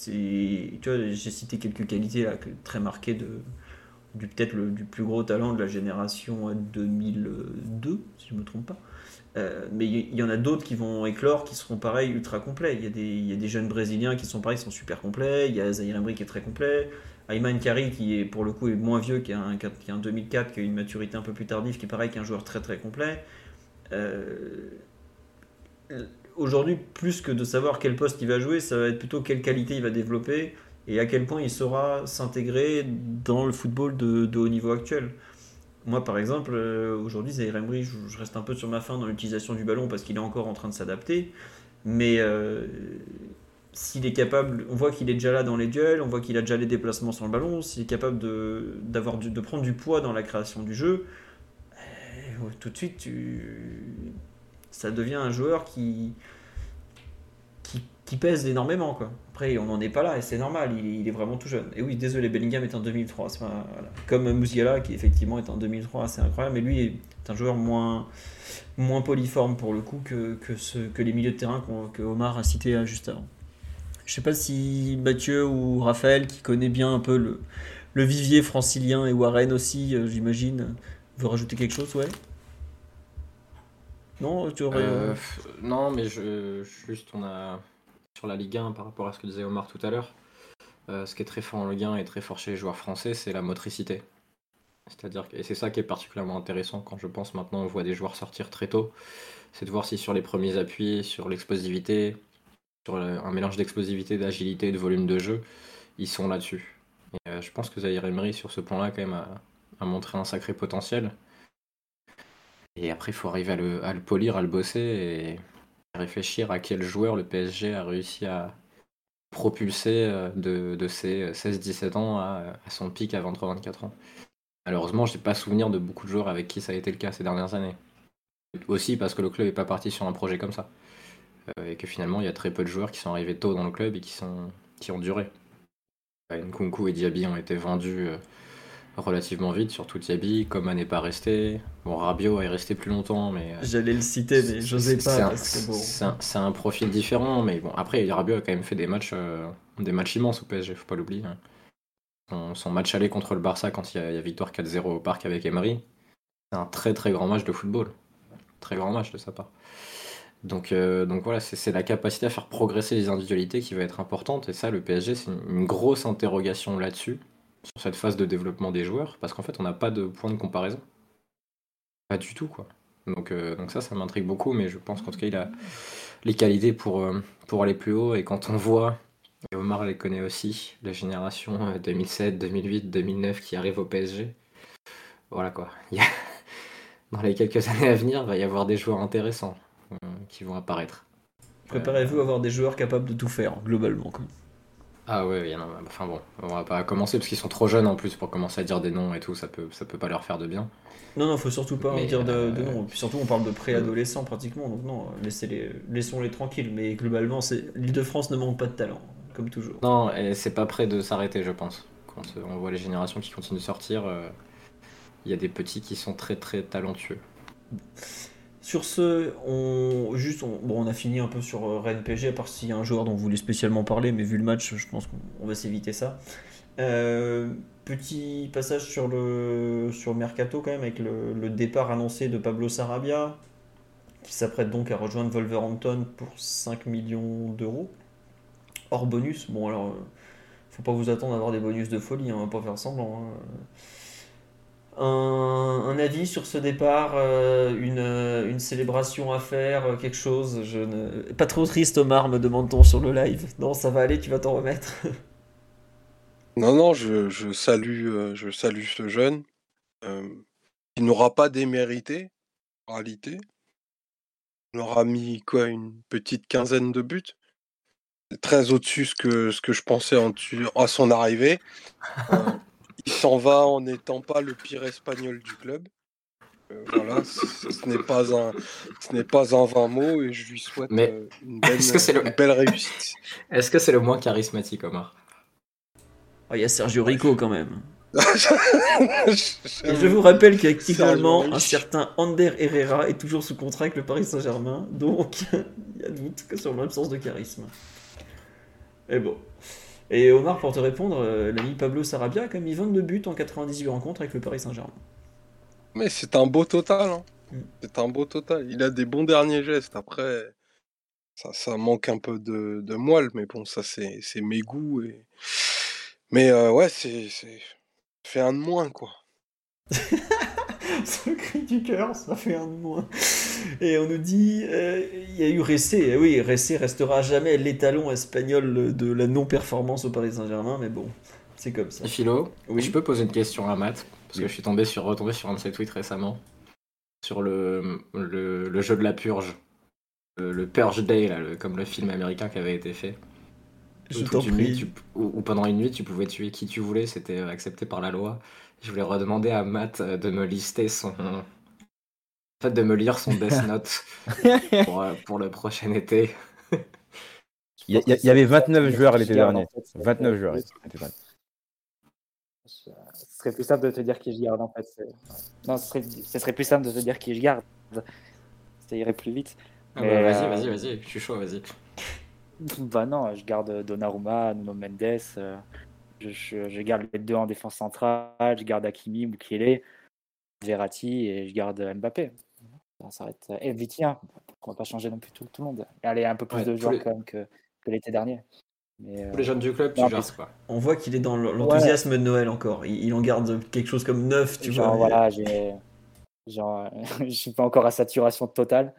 j'ai cité quelques qualités très marquées de, du peut-être du plus gros talent de la génération 2002, si je ne me trompe pas. Euh, mais il y, en a d'autres qui vont éclore, qui seront pareils, ultra complets. Il y, a des jeunes Brésiliens qui sont pareils, qui sont super complets. Il y a Zahir Emery qui est très complet. Ayman Kari, qui pour le coup est moins vieux, qui a un, qui a un 2004, qui a une maturité un peu plus tardive, qui est pareil, qu'un joueur très très complet. Euh, aujourd'hui, plus que de savoir quel poste il va jouer, ça va être plutôt quelle qualité il va développer et à quel point il saura s'intégrer dans le football de, haut niveau actuel. Moi, par exemple, euh, aujourd'hui, Zaire Emery, je, reste un peu sur ma fin dans l'utilisation du ballon parce qu'il est encore en train de s'adapter. Mais euh, s'il est capable, on voit qu'il est déjà là dans les duels, on voit qu'il a déjà les déplacements sur le ballon, s'il est capable de, prendre du poids dans la création du jeu, eh, tout de suite, ça devient un joueur qui, pèse énormément. Après, on n'en est pas là et c'est normal, il, est vraiment tout jeune. Et oui, désolé, Bellingham est en 2003, comme Musiala qui effectivement est en 2003, c'est incroyable, mais lui est un joueur moins, moins polyforme pour le coup que, les milieux de terrain que Omar a cité juste avant. Je sais pas si Mathieu ou Raphaël, qui connaît bien un peu le, le vivier francilien et Warren aussi, euh, j'imagine, veut rajouter quelque chose, ouais Non, tu aurais... Euh, non, mais je, juste, on a sur la Ligue 1 par rapport à ce que disait Omar tout à l'heure. Euh, ce qui est très fort en Ligue 1 et très fort chez les joueurs français, c'est la motricité. C'est-à-dire et c'est ça qui est particulièrement intéressant quand je pense maintenant on voit des joueurs sortir très tôt, c'est de voir si sur les premiers appuis, sur l'explosivité, sur un mélange d'explosivité, d'agilité et de volume de jeu, ils sont là-dessus. Euh, je pense que Zahir Emery, sur ce plan-là, quand même, a, montré un sacré potentiel. Et après, il faut arriver à le, polir, à le bosser et réfléchir à quel joueur le PSG a réussi à propulser euh, de, ses 16-17 ans à, son pic à 23-24 ans. Malheureusement, je n'ai pas souvenir de beaucoup de joueurs avec qui ça a été le cas ces dernières années. Aussi parce que le club n'est pas parti sur un projet comme ça. Euh, et que finalement il y a très peu de joueurs qui sont arrivés tôt dans le club et qui, sont, qui ont duré. Nkunku et Diaby ont été vendus euh, relativement vite, surtout Diaby, Coman n'est pas resté. Bon, Rabiot est resté plus longtemps, mais. Euh, J'allais le citer, mais j'osais pas. C'est un, profil différent, mais bon, après, Rabiot a quand même fait des matchs, des matchs immenses au PSG, faut pas l'oublier. Hein. Son, match aller contre le Barça quand il y a, victoire 4-0 au parc avec Emery, c'est un très très grand match de football. Très grand match de sa part. Donc, euh, donc voilà, c'est la capacité à faire progresser les individualités qui va être importante. Et ça, le PSG, c'est une, grosse interrogation là-dessus, sur cette phase de développement des joueurs, parce qu'en fait, on n'a pas de point de comparaison. Pas du tout, quoi. Donc, euh, donc ça, ça m'intrigue beaucoup, mais je pense qu'en tout cas, il a les qualités pour, euh, pour aller plus haut. Et quand on voit, et Omar les connaît aussi, la génération euh, 2007, 2008, 2009 qui arrive au PSG, voilà quoi. Dans les quelques années à venir, il va y avoir des joueurs intéressants qui vont apparaître. Préparez-vous à avoir des joueurs capables de tout faire, globalement. quoi. Ah ouais, oui, non, enfin bon, on va pas commencer parce qu'ils sont trop jeunes en plus pour commencer à dire des noms et tout, ça peut, ça peut pas leur faire de bien. Non, non, faut surtout pas Mais, dire de, de euh, non. Puis surtout, on parle de préadolescents pratiquement, donc non, laissez-les, laissons-les tranquilles. Mais globalement, c'est l'Île-de-France ne manque pas de talent, comme toujours. Non, et c'est pas prêt de s'arrêter, je pense. Quand euh, on voit les générations qui continuent de sortir, euh, il y a des petits qui sont très très talentueux. Sur ce, on, a fini un peu sur euh, Rennes PG, à part s'il y a un joueur dont vous voulez spécialement parler, mais vu le match, je pense qu'on on va s'éviter ça. Euh, petit passage sur Mercato quand même, avec le, départ annoncé de Pablo Sarabia, qui s'apprête donc à rejoindre Wolverhampton pour 5 millions d'euros, hors bonus. Bon, alors, euh, faut pas vous attendre à avoir des bonus de folie, hein, on va pas faire semblant. hein. Un avis sur ce départ, euh, une, euh, une célébration à faire, euh, quelque chose je ne... Pas trop triste, Omar, me demande-t-on sur le live. Non, ça va aller, tu vas t'en remettre. Non, non, je, je salue, je salue ce jeune. euh, il n'aura pas démérité, en réalité. Il aura mis quoi, une petite quinzaine de buts. Très au-dessus ce que, ce que je pensais en, tu- à son arrivée. Euh, il s'en va en n'étant pas le pire espagnol du club. Euh, voilà, ce, n'est pas un, ce n'est pas un vain mot et je lui souhaite Mais euh, une, belle, est-ce que c'est le- une belle réussite. Est-ce que c'est le moins charismatique, Omar? Ah, Il y a Sergio Rico quand même. Et je vous rappelle qu'actuellement, un certain Ander Herrera est toujours sous contrat avec le Paris Saint-Germain, donc il y a doute que sur l'absence de charisme. Et bon. Et Omar, pour te répondre, euh, l'ami Pablo Sarabia a quand même mis 22 buts en 98 rencontres avec le Paris Saint-Germain. Mais c'est un beau total. hein. Mm. C'est un beau total. Il a des bons derniers gestes. Après, ça, ça manque un peu de, de moelle, mais bon, ça, c'est mes goûts. Et... Mais euh, ouais, c'est. fait un de moins, quoi. C'est le cri du cœur, ça fait un de moins. Et on nous dit, euh, il y a eu Ressé. Eh Oui, Ressé restera jamais l'étalon espagnol de la non-performance au Paris Saint-Germain, mais bon, c'est comme ça. Philo, Oui. je peux poser une question à Matt Parce que je suis tombé sur, retombé sur un de ses tweets récemment. Sur le, le, le jeu de la purge. Le, le Purge Day, là, le- comme le film américain qui avait été fait. Je t'en nuit, tu- pendant une nuit, tu pouvais tuer qui tu voulais, c'était accepté par la loi. Je voulais redemander à Matt euh, de me lister son. En fait, de me lire son Death Note pour, euh, pour le prochain été. Il y, avait 29 joueurs l'été dernier. en fait, c'est- 29 joueurs. Ce serait plus simple de te dire qui je garde en fait. Non, ce serait, ce serait plus simple de te dire qui je garde. Ça irait plus vite. Ah bah, vas-y, euh, vas-y, vas-y, je suis chaud, vas-y. Bah non, je garde Donnarumma, Nuno Mendes. euh, Je, je- je garde les deux en défense centrale. Je garde Hakimi, Mukele, Verratti et je garde Mbappé. Ça s'arrête. Et Vitinha. On va pas changer non plus tout, tout le monde. Allez, un peu plus Ouais, de joueurs les- quand même que, que l'été dernier. Mais, Tous les euh, jeunes du club, tu gères quoi. On voit qu'il est dans l'enthousiasme de Noël encore. Il, il en garde quelque chose comme 9, tu genre, vois. voilà, j'ai. Genre, je suis pas encore à saturation totale.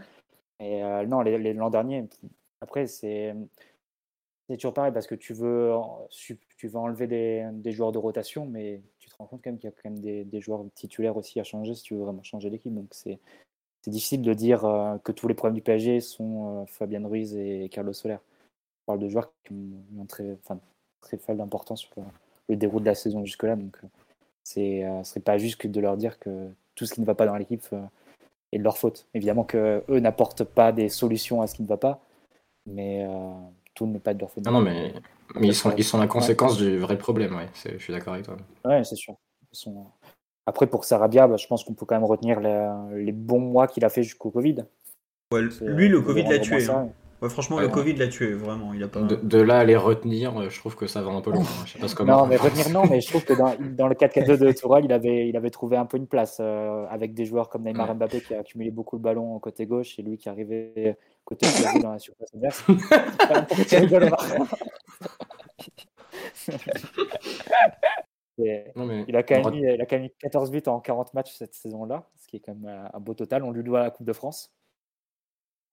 Et euh, non, l'an dernier, après, c'est. C'est toujours pareil parce que tu veux, tu veux enlever des, joueurs de rotation, mais tu te rends compte quand même qu'il y a quand même des, joueurs titulaires aussi à changer si tu veux vraiment changer l'équipe. Donc c'est difficile de dire euh, que tous les problèmes du PSG sont euh, Fabien Ruiz et Carlos Soler. On parle de joueurs qui ont, très, enfin, très faible importance sur le, le de la saison jusque-là. Donc euh, ce serait pas juste que de leur dire que tout ce qui ne va pas dans l'équipe est de leur faute. Évidemment que eux n'apportent pas des solutions à ce qui ne va pas, mais tout n'est pas de leur faute. Non, non, mais, mais ils, sont, ils sont la conséquence du vrai problème, ouais. c'est- Je suis d'accord avec toi. Ouais, c'est sûr. Ils sont- Après, pour Sarabia, bah, je pense qu'on peut quand même retenir la- les bons mois qu'il a fait jusqu'au Covid. Ouais, lui, le peut Covid l'a tué. ça. hein. Ouais, franchement, Ouais, le ouais. Covid l'a tué, vraiment. Il a pas... De, de là à les retenir, euh, je trouve que ça va un peu loin. hein. Je sais pas ce comment. Non, mais retenir, non, mais je trouve que dans, dans le 4-4-2 de Tourelle, il avait, il avait trouvé un peu une place euh, avec des joueurs comme Neymar Ouais. Mbappé qui a accumulé beaucoup le ballon côté gauche et lui qui arrivait côté Xavi dans la surface adverse. Non, mais a quand même mis, il a quand même mis 14 buts en 40 matchs cette saison-là, ce qui est quand même euh, un beau total. On lui doit la Coupe de France.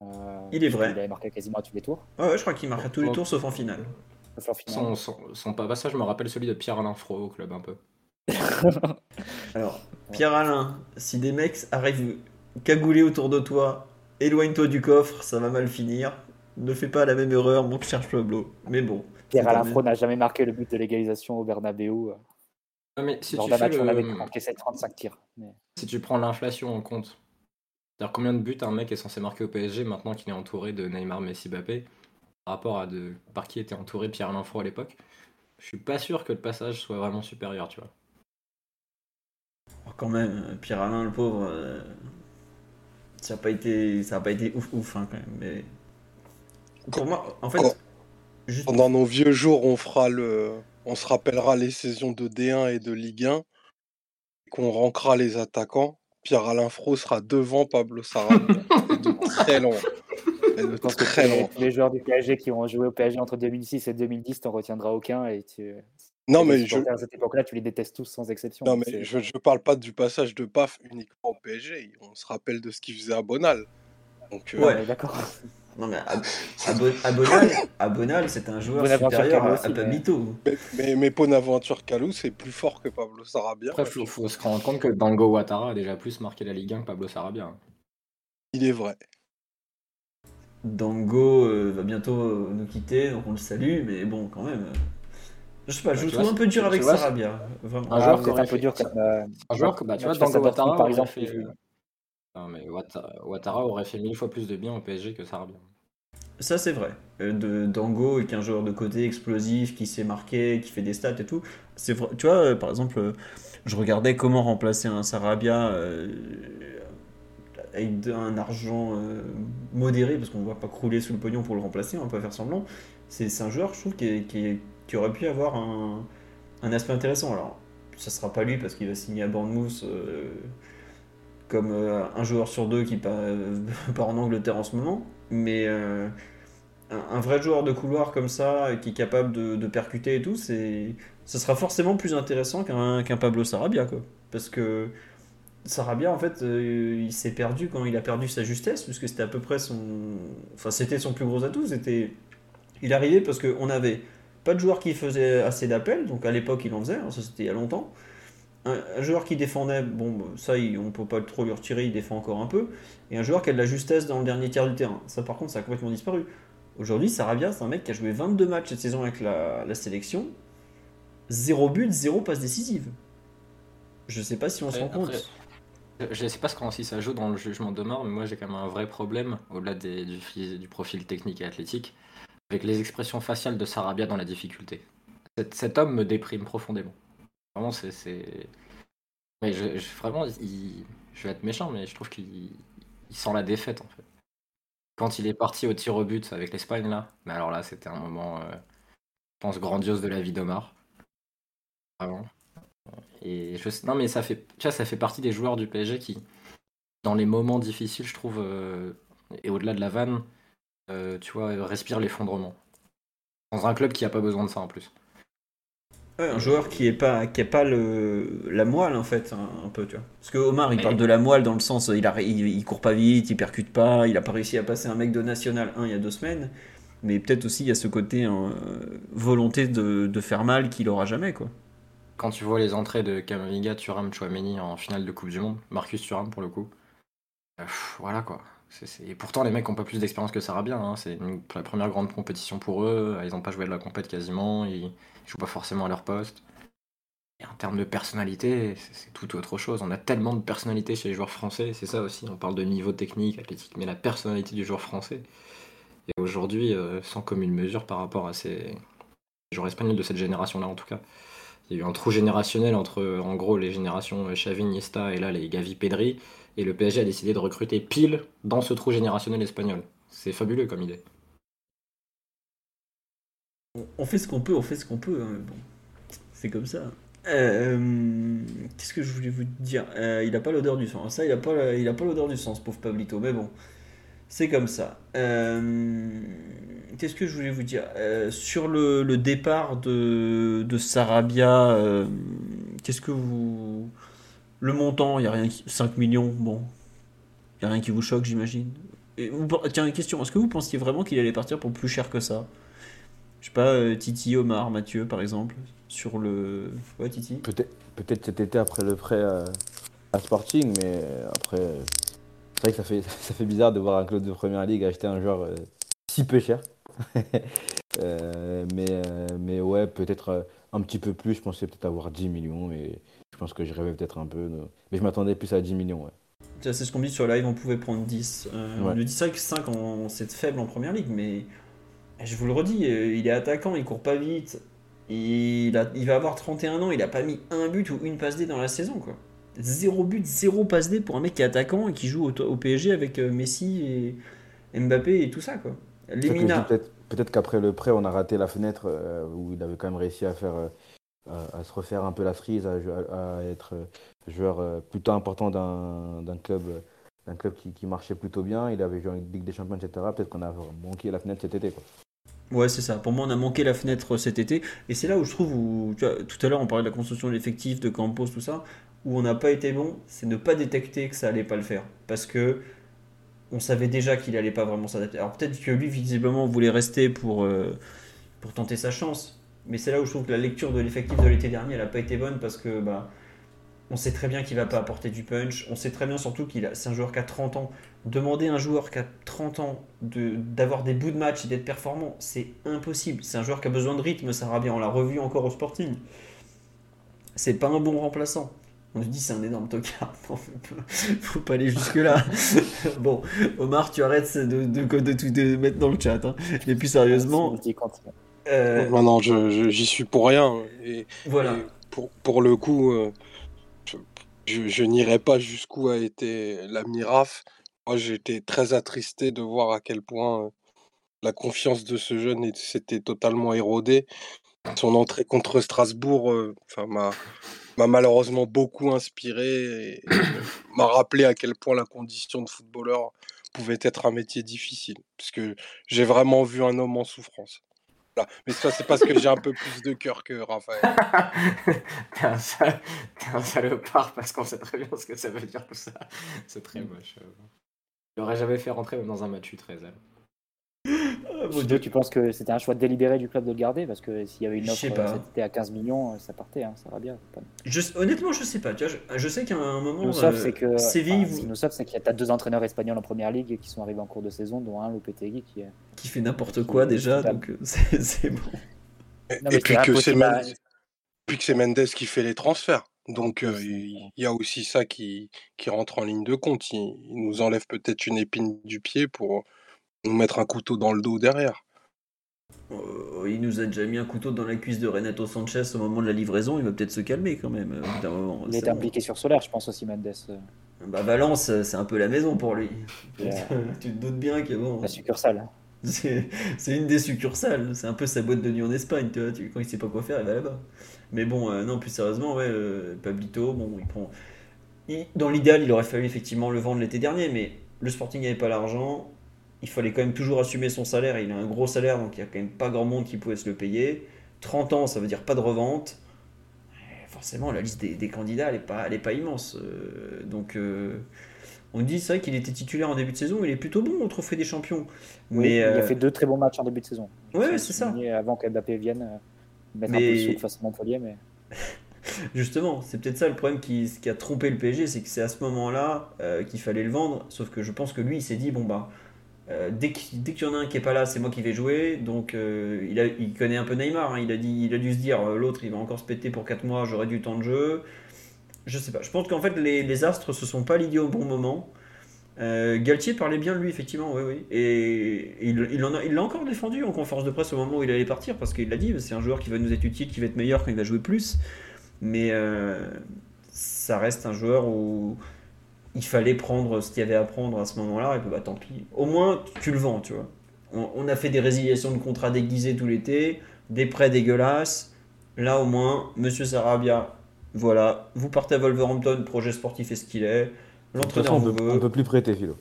Euh, Il est vrai. Il avait marqué quasiment à tous les tours. Ouais, ouais, je crois qu'il marque à tous les tours sauf en finale. Sauf en finale. son, son, son pas passage me rappelle celui de Pierre-Alain Fro au club un peu. Alors, Pierre-Alain, si des mecs arrivent cagoulés autour de toi, éloigne-toi du coffre, ça va mal finir. Ne fais pas la même erreur, mon cher Pablo. Mais bon. Pierre c'est Alain quand même- Fro n'a jamais marqué le but de l'égalisation au Bernabeu. euh, Non, mais si lors tu, fais match, on avait le- encaissé 35 tirs. Mais- si tu prends l'inflation en compte, c'est-à-dire combien de buts un mec est censé marquer au PSG maintenant qu'il est entouré de Neymar, Messi, Mbappé, par rapport à de, par qui était entouré Pierre-Alain Fro à l'époque, je suis pas sûr que le passage soit vraiment supérieur, tu vois. Oh, quand même, Pierre-Alain, le pauvre, euh, ça n'a pas été, ça a pas été ouf ouf hein, quand même. Mais pour moi, en fait, Quand- juste Pendant nos vieux jours, on fera le, on se rappellera les saisons de D1 et de Ligue 1, qu'on rankera les attaquants. Pierre-Alain Fro sera devant Pablo Sarabia. Et de très loin. Et de très tous les, joueurs du PSG qui ont joué au PSG entre 2006 et 2010, t'en retiendras aucun. Et tu, Non, mais je, à cette époque-là, tu les détestes tous sans exception. non, mais je, je parle pas du passage de Paf uniquement au PSG. On se rappelle de ce qu'il faisait à Bonal. Donc, euh, Ouais. D'accord. Non mais à, à Bon- à Bonal, à Bonal, c'est un joueur Bonaventure supérieur Calou à, aussi, à mais- Pablito. mais, mais, mais Bonaventure Calou, c'est plus fort que Pablo Sarabia. Après, faut, faut se rendre compte que Dango Ouattara a déjà plus marqué la Ligue 1 que Pablo Sarabia. hein. Il est vrai. Dango euh, va bientôt euh, nous quitter, donc on le salue, mais bon, quand même. euh, je sais pas, je Ouais, le trouve un peu dur avec vois, Sarabia. Vraiment. Un Ah, joueur vous qui aurait un peu dur comme. euh, Un joueur que, bah, tu vois, Dango Ouattara par exemple, fait... Non, mais Ouattara, aurait fait mille fois plus de bien au PSG que Sarabia. Ça, c'est vrai. Euh, Dango est un joueur de côté explosif, qui s'est marqué, qui fait des stats et tout. C'est vrai. Tu vois, euh, par exemple, euh, je regardais comment remplacer un Sarabia avec un argent modéré, parce qu'on va pas crouler sous le pognon pour le remplacer, on va pas faire semblant. C'est un joueur, je trouve, qui, aurait pu avoir un, aspect intéressant. Alors, ça sera pas lui parce qu'il va signer à Bournemouth. Comme euh, un joueur sur deux qui part, en Angleterre en ce moment, mais euh, un, vrai joueur de couloir comme ça, qui est capable de, percuter et tout, c'est, ça sera forcément plus intéressant qu'un, qu'un Pablo Sarabia, quoi. Parce que Sarabia, en fait, euh, il s'est perdu quand il a perdu sa justesse, puisque c'était à peu près son, enfin, c'était son plus gros atout. C'était, il arrivait parce qu'on avait pas de joueur qui faisait assez d'appels, donc à l'époque il en faisait, hein, ça c'était il y a longtemps un, un joueur qui défendait, bon, ça, il- on peut pas trop lui retirer, il défend encore un peu. Et un joueur qui a de la justesse dans le dernier tiers du terrain. Ça, par contre, ça a complètement disparu. Aujourd'hui, Sarabia, c'est un mec qui a joué 22 matchs cette saison avec la, la sélection. Zéro but, zéro passe décisive. Je sais pas si on se rend Après- compte. Je sais pas comment si ça joue dans le jugement de mort, mais moi j'ai quand même un vrai problème, au-delà du, profil technique et athlétique, avec les expressions faciales de Sarabia dans la difficulté. Cet, cet homme me déprime profondément. Vraiment, c'est. Mais je, vraiment, je vais être méchant, mais je trouve qu'il il sent la défaite en fait. Quand il est parti au tir au but avec l'Espagne là, mais alors là c'était un moment, euh, je pense, grandiose de la vie d'Omar. Vraiment. Et je non mais ça fait, ça fait partie des joueurs du PSG qui, dans les moments difficiles, je trouve, euh, et au-delà de la vanne, euh, tu vois, respire l'effondrement. Dans un club qui a pas besoin de ça en plus. Ouais, un joueur qui est pas, qui est pas le, la moelle en fait, un, un peu, tu vois. Parce que Omar, il Mais- parle de la moelle dans le sens, il, a, il, il court pas vite, il percute pas, il a pas réussi à passer un mec de National 1 il y a deux semaines. Mais peut-être aussi il y a ce côté hein, volonté de, de faire mal qu'il aura jamais, quoi. Quand tu vois les entrées de Kamavinga, Thuram, Chouameni en finale de Coupe du Monde, Marcus Thuram pour le coup, euh, pff, voilà quoi. Et pourtant, les mecs ont pas plus d'expérience que Sarabia. Hein. C'est la première grande compétition pour eux. Ils n'ont pas joué de la compète quasiment. Ils, ils jouent pas forcément à leur poste. Et en termes de personnalité, c'est tout autre chose. On a tellement de personnalité chez les joueurs français. C'est ça aussi. On parle de niveau technique, athlétique, mais la personnalité du joueur français est aujourd'hui euh, sans commune mesure par rapport à ces joueurs espagnols de cette génération-là en tout cas. Il y a eu un trou générationnel entre, en gros, les générations euh, Xavi, Iniesta et là, les Gavi, Pedri. Et le PSG a décidé de recruter pile dans ce trou générationnel espagnol. C'est fabuleux comme idée. On- fait ce qu'on peut, on fait ce qu'on peut. hein, bon, c'est comme ça. Euh, Qu'est-ce que je voulais vous dire? Euh, Il a pas l'odeur du sang. Ça, il a pas, l'odeur du sang, ce pauvre Pablito. Mais bon, C'est comme ça. Euh, Qu'est-ce que je voulais vous dire? Euh, Sur le, départ de, Sarabia, euh, qu'est-ce que vous. Le montant, il n'y a rien qui. 5 millions, bon. Il n'y a rien qui vous choque, j'imagine. Et Tiens, une question. Est-ce que vous pensiez vraiment qu'il allait partir pour plus cher que ça? Je sais pas, euh, Titi, Omar, Mathieu, par exemple. Sur le. Ouais, Titi? Peut-être peut-être cet été après le prêt à, Sporting, mais après, c'est vrai que ça fait, bizarre de voir un club de première ligue acheter un joueur euh, si peu cher. Euh, mais, mais ouais, peut-être un petit peu plus. Je pensais peut-être avoir 10 millions, je pense que je rêvais peut-être un peu. Mais je m'attendais plus à 10 millions. Ouais. C'est ce qu'on me dit sur live, on pouvait prendre 10. Euh, On Ouais. nous dit ça que 5, en- c'est faible en première ligue, mais je vous le redis, euh, il est attaquant, il court pas vite. Il, a- il va avoir 31 ans, il a pas mis un but ou une passe D dans la saison. quoi. Zéro but, zéro passe D pour un mec qui est attaquant et qui joue au, au PSG avec euh, Messi et Mbappé et tout ça. quoi. Je Peut-être qu'après le prêt, on a raté la fenêtre euh, où il avait quand même réussi à faire. euh, à, se refaire un peu la frise, à, être euh, joueur euh, plutôt important d'un club, euh, d'un club qui, qui marchait plutôt bien. Il avait joué en Ligue des Champions, etc. Peut-être qu'on a manqué la fenêtre cet été. Quoi. Ouais, c'est ça. Pour moi, on a manqué la fenêtre cet été. Et c'est là où je trouve, où, tu vois, tout à l'heure, on parlait de la construction de l'effectif, de Campos, tout ça, où on n'a pas été bon, c'est ne pas détecter que ça allait pas le faire. Parce que on savait déjà qu'il allait pas vraiment s'adapter. Alors peut-être que lui, visiblement, voulait rester pour, euh, pour tenter sa chance. Mais c'est là où je trouve que la lecture de l'effectif de l'été dernier, elle n'a pas été bonne parce que bah, on sait très bien qu'il va pas apporter du punch. On sait très bien surtout qu'il a, c'est un joueur qui a 30 ans. Demander à un joueur qui a 30 ans de, d'avoir des bouts de match et d'être performant, c'est impossible. C'est un joueur qui a besoin de rythme, ça va bien. On l'a revu encore au Sporting. C'est pas un bon remplaçant. On se dit c'est un énorme tocard. Non, faut pas- aller jusque là. bon, Omar, tu arrêtes de, de, de, mettre dans le chat. hein. Et puis sérieusement, euh, Non, non, j'y suis pour rien. Et, voilà. et pour, pour le coup, euh, je, je- je n'irai pas jusqu'où a été la Miraf. Moi, été très attristé de voir à quel point euh, la confiance de ce jeune s'était totalement érodée. Son entrée contre Strasbourg euh, m'a malheureusement beaucoup inspiré et m'a rappelé à quel point la condition de footballeur pouvait être un métier difficile. Parce que j'ai vraiment vu un homme en souffrance. Mais ça, c'est parce que j'ai un peu plus de cœur que Raphaël. T'es un, sal- t'es un salopard parce qu'on sait très bien ce que ça veut dire tout ça. C'est très moche. euh. Je l'aurais jamais fait rentrer même dans un match U13. Ah, mon Dieu. tu penses que c'était un choix délibéré du club de le garder? Parce que s'il y avait une Je offre sais pas. euh, été à 15 millions, euh, ça partait, hein, ça va bien. Je- honnêtement, je sais pas. Tu vois, je, je sais qu'à un moment, nous euh, c'est que, Séville enfin, ce qui vous- nous sauve, c'est qu'il y a deux entraîneurs espagnols en première ligue qui sont arrivés en cours de saison, dont un Lopetegui qui fait n'importe quoi déjà, donc euh, c'est c'est bon. Non, et mais puis que c'est à- Mendes, puis que c'est Mendes qui fait les transferts. Donc euh, il il y a aussi ça qui, qui rentre en ligne de compte. Il, il nous enlève peut-être une épine du pied pour nous mettre un couteau dans le dos derrière. Euh, il nous a déjà mis un couteau dans la cuisse de Renato Sanchez au moment de la livraison. Il va peut-être se calmer quand même. euh. Il bon. impliqué sur Solaire, je pense aussi, Mendes. Bah, Valence, euh, c'est un peu la maison pour lui. Tu te doutes bien que bon, La succursale. hein. c'est c'est une des succursales. C'est un peu sa boîte de nuit en Espagne. Tu vois, tu- quand il sait pas quoi faire, il va là-bas. Mais bon, euh, non, plus sérieusement, ouais, euh, Pablito, bon, il prend. il- dans l'idéal, il aurait fallu effectivement le vendre l'été dernier, mais le Sporting n'avait pas l'argent. Il fallait quand même toujours assumer son salaire. Il a un gros salaire, donc il y a quand même pas grand monde qui pouvait se le payer. 30 ans, ça veut dire pas de revente. Et forcément, la liste des, des candidats, elle est pas, elle est pas immense. Euh, donc, euh, on dit, c'est vrai qu'il était titulaire en début de saison. Il est plutôt bon au Trophée des Champions. Oui, Mais il a euh, fait deux très bons matchs en début de saison. Ouais, c'est ça. Avant que Mbappé vienne mettre Mais- un peu souffle face à Montpellier, mais Justement, c'est peut-être ça le problème qui, qui a trompé le PSG, c'est que c'est à ce moment-là qu'il fallait le vendre. Sauf que je pense que lui, il s'est dit bon bah euh, dès qu'il y en a un qui est pas là, c'est moi qui vais jouer. Donc euh, il, connaît un peu Neymar. hein. il a dit, il a dû se dire euh, l'autre, il va encore se péter pour 4 mois, j'aurai du temps de jeu. Je sais pas. Je pense qu'en fait les, les astres se sont pas liés au bon moment. Galtier parlait bien de lui, effectivement, oui, oui. Et il, il l'a encore défendu en conférence de presse au moment où il allait partir, parce qu'il l'a dit, c'est un joueur qui va nous être utile, qui va être meilleur quand il va jouer plus. Mais ça reste un joueur où il fallait prendre ce qu'il y avait à prendre à ce moment-là, et puis bah tant pis. Au moins, tu le vends, tu vois. On, on a fait des résiliations de contrats déguisés tout l'été, des prêts dégueulasses. Là, au moins, Monsieur Sarabia, voilà, vous partez à Wolverhampton, projet sportif est ce qu'il est. L'entraîneur vous peut, veut. on peut plus prêter, Philo.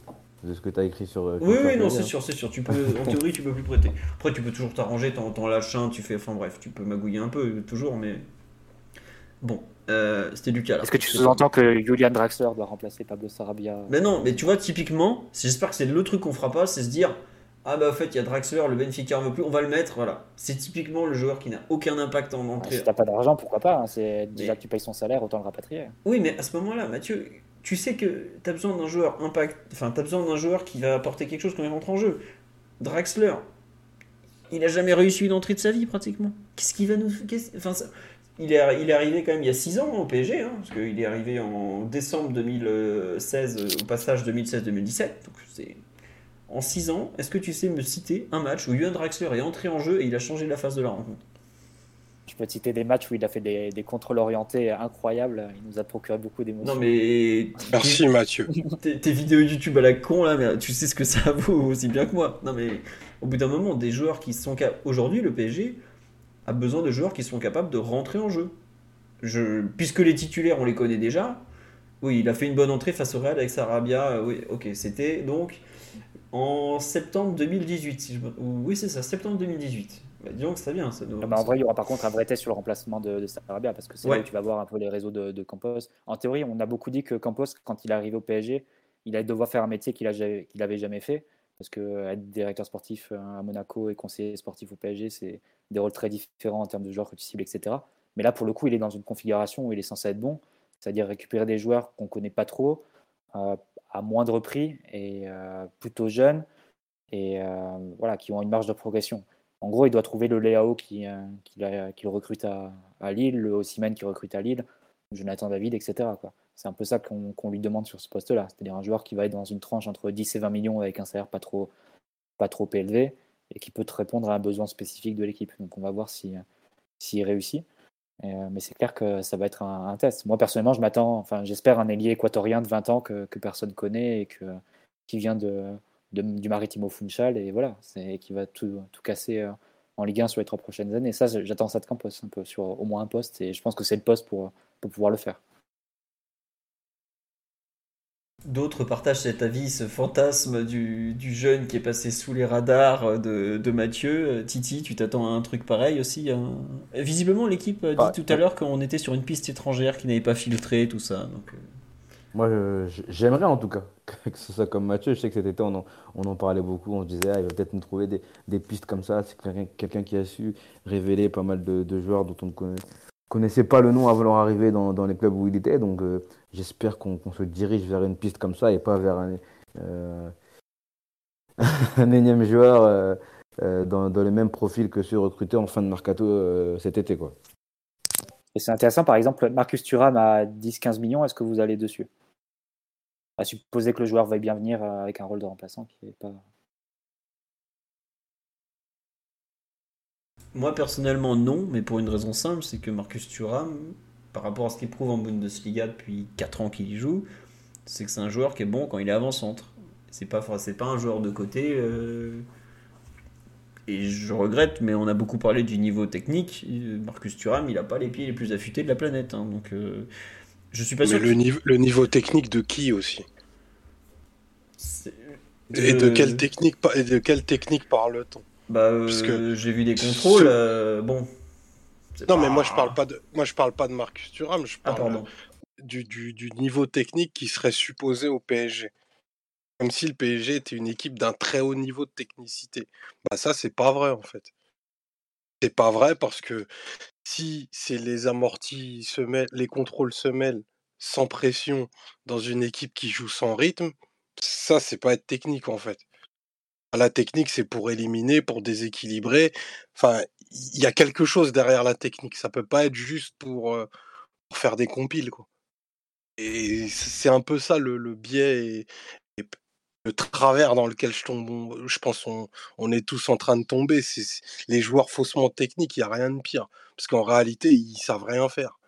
de ce que tu as écrit sur. euh, Oui, oui, non, c'est sûr, c'est sûr. Tu peux, en théorie, tu peux plus prêter. Après, tu peux toujours t'arranger, t'en lâches un, tu fais. Enfin bref, tu peux magouiller un peu, toujours, mais. Bon, euh, c'était Lucas là. Est-ce que tu sous-entends que Julian Draxler doit remplacer Pablo Sarabia? Mais non, mais tu vois, typiquement, j'espère que c'est le truc qu'on fera pas, c'est se dire Ah bah, en fait, il y a Draxler, le Benfica en veut plus, on va le mettre, voilà. C'est typiquement le joueur qui n'a aucun impact en Ah, entrée. Si t'as pas d'argent, pourquoi pas hein, C'est déjà Mais- que tu payes son salaire, autant le rapatrier. Oui, mais à ce moment-là, Mathieu, tu sais que tu as besoin d'un joueur impact, enfin, tu as besoin d'un joueur qui va apporter quelque chose quand il rentre en jeu. Draxler, il a jamais réussi une entrée de sa vie pratiquement. Qu'est-ce qu'il va nous. Enfin, ça- il, est, il est arrivé quand même il y a 6 ans au PSG, hein, parce qu'il est arrivé en décembre 2016, euh, au passage 2016-2017. Donc c'est. En 6 ans, est-ce que tu sais me citer un match où Johan Draxler est entré en jeu et il a changé la phase de la rencontre? Je peux te citer des matchs où il a fait des, des contrôles orientés incroyables. Il nous a procuré beaucoup d'émotions. Non mais. Merci Mathieu. tes, tes vidéos YouTube à la con là, mais tu sais ce que ça vaut aussi bien que moi. Non mais au bout d'un moment, des joueurs qui sont. Aujourd'hui, le PSG a besoin de joueurs qui sont capables de rentrer en jeu. Je... Puisque les titulaires, on les connaît déjà. Oui, il a fait une bonne entrée face au Real avec Sarabia. euh, Oui, ok, c'était donc en septembre 2018. si je me- Oui, c'est ça, septembre 2018. Bah, disons que c'est bien. Ça nous... Non, mais en vrai, il y aura par contre un vrai test sur le remplacement de, de Sarabia parce que c'est Ouais. là où tu vas voir un peu les réseaux de, de Campos. En théorie, on a beaucoup dit que Campos, quand il est arrivé au PSG, il allait devoir faire un métier qu'il n'avait qu'il avait jamais fait. Parce que être directeur sportif euh, à Monaco et conseiller sportif au PSG, c'est des rôles très différents en termes de joueurs que tu cibles, etc. Mais là, pour le coup, il est dans une configuration où il est censé être bon, c'est-à-dire récupérer des joueurs qu'on ne connaît pas trop, euh, à moindre prix et euh, plutôt jeunes, et euh, voilà, qui ont une marge de progression. En gros, il doit trouver le Léao qui, euh, qui, le recrute à, Lille, le Osimhen qui recrute à Lille, Jonathan David, etc. C'est un peu ça qu'on lui demande sur ce poste-là. C'est-à-dire un joueur qui va être dans une tranche entre 10 et 20 millions avec un salaire pas trop, pas trop élevé et qui peut te répondre à un besoin spécifique de l'équipe. Donc on va voir si- s'il réussit. Euh, mais c'est clair que ça va être un, test. Moi, personnellement, je m'attends, enfin, j'espère un ailier équatorien de 20 ans que, que personne connaît et que, qui vient de, du Maritimo Funchal et voilà, qui va tout, tout casser euh, en Ligue 1 sur les trois prochaines années. Ça, j'attends ça de Campos un peu sur au moins un poste et je pense que c'est le poste pour, pour pouvoir le faire. D'autres partagent cet avis, ce fantasme du, du jeune qui est passé sous les radars de, de Mathieu. Euh, Titi, tu t'attends à un truc pareil aussi hein? Visiblement, l'équipe a dit tout à l'heure qu'on était sur une piste étrangère qui n'avait pas filtré, tout ça. Donc, euh, Moi, j'aimerais en tout cas que ce soit comme Mathieu. Je sais que cet été, on en, on en parlait beaucoup. On se disait, ah, il va peut-être nous trouver des, des pistes comme ça. C'est quelqu'un qui a su révéler pas mal de, de joueurs dont on ne connaissait pas le nom avant leur arrivée dans, dans les clubs où il était. Donc, euh, j'espère qu'on se dirige vers une piste comme ça et pas vers un, euh, un énième joueur euh, euh, dans, dans le même profil que ceux recrutés en fin de mercato euh, cet été. Quoi. Et c'est intéressant, par exemple, Marcus Thuram à 10-15 millions, est-ce que vous allez dessus? À supposer que le joueur veuille bien venir avec un rôle de remplaçant qui est pas. Moi, personnellement, non, mais pour une raison simple, c'est que Marcus Thuram, par rapport à ce qu'il prouve en Bundesliga depuis 4 ans qu'il y joue, c'est que c'est un joueur qui est bon quand il est avant-centre. C'est pas, pas un joueur de côté. euh, Et je regrette, mais on a beaucoup parlé du niveau technique. Marcus Thuram, il a pas les pieds les plus affûtés de la planète. hein, donc, euh, je suis pas Mais sûr. le niveau, le niveau technique de qui aussi? C'est- Et de Euh, quelle technique, et de quelle technique parle-t-on? Bah, euh, Parce que j'ai vu des contrôles. ce- euh, bon. Non, pas- mais moi je parle pas de, moi je parle pas de Marcus Thuram, je Ah, parle du, du, du niveau technique qui serait supposé au PSG. Comme si le PSG était une équipe d'un très haut niveau de technicité. Bah ça, c'est pas vrai en fait. C'est pas vrai parce que si c'est les amortis semelles, les contrôles semelles sans pression dans une équipe qui joue sans rythme, ça c'est pas être technique en fait. La technique c'est pour éliminer, pour déséquilibrer. Enfin, il y a quelque chose derrière la technique. Ça peut pas être juste pour, euh, pour faire des compiles quoi. Et c'est un peu ça le, le biais et, le travers dans lequel je tombe. Je pense on, on est tous en train de tomber. C'est les joueurs faussement techniques, il y a rien de pire parce qu'en réalité ils savent rien faire.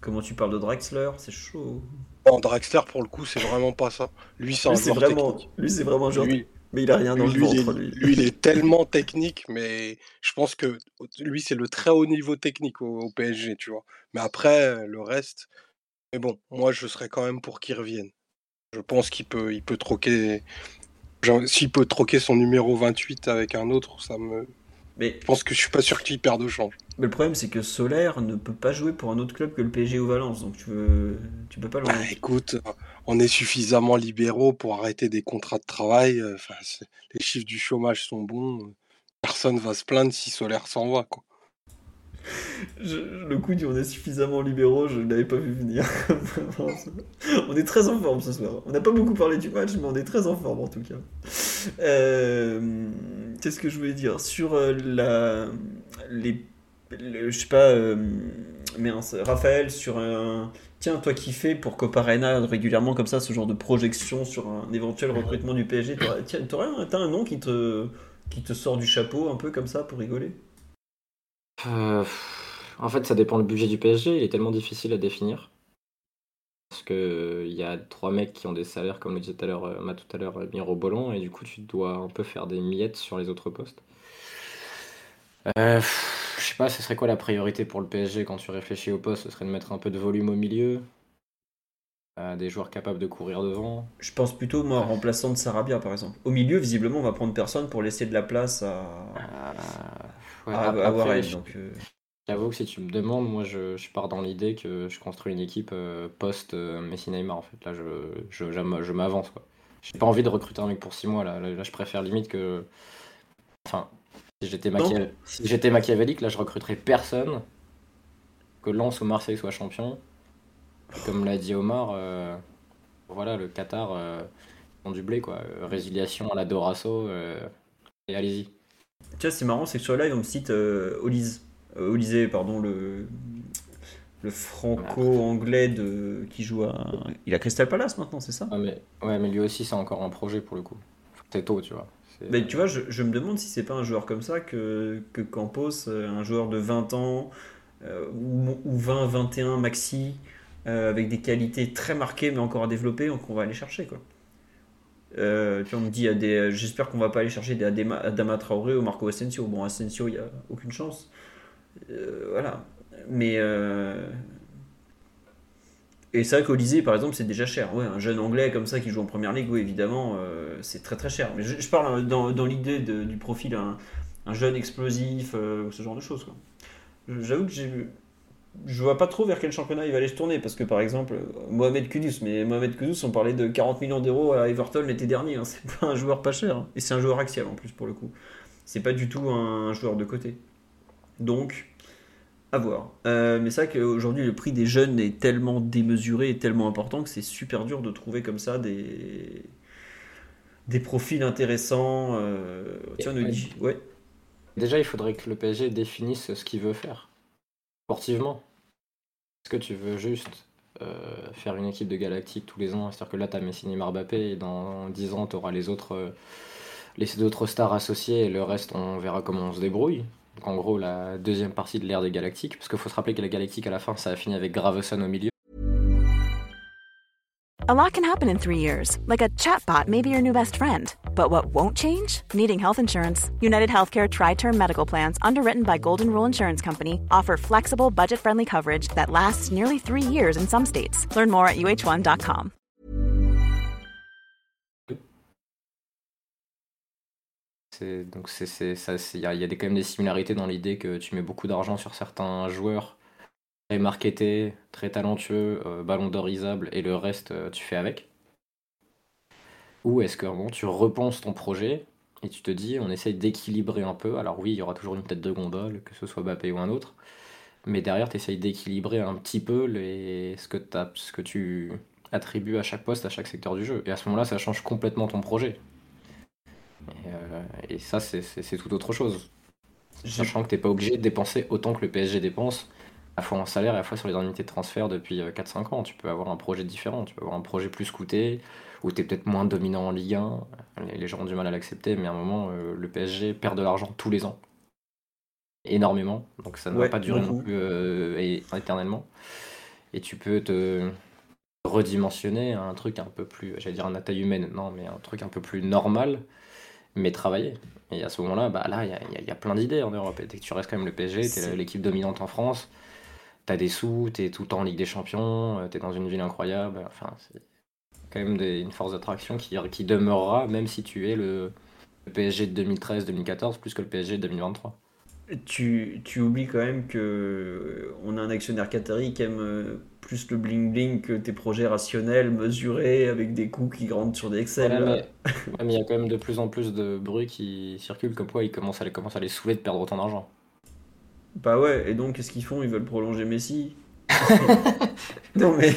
Comment tu parles de Draxler? C'est chaud. Non, Draxler pour le coup c'est vraiment pas ça. Lui c'est un Lui, joueur vraiment, technique. lui, c'est vraiment un joueur. Lui- Mais il a rien dans Lui, le lui, il ventre, est, lui. lui, il est tellement technique, mais je pense que lui, c'est le très haut niveau technique au, au PSG, tu vois. Mais après, le reste, mais bon, moi, je serais quand même pour qu'il revienne. Je pense qu'il peut, il peut troquer, S'il peut troquer son numéro 28 avec un autre, ça me. Mais, Je pense que je suis pas sûr qu'il perde de change. mais le problème, c'est que Solaire ne peut pas jouer pour un autre club que le PSG ou Valence. Donc, tu, veux... tu peux pas le Bah, écoute, on est suffisamment libéraux pour arrêter des contrats de travail. euh, Enfin, les chiffres du chômage sont bons. euh, Personne va se plaindre si Solaire s'en va, quoi. Le coup du on est suffisamment libéraux, je ne l'avais pas vu venir. on est très en forme ce soir. On n'a pas beaucoup parlé du match, mais on est très en forme en tout cas. Euh, Qu'est-ce que je voulais dire? Sur euh, la. Les, le- je sais pas. euh, mince, Raphaël, sur un. Tiens, toi qui fais pour Copa Arena régulièrement comme ça, ce genre de projection sur un éventuel recrutement du PSG, t'as un nom qui te, qui te sort du chapeau un peu comme ça pour rigoler? Euh, en fait, ça dépend le budget du PSG. Il est tellement difficile à définir. Parce que il y a trois mecs qui ont des salaires, comme le disait tout à l'heure, euh, Matt tout à l'heure, euh, mirobolants, et du coup, tu dois un peu faire des miettes sur les autres postes. Euh, je sais pas, ce serait quoi la priorité pour le PSG quand tu réfléchis au poste? Ce serait de mettre un peu de volume au milieu, euh, des joueurs capables de courir devant. Je pense plutôt, moi, remplaçant de Sarabia, par exemple. Au milieu, visiblement, on va prendre personne pour laisser de la place à, Euh, ouais, à, après, à Warren. je- Donc, euh, J'avoue que si tu me demandes, moi je, je pars dans l'idée que je construis une équipe euh, post euh, Messi Neymar en fait. Là je, je, je m'avance quoi. J'ai pas envie de recruter un mec pour 6 mois là. Là, là, je préfère limite que. Enfin, si j'étais si j'étais machiavélique, là je recruterais personne. Que Lens ou Marseille soit champion. Et comme l'a dit Omar, euh, voilà, le Qatar euh, ils ont du blé quoi. Résiliation à la Dorasso. euh, et allez-y. Tu vois, c'est marrant, c'est que sur le live, on me cite euh, Olise. Euh, Olysée, pardon, le, le franco-anglais de, qui joue à. Il a Crystal Palace maintenant, c'est ça? Ah, mais, ouais, mais lui aussi c'est encore un projet pour le coup. C'est tôt, tu vois. Mais tu vois, je, je me demande si c'est pas un joueur comme ça que, que Campos, euh, un joueur de 20 ans, euh, ou, ou 20, 21 maxi, euh, avec des qualités très marquées mais encore à développer, qu'on va aller chercher. Quoi. Euh, tu vois, on me dit, euh, j'espère qu'on va pas aller chercher des Adama Traoré ou Marco Asensio. Bon, Asensio, il n'y a aucune chance. Euh, voilà. Mais. euh, Et c'est vrai qu'Olysée, par exemple, c'est déjà cher. Ouais, un jeune anglais comme ça qui joue en première ligue, oui, évidemment, c'est très très cher. Mais je, parle dans, dans l'idée du profil, un, un jeune explosif, ce genre de choses. J'avoue que j'ai. Je vois pas trop vers quel championnat il va aller se tourner parce que par exemple Mohamed Kudus, mais Mohamed Kudus, on parlait de 40 millions d'euros à Everton l'été dernier, hein. c'est pas un joueur pas cher hein. et c'est un joueur axial en plus pour le coup. C'est pas du tout un joueur de côté. Donc, à voir. Euh, mais c'est vrai qu'aujourd'hui, le prix des jeunes est tellement démesuré et tellement important que c'est super dur de trouver comme ça des, des profils intéressants. Euh... Tiens, on nous dit. Ouais. Déjà, il faudrait que le PSG définisse ce qu'il veut faire sportivement. Est-ce que tu veux juste euh, faire une équipe de galactique tous les ans C'est-à-dire que là, tu as Messi, Neymar, Mbappé, et dans 10 ans, tu auras les autres, euh, les autres stars associées, et le reste, on verra comment on se débrouille. Donc en gros, la deuxième partie de l'ère des galactiques, parce qu'il faut se rappeler que la galactique, à la fin, ça a fini avec Graveson au milieu. A lot can happen in three years, like a chatbot may be your new best friend. But what won't change? Needing health insurance. United Healthcare Tri Term Medical Plans, underwritten by Golden Rule Insurance Company, offer flexible, budget friendly coverage that lasts nearly three years in some states. Learn more at uh1.com. C'est- Donc il y y a des, quand même des similarités dans l'idée que tu mets beaucoup d'argent sur certains joueurs très marketés, très talentueux, euh, ballon d'orisable, et le reste euh, tu fais avec? Ou est-ce que bon, tu repenses ton projet et tu te dis on essaye d'équilibrer un peu? Alors oui, il y aura toujours une tête de gondole, que ce soit Mbappé ou un autre, mais derrière tu essayes d'équilibrer un petit peu les, ce, que t'as- ce que tu attribues à chaque poste, à chaque secteur du jeu. Et à ce moment-là, ça change complètement ton projet. Et, euh, et ça, c'est- tout autre chose. Sachant que t'es pas obligé de dépenser autant que le PSG dépense, à la fois en salaire et à la fois sur les indemnités de transfert depuis euh, 4-5 ans. Tu peux avoir un projet différent, tu peux avoir un projet plus coûté, où t'es peut-être moins dominant en Ligue 1. Les, gens ont du mal à l'accepter, mais à un moment, euh, le PSG perd de l'argent tous les ans. Énormément, donc ça ne Ouais, va pas durer beaucoup. non plus euh, et- éternellement. Et tu peux te redimensionner à un truc un peu plus, j'allais dire un taille humaine, non, mais un truc un peu plus normal, mais travailler. Et à ce moment-là, bah là, il y a, y y plein d'idées en Europe. Et dès que tu restes quand même le PSG, t'es C'est- l'équipe dominante en France, t'as des sous, t'es tout le temps en Ligue des Champions, euh, t'es dans une ville incroyable. Enfin, c'est quand même des- une force d'attraction qui, qui demeurera, même si tu es le, le PSG de 2013-2014 plus que le PSG de 2023. Tu, tu oublies quand même que euh, on a un actionnaire qatari qui aime euh, plus le bling bling que tes projets rationnels, mesurés, avec des coûts qui rentrent sur des Excel. Mais il y a quand même de plus en plus de bruit qui circule, comme quoi ils commencent à les, commencent à les saouler de perdre autant d'argent. Bah ouais, et donc qu'est-ce qu'ils font? Ils veulent prolonger Messi? Non mais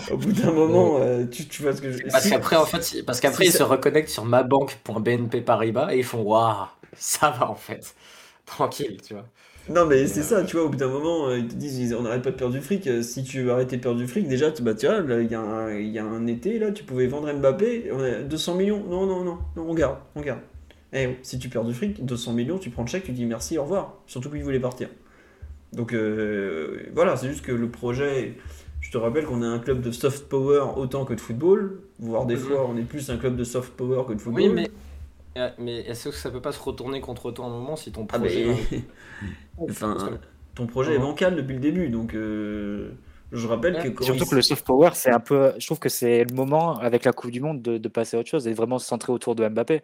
au bout d'un moment, euh, tu, tu vois ce que je Parce si- qu'après, en fait, parce qu'après ils ça- se reconnectent sur mabank.bnp Paribas et ils font Waouh, ça va en fait. Tranquille, tu vois. Non mais c'est ça, tu vois, au bout d'un moment, euh, ils te disent on n'arrête pas de perdre du fric. euh, Si tu veux arrêter de perdre du fric, déjà, tu, bah, tu vois, là, il y, a un- il y a un été, là, tu pouvais vendre Mbappé, on a 200 millions. Non, non, non, non, on garde, on garde. Eh, oh, si tu perds du fric, 200 millions, tu prends le chèque, tu dis merci, au revoir. Surtout qu'il voulait partir. Donc euh, voilà, c'est juste que le projet, je te rappelle qu'on est un club de soft power autant que de football, voire des Mhm. fois on est plus un club de soft power que de football. Oui, mais, euh, mais est-ce que ça peut pas se retourner contre toi à un moment si ton Ah, projet. enfin, que- ton projet est bancal depuis le début, donc euh, je rappelle que Ouais, Surtout il- que le soft power, c'est un peu. Je trouve que c'est le moment avec la Coupe du Monde de, de passer à autre chose et vraiment se centrer autour de Mbappé.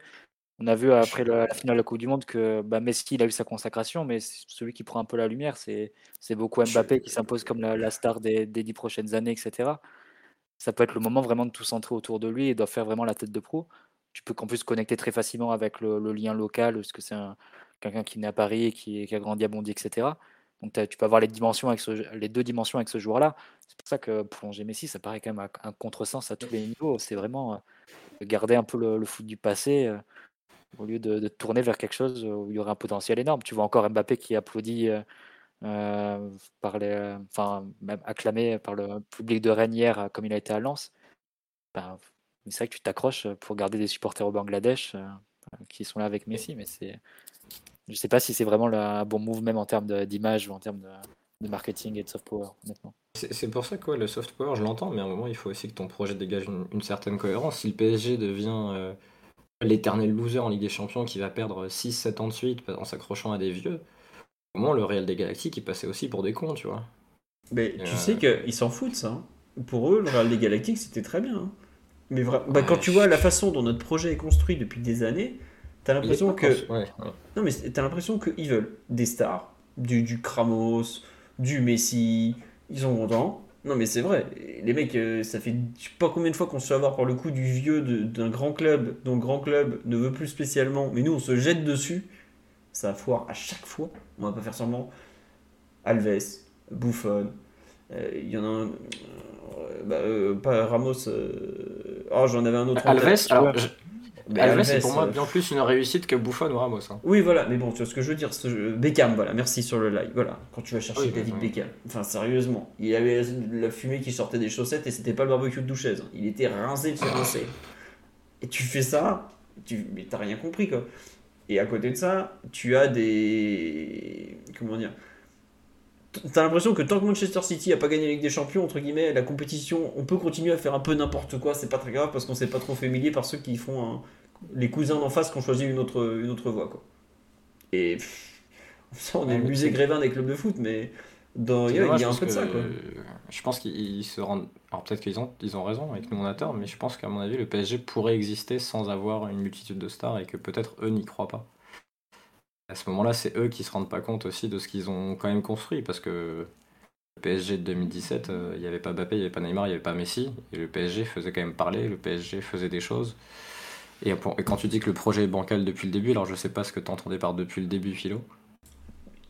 On a vu après la, la finale de la Coupe du Monde que bah, Messi il a eu sa consacration, mais celui qui prend un peu la lumière, c'est c'est beaucoup Mbappé qui s'impose comme la, la star des, des dix prochaines années, etc. Ça peut être le moment vraiment de tout centrer autour de lui et de faire vraiment la tête de pro. Tu peux qu'en plus connecter très facilement avec le, le lien local, parce que c'est un- quelqu'un qui est né à Paris et qui, qui a grandi à Bondy, etc. Donc tu peux avoir les, dimensions avec ce- les deux dimensions avec ce joueur-là. C'est pour ça que prolonger Messi, ça paraît quand même un, contresens à tous les niveaux. C'est vraiment euh, garder un peu le, le foot du passé euh, au lieu de, de tourner vers quelque chose où il y aurait un potentiel énorme. Tu vois encore Mbappé qui applaudit, euh, euh, par les, enfin même acclamé par le public de Rennes hier, euh, comme il a été à Lens. Ben, c'est vrai que tu t'accroches pour garder des supporters au Bangladesh euh, qui sont là avec Messi, mais c'est, je sais pas si c'est vraiment le- un bon move même en termes d'image ou en termes de, de marketing et de soft power, honnêtement. C'est c'est pour ça que ouais, le soft power, je l'entends, mais à un moment, il faut aussi que ton projet dégage une, une certaine cohérence. Si le PSG devient euh, l'éternel loser en Ligue des Champions qui va perdre 6-7 ans de suite en s'accrochant à des vieux, au moment, le Real des Galactiques, il passait aussi pour des cons, tu vois. Mais tu Euh, sais qu'ils s'en foutent, ça. hein. Pour eux, le Real des Galactiques, c'était très bien. hein. Mais vra- bah, quand tu vois la façon dont notre projet est construit depuis des années, t'as l'impression que. cons- ouais, ouais. Non, mais t'as l'impression qu'ils veulent des stars, du, du Kramos, du Messi. Ils sont contents. Non, mais c'est vrai. Les mecs, euh, ça fait je sais pas combien de fois qu'on se fait avoir par le coup du vieux d'un grand club, dont le grand club ne veut plus spécialement. Mais nous, on se jette dessus. Ça foire à chaque fois. On va pas faire semblant. Alves, Buffon. euh, Il y en a un. euh, bah, pas Ramos. euh, Oh, j'en avais un autre en Alves, tête. alors, je- Mais Alves, c'est pour moi bien plus une réussite que Buffon ou Ramos. hein. oui, voilà, mais bon, tu vois ce que je veux dire. ce- Beckham, voilà, merci sur le live. Voilà, quand tu vas chercher Oui, David oui. Beckham. Enfin, sérieusement, il avait la fumée qui sortait des chaussettes et c'était pas le barbecue de Douchaise. Il était rincé de se rincer. Et tu fais ça, tu... mais t'as rien compris, quoi. Et à côté de ça, tu as des. Comment dire T'as l'impression que tant que Manchester City a pas gagné la Ligue des Champions, entre guillemets, la compétition, on peut continuer à faire un peu n'importe quoi, c'est pas très grave parce qu'on s'est pas trop fait humilier par ceux qui font un- les cousins d'en face qui ont choisi une autre, une autre voie, quoi. Et pff, ça, on est Ouais, le musée Grévin des clubs de foot, mais dans, il y a, un peu de ça, quoi. euh, Je pense qu'ils ils se rendent. Alors peut-être qu'ils ont, ils ont raison et que nous on a tort, mais je pense qu'à mon avis, le PSG pourrait exister sans avoir une multitude de stars et que peut-être eux n'y croient pas. À ce moment-là, c'est eux qui se rendent pas compte aussi de ce qu'ils ont quand même construit parce que le PSG de 2017, euh, il n'y avait pas Mbappé, il n'y avait pas Neymar, il n'y avait pas Messi et le PSG faisait quand même parler, le PSG faisait des choses. Et, pour- et quand tu dis que le projet est bancal depuis le début, alors je sais pas ce que tu entendais par depuis le début, Philo.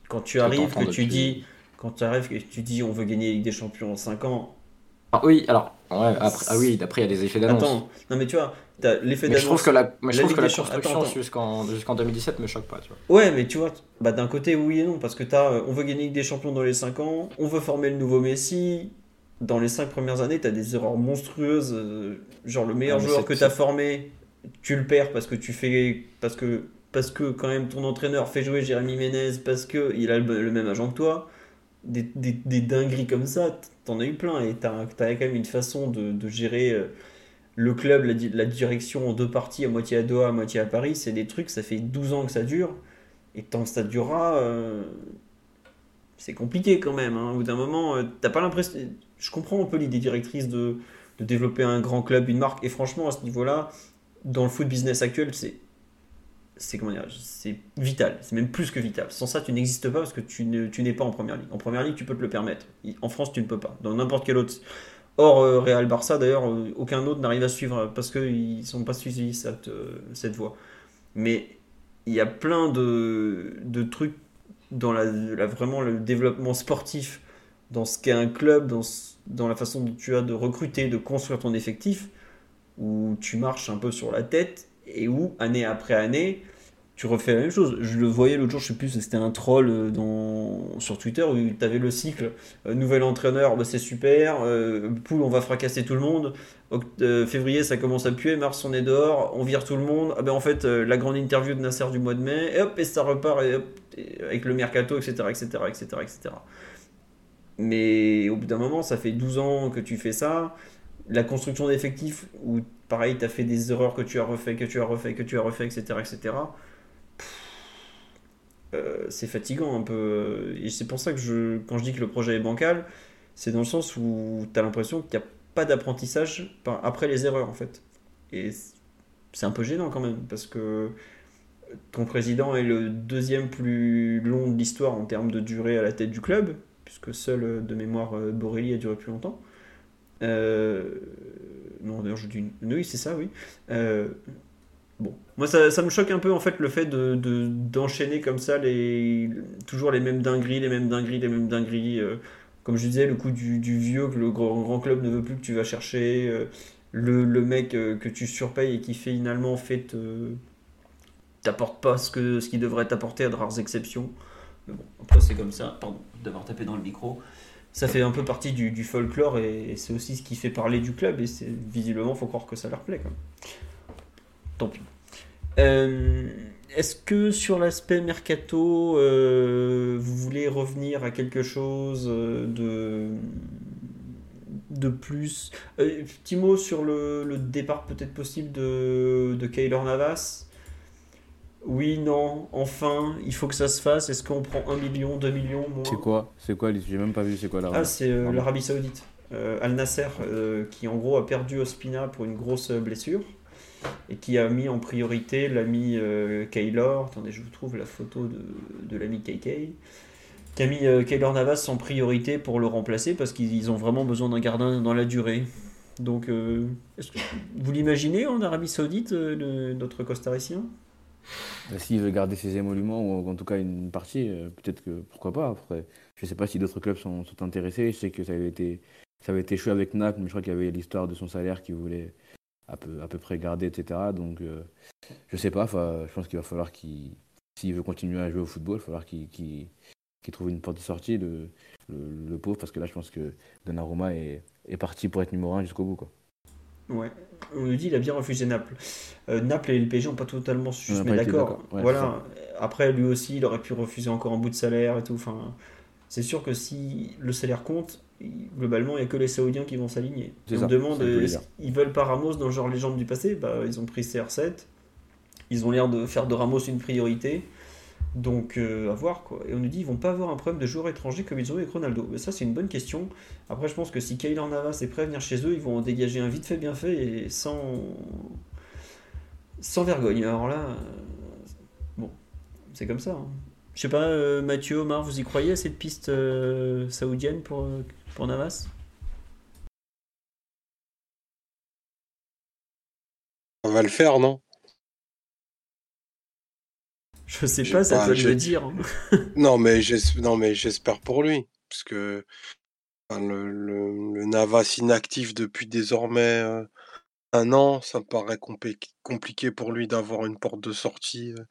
Quand tu que arrives, t'entends que tu dis, quand tu arrives, que tu dis, on veut gagner la Ligue des Champions en 5 ans. Ah oui, alors, ouais, après, ah oui, d'après il y a des effets d'annonce. Attends, non mais tu vois, t'as l'effet Mais je trouve d'annonce. que la, mais je La trouve Ligue que la construction jusqu'en jusqu'en 2017 me choque pas, tu vois. Ouais, mais tu vois, bah, d'un côté, oui et non, parce que t'as, euh, on veut gagner Ligue des Champions dans les 5 ans, on veut former le nouveau Messi. Dans les 5 premières années, t'as des erreurs monstrueuses. euh, genre, le meilleur Ah, joueur que t'as formé, tu le perds parce que tu fais. Parce que, parce que quand même ton entraîneur fait jouer Jérémy Ménez, parce que il a le, même agent que toi. Des, des, dingueries comme ça, t'en as eu plein et t'as t'as quand même une façon de, gérer. euh, le club, la direction en deux parties, à moitié à Doha, à moitié à Paris, c'est des trucs, ça fait 12 ans que ça dure. Et tant que ça durera, euh, c'est compliqué quand même. hein. Au bout d'un moment, euh, t'as pas l'impression. Je comprends un peu l'idée directrice de, de développer un grand club, une marque. Et franchement, à ce niveau-là, dans le foot business actuel, c'est c'est comment dire, c'est vital, c'est même plus que vital. Sans ça, tu n'existes pas parce que tu, ne, tu n'es pas en première ligue. En première ligue, tu peux te le permettre. En France, tu ne peux pas. Dans n'importe quel autre. Or, euh, Real Barça, d'ailleurs, euh, aucun autre n'arrive à suivre parce qu'ils ne sont pas suivis cette, euh, cette voie. Mais il y a plein de, de trucs dans la, la, vraiment le développement sportif, dans ce qu'est un club, dans, dans la façon dont tu as de recruter, de construire ton effectif, où tu marches un peu sur la tête et où, année après année, tu refais la même chose. Je le voyais l'autre jour, je sais plus, c'était un troll euh, sur Twitter où tu avais le cycle euh, nouvel entraîneur, bah, c'est super, euh, poule, on va fracasser tout le monde. février, ça commence à puer, mars, on est dehors, on vire tout le monde. Ah ben en fait, la grande interview de Nasser du mois de mai, et hop, et ça repart et hop, avec le mercato, etc., etc., etc., etc. Mais au bout d'un moment, ça fait 12 ans que tu fais ça. La construction d'effectifs, où pareil, tu as fait des erreurs que tu as refait, que tu as refait, que tu as refait, etc., etc. Euh, c'est fatigant un peu. Et c'est pour ça que quand je dis que le projet est bancal, c'est dans le sens où tu as l'impression qu'il n'y a pas d'apprentissage après les erreurs en fait. Et c'est un peu gênant quand même, parce que ton président est le deuxième plus long de l'histoire en termes de durée à la tête du club, puisque seul de mémoire euh, Borelli a duré plus longtemps. Euh, non, d'ailleurs, je dis. Oui, c'est ça, oui. Bon, moi ça, me choque un peu en fait le fait de, d'enchaîner comme ça les toujours les mêmes dingueries, les mêmes dingueries, les mêmes dingueries. Euh, comme je disais, le coup du, vieux que le grand, grand, club ne veut plus que tu vas chercher, euh, le, mec euh, que tu surpayes et qui finalement fait t'apporte pas ce que ce qu'il devrait t'apporter à de rares exceptions. Mais bon, après c'est comme ça. Pardon d'avoir tapé dans le micro. Ça fait un peu partie du, folklore et, c'est aussi ce qui fait parler du club et c'est visiblement faut croire que ça leur plaît. Quand tant pis. Euh, est-ce que sur l'aspect mercato, euh, vous voulez revenir à quelque chose euh, de, de plus? Petit mot sur le, départ peut-être possible de, de Kaylor Navas. Oui, non, enfin, il faut que ça se fasse. Est-ce qu'on prend 1 million, 2 millions C'est quoi C'est quoi J'ai même pas vu, c'est quoi Ah, c'est l'Arabie Saoudite. Al Nasser, qui en gros a perdu Ospina pour une grosse blessure et qui a mis en priorité l'ami euh, Kaylor. Attendez, je vous trouve la photo de, de l'ami KK. Qui a mis euh, Kaylor Navas en priorité pour le remplacer parce qu'ils ont vraiment besoin d'un gardien dans la durée. Donc, euh, est-ce que vous l'imaginez en Arabie Saoudite, notre costaricien? S'il veut garder ses émoluments, ou en tout cas une partie, peut-être que pourquoi pas. Après, je ne sais pas si d'autres clubs sont, intéressés. Je sais que ça avait été, ça avait été avec Naples, mais je crois qu'il y avait l'histoire de son salaire qui voulait à peu, à peu près gardé, etc. Donc, euh, je sais pas, je pense qu'il va falloir qu'il, s'il veut continuer à jouer au football, il va falloir qu'il, trouve une porte de sortie, le, le, pauvre, parce que là, je pense que Donnarumma est, est parti pour être numéro 1 jusqu'au bout. Quoi. Ouais, on nous dit il a bien refusé Naples. Euh, Naples et le PSG n'ont pas totalement su se mettre d'accord. voilà. Après, lui aussi, il aurait pu refuser encore un bout de salaire et tout. Enfin, c'est sûr que si le salaire compte, globalement, il n'y a que les Saoudiens qui vont s'aligner. On demande, euh, ils veulent pas Ramos dans le genre légende du passé? Bah, Ils ont pris CR7. Ils ont l'air de faire de Ramos une priorité. Donc, euh, à voir quoi. Et on nous dit ils vont pas avoir un problème de joueurs étrangers comme ils ont eu avec Ronaldo. Mais ça, c'est une bonne question. Après, je pense que si Kaylor Navas est prêt à venir chez eux, ils vont en dégager un vite fait, bien fait et sans, sans vergogne. Alors là, euh, bon, c'est comme ça. Hein. Je sais pas, Mathieu, Omar, vous y croyez à cette piste saoudienne pour pour Navas? On va le faire, non? Je sais pas, ça peut le dire. Hein. non, mais j'espère pour lui. Parce que le, Navas inactif depuis désormais euh, un an, ça me paraît compliqué pour lui d'avoir une porte de sortie euh,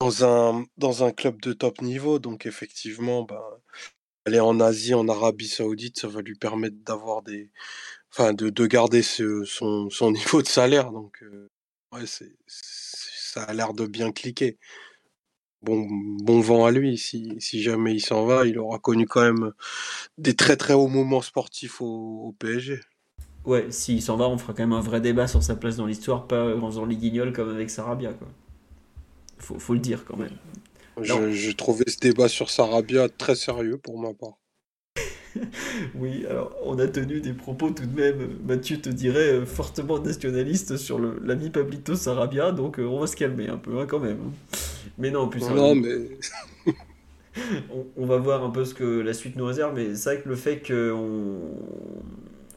dans un, dans un club de top niveau. Donc effectivement, bah, aller en Asie, en Arabie Saoudite, ça va lui permettre d'avoir des, enfin, de, de garder ce, son, son, niveau de salaire. Donc, euh, ouais, c'est, ça a l'air de bien cliquer. Bon, bon vent à lui. Si, si jamais il s'en va, il aura connu quand même des très très hauts moments sportifs au, PSG. Ouais, s'il s'en va, on fera quand même un vrai débat sur sa place dans l'histoire, pas en faisant les guignols comme avec Sarabia. Quoi. Faut, faut le dire quand même. J'ai trouvé ce débat sur Sarabia très sérieux pour ma part. oui, alors on a tenu des propos tout de même, Mathieu te dirait, euh, fortement nationalistes sur l'ami Pablito Sarabia, donc euh, on va se calmer un peu hein, quand même. Mais non, plus Non, mais on, on va voir un peu ce que la suite nous réserve, mais c'est vrai que le fait qu'on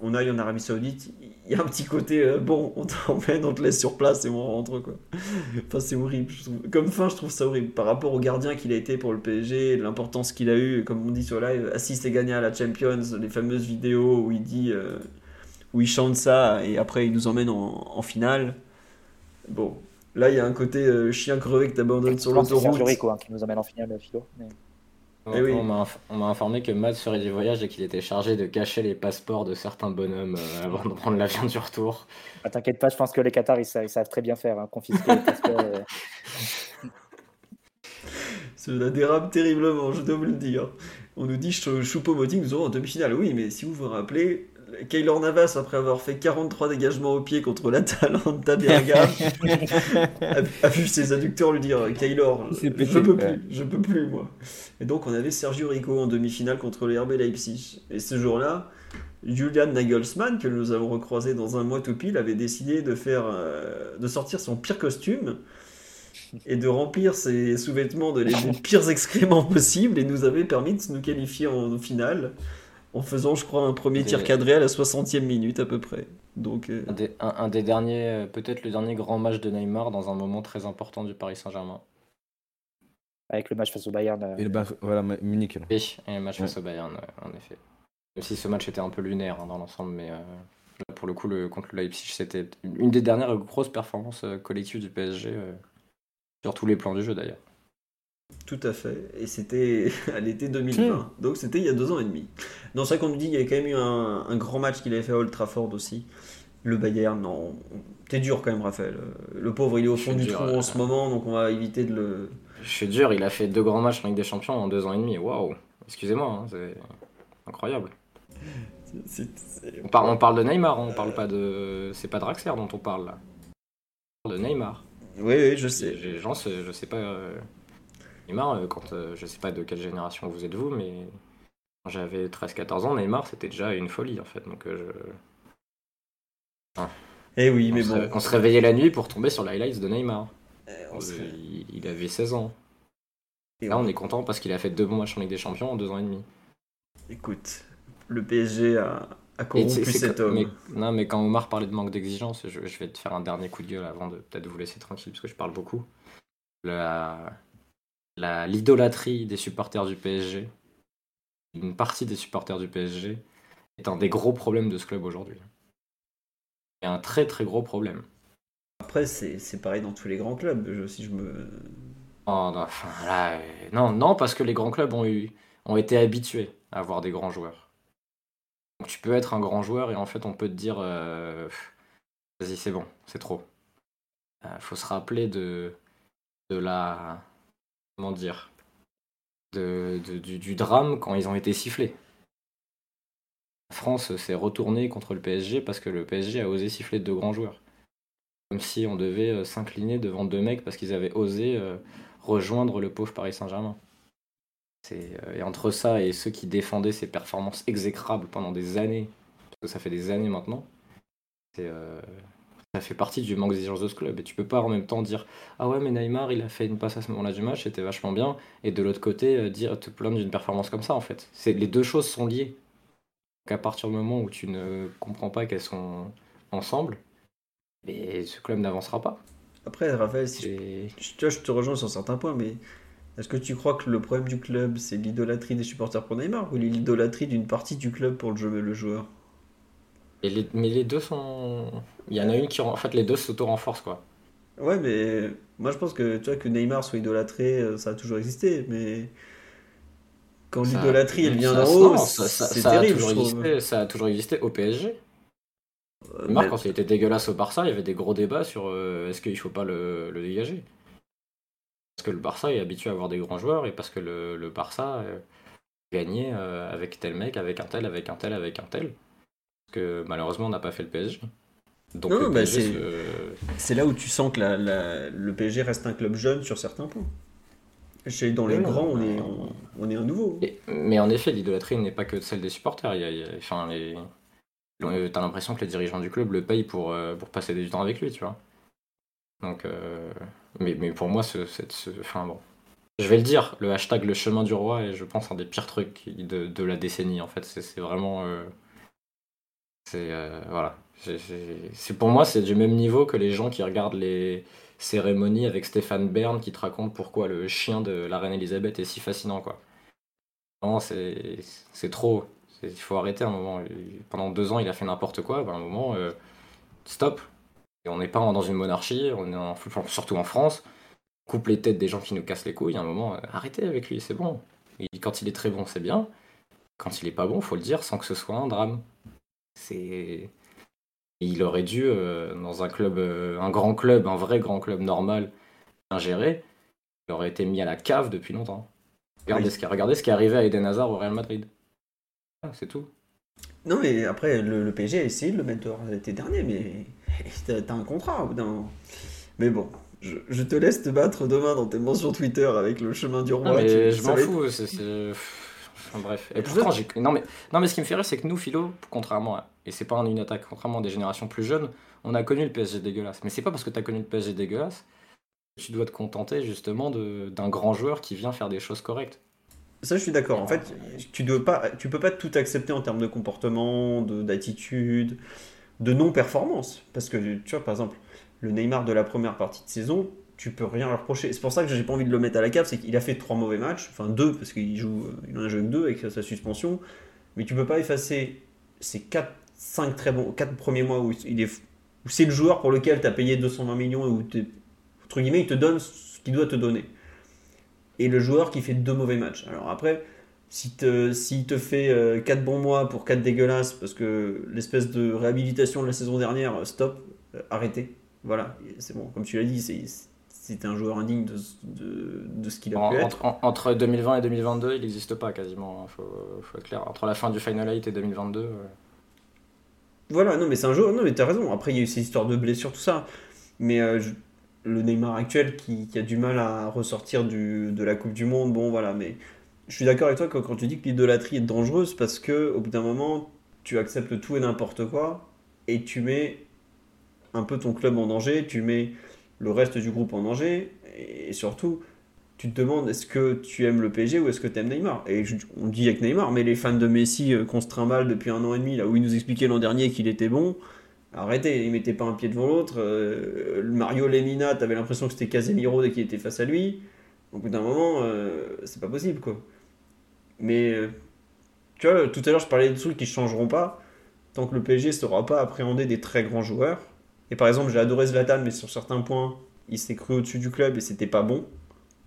on aille en Arabie Saoudite, y a un petit côté euh, bon, on t'emmène, on te laisse sur place et on rentre quoi. Enfin, c'est horrible. je trouve. Comme fin, je trouve ça horrible par rapport au gardien qu'il a été pour le PSG, l'importance qu'il a eu, comme on dit sur live, assiste et gagné à la Champions, les fameuses vidéos où il dit, euh, où il chante ça et après il nous emmène en, en finale. Bon, là il y a un côté euh, chien crevé que t'abandonnes sur c'est l'autoroute. Rico, hein, qui nous amène en finale, Philo. mais- Eh oui. On m'a inf- on m'a informé que Matt ferait du voyage et qu'il était chargé de cacher les passeports de certains bonhommes euh, avant de prendre l'avion du retour. Ah, T'inquiète pas, je pense que les Qatars, ils savent, ils savent très bien faire, hein, confisquer les passeports. euh. Cela dérape terriblement, je dois vous le dire. On nous dit Chou- Choupo-Moting, nous aurons en demi-finale. Oui, mais si vous vous rappelez, Kaylor Navas, après avoir fait 43 dégagements au pied contre l'Atalanta Bergame, a, a vu ses adducteurs lui dire Kaylor, je peux ouais. plus, je peux plus, moi. Et donc, on avait Sergio Rico en demi-finale contre le RB Leipzig. Et ce jour-là, Julian Nagelsmann, que nous avons recroisé dans un mois tout pile, avait décidé de, faire, euh, de sortir son pire costume et de remplir ses sous-vêtements de les, pires excréments possibles et nous avait permis de nous qualifier en finale en faisant, je crois, un premier tir cadré à la 60e minute à peu près. Donc, euh, Un des, un- un des derniers, euh, peut-être le dernier grand match de Neymar dans un moment très important du Paris Saint-Germain. Avec le match face au Bayern. euh, Et le bas- voilà, Munich. là. Oui, et le match Ouais. face au Bayern, en effet. Même si ce match était un peu lunaire hein, dans l'ensemble, mais euh, là, pour le coup, le, contre le Leipzig, c'était une des dernières grosses performances euh, collectives du PSG, euh, sur tous les plans du jeu d'ailleurs. Tout à fait. Et c'était à l'été 2020. Donc c'était il y a deux ans et demi. C'est vrai qu'on nous dit qu'il y avait quand même eu un, un grand match qu'il avait fait à Old Trafford aussi. Le Bayern, non. T'es dur quand même, Raphaël. Le pauvre, il est au fond du dur, trou euh. en ce moment, donc on va éviter de le. Je suis dur, il a fait deux grands matchs en Ligue des Champions en deux ans et demi. Waouh! Excusez-moi, hein, c'est incroyable. On, par- on parle de Neymar, hein, on parle pas de. C'est pas Draxler dont on parle là. On parle de Neymar. Oui, oui, je sais. Les gens, je sais pas. euh, Neymar, euh, quand euh, je sais pas de quelle génération vous êtes vous, mais quand j'avais 13-14 ans, Neymar c'était déjà une folie en fait. Donc euh, je... Eh oui, on, mais se, bon. on se réveillait la nuit pour tomber sur les highlights de Neymar. Eh, on se- Euh, il, il avait 16 ans. Et Là, on- on est content parce qu'il a fait deux bons matchs en Ligue des Champions en deux ans et demi. Écoute, le PSG a, a corrompu cet homme. mais- non, mais quand Omar parlait de manque d'exigence, je, je vais te faire un dernier coup de gueule avant de peut-être vous laisser tranquille parce que je parle beaucoup. La- L'idolâtrie des supporters du PSG, une partie des supporters du PSG, est un des gros problèmes de ce club aujourd'hui. C'est un très très gros problème. Après, c'est c'est pareil dans tous les grands clubs. Je, si je me. Oh, non, enfin, là, euh, non, non, parce que les grands clubs ont, eu, ont été habitués à avoir des grands joueurs. Donc, tu peux être un grand joueur et en fait, on peut te dire euh, vas-y, c'est bon, c'est trop. Il faut se rappeler de, de la. Comment dire du, drame quand ils ont été sifflés. La France s'est retournée contre le PSG parce que le PSG a osé siffler deux grands joueurs. Comme si on devait euh, s'incliner devant deux mecs parce qu'ils avaient osé euh, rejoindre le pauvre Paris Saint-Germain. Euh, et entre ça et ceux qui défendaient ces performances exécrables pendant des années, parce que ça fait des années maintenant, c'est, ça fait partie du manque d'exigence de ce club. Et tu peux pas en même temps dire Ah ouais, mais Neymar, il a fait une passe à ce moment-là du match, c'était vachement bien, et de l'autre côté, euh, dire, te plaindre d'une performance comme ça en fait. C'est, les deux choses sont liées. Donc à partir du moment où tu ne comprends pas qu'elles sont ensemble, mais ce club n'avancera pas. Après, Raphaël, si je tu vois, je te rejoins sur certains points, mais est-ce que tu crois que le problème du club, c'est l'idolâtrie des supporters pour Neymar ou l'idolâtrie d'une partie du club pour le, jeu, le joueur? Et les- mais les deux sont. Il y en a une qui. En fait, les deux s'auto-renforcent, quoi. Ouais, mais moi je pense que tu vois que Neymar soit idolâtré, euh, ça a toujours existé, mais quand l'idolâtrie elle vient d'en haut, c'est a terrible, toujours existé, ça a toujours existé au PSG. Euh, Neymar, mais- quand il était dégueulasse au Barça, il y avait des gros débats sur euh, est-ce qu'il faut pas le, le dégager? Parce que le Barça est habitué à avoir des grands joueurs et parce que le, le Barça euh, gagnait avec tel mec, avec un tel, avec un tel, avec un tel. Que malheureusement, on n'a pas fait le PSG. Donc Non, bah, c'est- là où tu sens que la- la- le PSG reste un club jeune sur certains points. Chez, dans les non, grands, on est, on, on est un nouveau. Et- mais en effet, l'idolâtrie n'est pas que celle des supporters. Il y a, il y a- enfin, les... T'as l'impression que les dirigeants du club le payent pour, euh, pour passer du temps avec lui, tu vois. Donc, euh, mais, mais pour moi, ce, cette- ce- enfin bon, je vais le dire, le hashtag le chemin du roi est, je pense, un des pires trucs de, de la décennie. En fait, c'est c'est vraiment, euh, c'est euh, voilà, C'est- pour moi, c'est du même niveau que les gens qui regardent les cérémonies avec Stéphane Bern qui te raconte pourquoi le chien de la reine Elisabeth est si fascinant, quoi. Non, c'est trop. Il faut arrêter un moment. Pendant deux ans, il a fait n'importe quoi. À un moment, euh, stop. On n'est pas dans une monarchie, on est surtout en France. Coupe les têtes des gens qui nous cassent les couilles. À un moment, euh, arrêtez avec lui, c'est bon. Quand il est très bon, c'est bien. Quand il est pas bon, faut le dire sans que ce soit un drame. C'est. Il aurait dû, euh, dans un club, euh, un grand club, un vrai grand club normal, bien géré, il aurait été mis à la cave depuis longtemps. Regardez, Oui. ce, qui, regardez ce qui est arrivé à Eden Hazard au Real Madrid. Ah, C'est tout. Non, mais après, le, le PSG a essayé de le mettre dehors l'été dernier, mais t'as un contrat. Mais bon, je, je te laisse te battre demain dans tes mentions Twitter avec le chemin du roi. Mais je m'en fous. c'est- Enfin, bref. Et pourtant, j'ai. Non mais, non, mais ce qui me fait rire, c'est que nous, Philo, contrairement à. Et c'est pas une attaque, contrairement à des générations plus jeunes, on a connu le PSG dégueulasse. Mais c'est pas parce que t'as connu le PSG dégueulasse que tu dois te contenter justement de- d'un grand joueur qui vient faire des choses correctes. Ça, je suis d'accord. En fait, tu dois pas, tu peux pas tout accepter en termes de comportement, de- d'attitude, de non-performance. Parce que, tu vois, par exemple, le Neymar de la première partie de saison, tu peux rien leur reprocher. C'est pour ça que j'ai pas envie de le mettre à la cave, c'est qu'il a fait trois mauvais matchs, enfin deux, parce qu'il joue, il en a joué que deux avec sa suspension. Mais tu peux pas effacer ces 4, 5 très bons, quatre premiers mois où il est, où c'est le joueur pour lequel tu as payé 220 millions et où entre guillemets, il te donne ce qu'il doit te donner et le joueur qui fait deux mauvais matchs. Alors après, si te, s'il te fait 4 bons mois pour 4 dégueulasses, parce que l'espèce de réhabilitation de la saison dernière, euh, stop, euh, arrêtez. Voilà, c'est bon. Comme tu l'as dit, c'est, c'était un joueur indigne de, de, de ce qu'il a En- pu être. entre, en- entre 2020 et 2022, il n'existe pas quasiment. hein, Faut, faut être clair. Entre la fin du Final 8 et 2022. euh, Voilà, non mais c'est un joueur, non mais t'as raison. Après, il y a eu ces histoires de blessures, tout ça. Mais euh, je- le Neymar actuel qui, qui a du mal à ressortir du, de la Coupe du Monde, bon voilà, mais je suis d'accord avec toi quand, quand tu dis que l'idolâtrie est dangereuse parce que au bout d'un moment, tu acceptes tout et n'importe quoi et tu mets un peu ton club en danger, tu mets le reste du groupe en danger et surtout, tu te demandes est-ce que tu aimes le PSG ou est-ce que tu aimes Neymar? Et je- on dit avec Neymar, mais les fans de Messi euh, qu'on se trimballe depuis un an et demi, là où il nous expliquait l'an dernier qu'il était bon, arrêtez, il mettait pas un pied devant l'autre. euh, Mario Lemina, t'avais l'impression que c'était Casemiro dès qu'il était face à lui. Au bout d'un moment, euh, c'est pas possible quoi. Mais tu vois, tout à l'heure je parlais de trucs qui changeront pas tant que le PSG ne saura pas appréhender des très grands joueurs. Et par exemple, j'ai adoré Zlatan, mais sur certains points, il s'est cru au-dessus du club et c'était pas bon.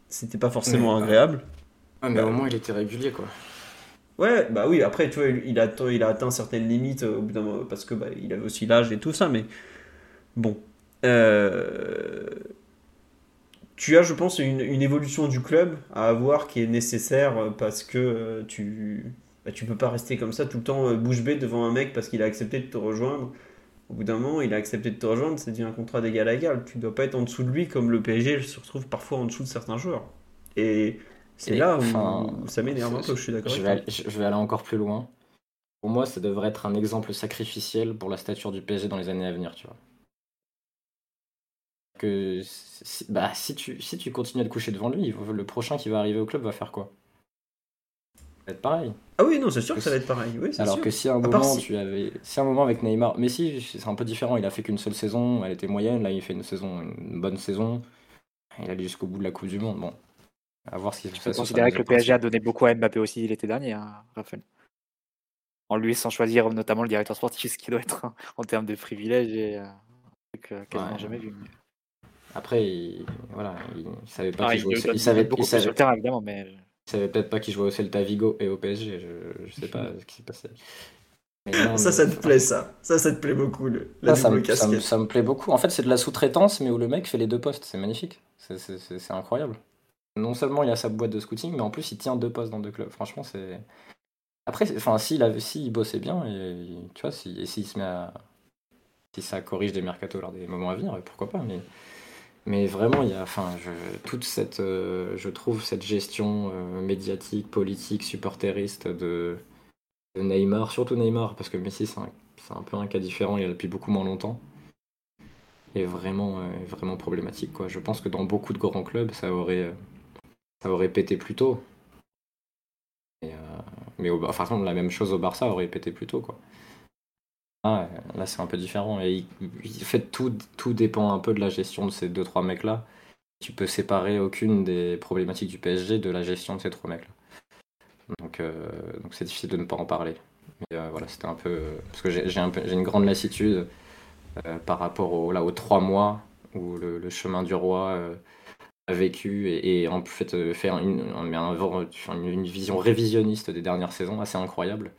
C'était pas forcément Mais- agréable. Ah, mais Bah, au moins, il était régulier, quoi. Ouais, bah oui, après, tu vois, il a, atteint- il a atteint certaines limites euh, au bout d'un parce que bah, il avait aussi l'âge et tout ça, mais bon. Euh, Tu as, je pense, une, une évolution du club à avoir qui est nécessaire euh, parce que euh, tu bah, tu peux pas rester comme ça tout le temps bouche bée devant un mec parce qu'il a accepté de te rejoindre. Au bout d'un moment, il a accepté de te rejoindre, ça devient un contrat d'égal à égal. Tu dois pas être en dessous de lui comme le PSG se retrouve parfois en dessous de certains joueurs. Et c'est là où, enfin, où ça m'énerve un peu, je suis d'accord Je vais, aller, je je vais aller encore plus loin. Pour moi, ça devrait être un exemple sacrificiel pour la stature du PSG dans les années à venir, tu vois. Que si, bah, si, tu, si tu continues à te coucher devant lui, le prochain qui va arriver au club va faire quoi? Va être pareil. Ah oui, non, c'est sûr que ça va être pareil. Oui, c'est Alors sûr. que si à un moment si- tu avais, si à un moment avec Neymar, mais si c'est un peu différent, il a fait qu'une seule saison, elle était moyenne, là il fait une saison, une bonne saison, il allait jusqu'au bout de la Coupe du Monde, bon, à voir ce qui se passe. considérer que le PSG a donné beaucoup à Mbappé aussi l'été dernier, hein, Raphaël. En lui, sans choisir notamment le directeur sportif, ce qui doit être en termes de privilèges et euh, un truc euh, quasiment Ouais. jamais vu. Après, il, voilà, il, il savait pas Ah, qu'il il jouait, il savait, beaucoup il plus sur savait, le terrain, évidemment, mais il savait peut-être pas qu'il jouait au Celta Vigo et au PSG, je, je sais pas ce qui s'est passé. Non, Ça, mais- ça te plaît, ça. Ça, ça te plaît beaucoup, le- la Ça, ça me, ça me- casquette. ça me plaît beaucoup. En fait, c'est de la sous-traitance, mais où le mec fait les deux postes. C'est magnifique. C'est- C'est c'est- c'est incroyable. Non seulement il a sa boîte de scouting, mais en plus il tient deux postes dans deux clubs. Franchement, c'est. Après, c'est- enfin, s'il avait, s'il bossait bien, et, tu vois, si, et s'il se met à. Si ça corrige des mercatos lors des moments à venir, pourquoi pas. Mais Mais vraiment, il y a, enfin, je, toute cette, euh, je trouve cette gestion euh, médiatique, politique, supporteriste de, Neymar, surtout Neymar, parce que Messi c'est un, peu un cas différent, il est là depuis beaucoup moins longtemps, est vraiment, euh, vraiment problématique. Quoi. Je pense que dans beaucoup de grands clubs, ça aurait, ça aurait pété plus tôt. Et, mais au, enfin, la même chose au Barça aurait pété plus tôt. Quoi. Ah, là, c'est un peu différent. Et il, fait, tout, tout dépend un peu de la gestion de ces deux trois mecs là. Tu peux séparer aucune des problématiques du PSG de la gestion de ces trois mecs là. Donc, euh, donc c'est difficile de ne pas en parler. Mais euh, voilà, c'était un peu parce que j'ai un une grande lassitude euh, par rapport au, là, aux trois mois où le, chemin du roi euh, a vécu et, en fait euh, faire une, un- un- une, une vision révisionniste des dernières saisons assez incroyable.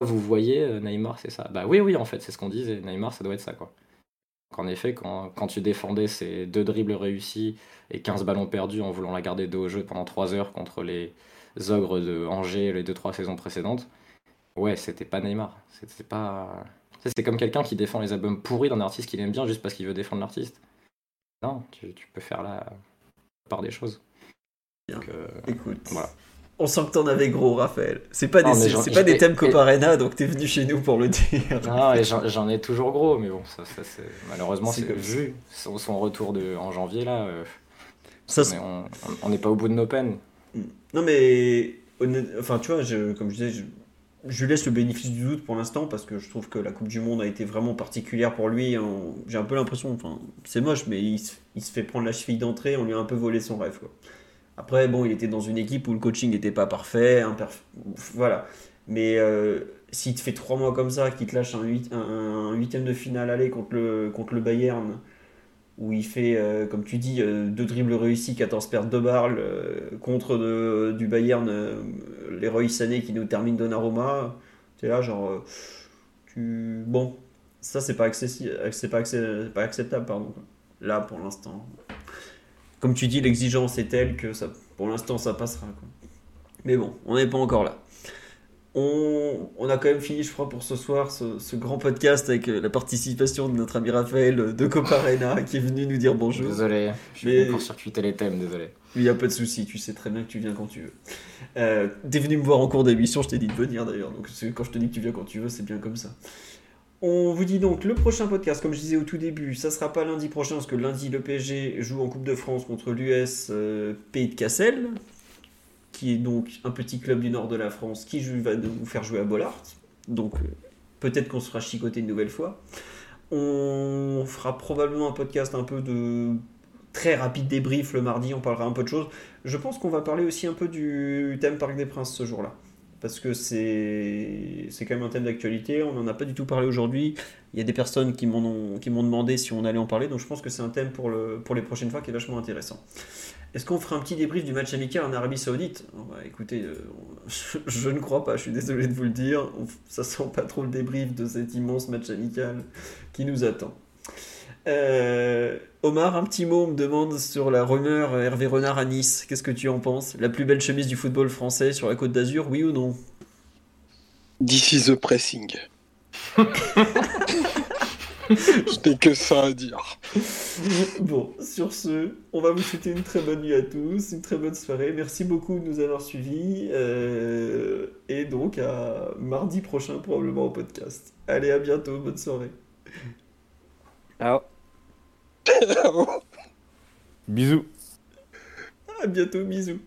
Vous voyez euh, Neymar, c'est ça Bah oui, oui, en fait, c'est ce qu'on disait. Neymar, ça doit être ça, quoi. En effet, quand, quand tu défendais ces deux dribbles réussis et 15 ballons perdus en voulant la garder dos au jeu pendant 3 heures contre les ogres de Angers les 2-3 saisons précédentes, ouais, c'était pas Neymar. C'était pas. C'est comme quelqu'un qui défend les albums pourris d'un artiste qu'il aime bien juste parce qu'il veut défendre l'artiste. Non, tu, tu peux faire la part des choses. Bien. Donc, euh, Écoute, Voilà. On sent que t'en avais gros, Raphaël. C'est pas, Non, des, c'est pas des thèmes Coparena, donc t'es venu chez nous pour le dire. Non, j'en ai toujours gros, mais bon, ça, ça, c'est malheureusement C'est vu son, son retour de, en janvier là. euh, Ça, on n'est pas au bout de nos peines. Non mais honnête- enfin tu vois, je, comme je disais, je, je lui laisse le bénéfice du doute pour l'instant parce que je trouve que la Coupe du Monde a été vraiment particulière pour lui. J'ai un peu l'impression, enfin c'est moche, mais il, se- il se fait prendre la cheville d'entrée, on lui a un peu volé son rêve. Quoi. Après bon, il était dans une équipe où le coaching n'était pas parfait, voilà. Mais euh, s'il te fait trois mois comme ça, qu'il te lâche un, huit- un, huitième de finale aller contre le, contre le Bayern, où il fait, euh, comme tu dis, euh, deux dribbles réussis, 14 pertes de balles, euh, contre du Bayern, euh, Leroy Sané qui nous termine Donnarumma. C'est là, genre, tu... Bon, ça c'est pas, accessi- pas, pas acceptable, pardon. Là, pour l'instant. Comme tu dis, l'exigence est telle que ça, pour l'instant ça passera. quoi. Mais bon, on n'est pas encore là. On, on a quand même fini, je crois, pour ce soir, ce, ce grand podcast avec euh, la participation de notre ami Raphaël de Coparena qui est venu nous dire bonjour. Désolé, je suis pour circuiter les thèmes, désolé. Il n'y a pas de souci, tu sais très bien que tu viens quand tu veux. Euh, T'es venu me voir en cours d'émission, je t'ai dit de venir d'ailleurs, donc quand je te dis que tu viens quand tu veux, c'est bien comme ça. On vous dit donc le prochain podcast, comme je disais au tout début, ça sera pas lundi prochain, parce que lundi le PSG joue en Coupe de France contre l'US euh, Pays de Cassel, qui est donc un petit club du nord de la France qui va nous faire jouer à Bollard. Donc euh, peut-être qu'on se fera chicoter une nouvelle fois. On fera probablement un podcast un peu de très rapide débrief le mardi, on parlera un peu de choses. Je pense qu'on va parler aussi un peu du thème Parc des Princes ce jour-là. Parce que c'est quand même un thème d'actualité, on n'en a pas du tout parlé aujourd'hui. Il y a des personnes qui m'ont demandé si on allait en parler, donc je pense que c'est un thème pour, le, pour les prochaines fois qui est vachement intéressant. Est-ce qu'on fera un petit débrief du match amical en Arabie Saoudite? Oh, bah, Écoutez, euh, je, je ne crois pas, je suis désolé de vous le dire. Ça sent pas trop le débrief de cet immense match amical qui nous attend. Euh, Omar, un petit mot, on me demande sur la rumeur Hervé Renard à Nice. Qu'est-ce que tu en penses? La plus belle chemise du football français sur la côte d'Azur, oui ou non? This is the pressing. Je n'ai que ça à dire. Bon, sur ce, on va vous souhaiter une très bonne nuit à tous, une très bonne soirée. Merci beaucoup de nous avoir suivis. euh, et donc à mardi prochain, probablement au podcast. Allez, à bientôt, bonne soirée. Ciao. Bisous. À bientôt, bisous.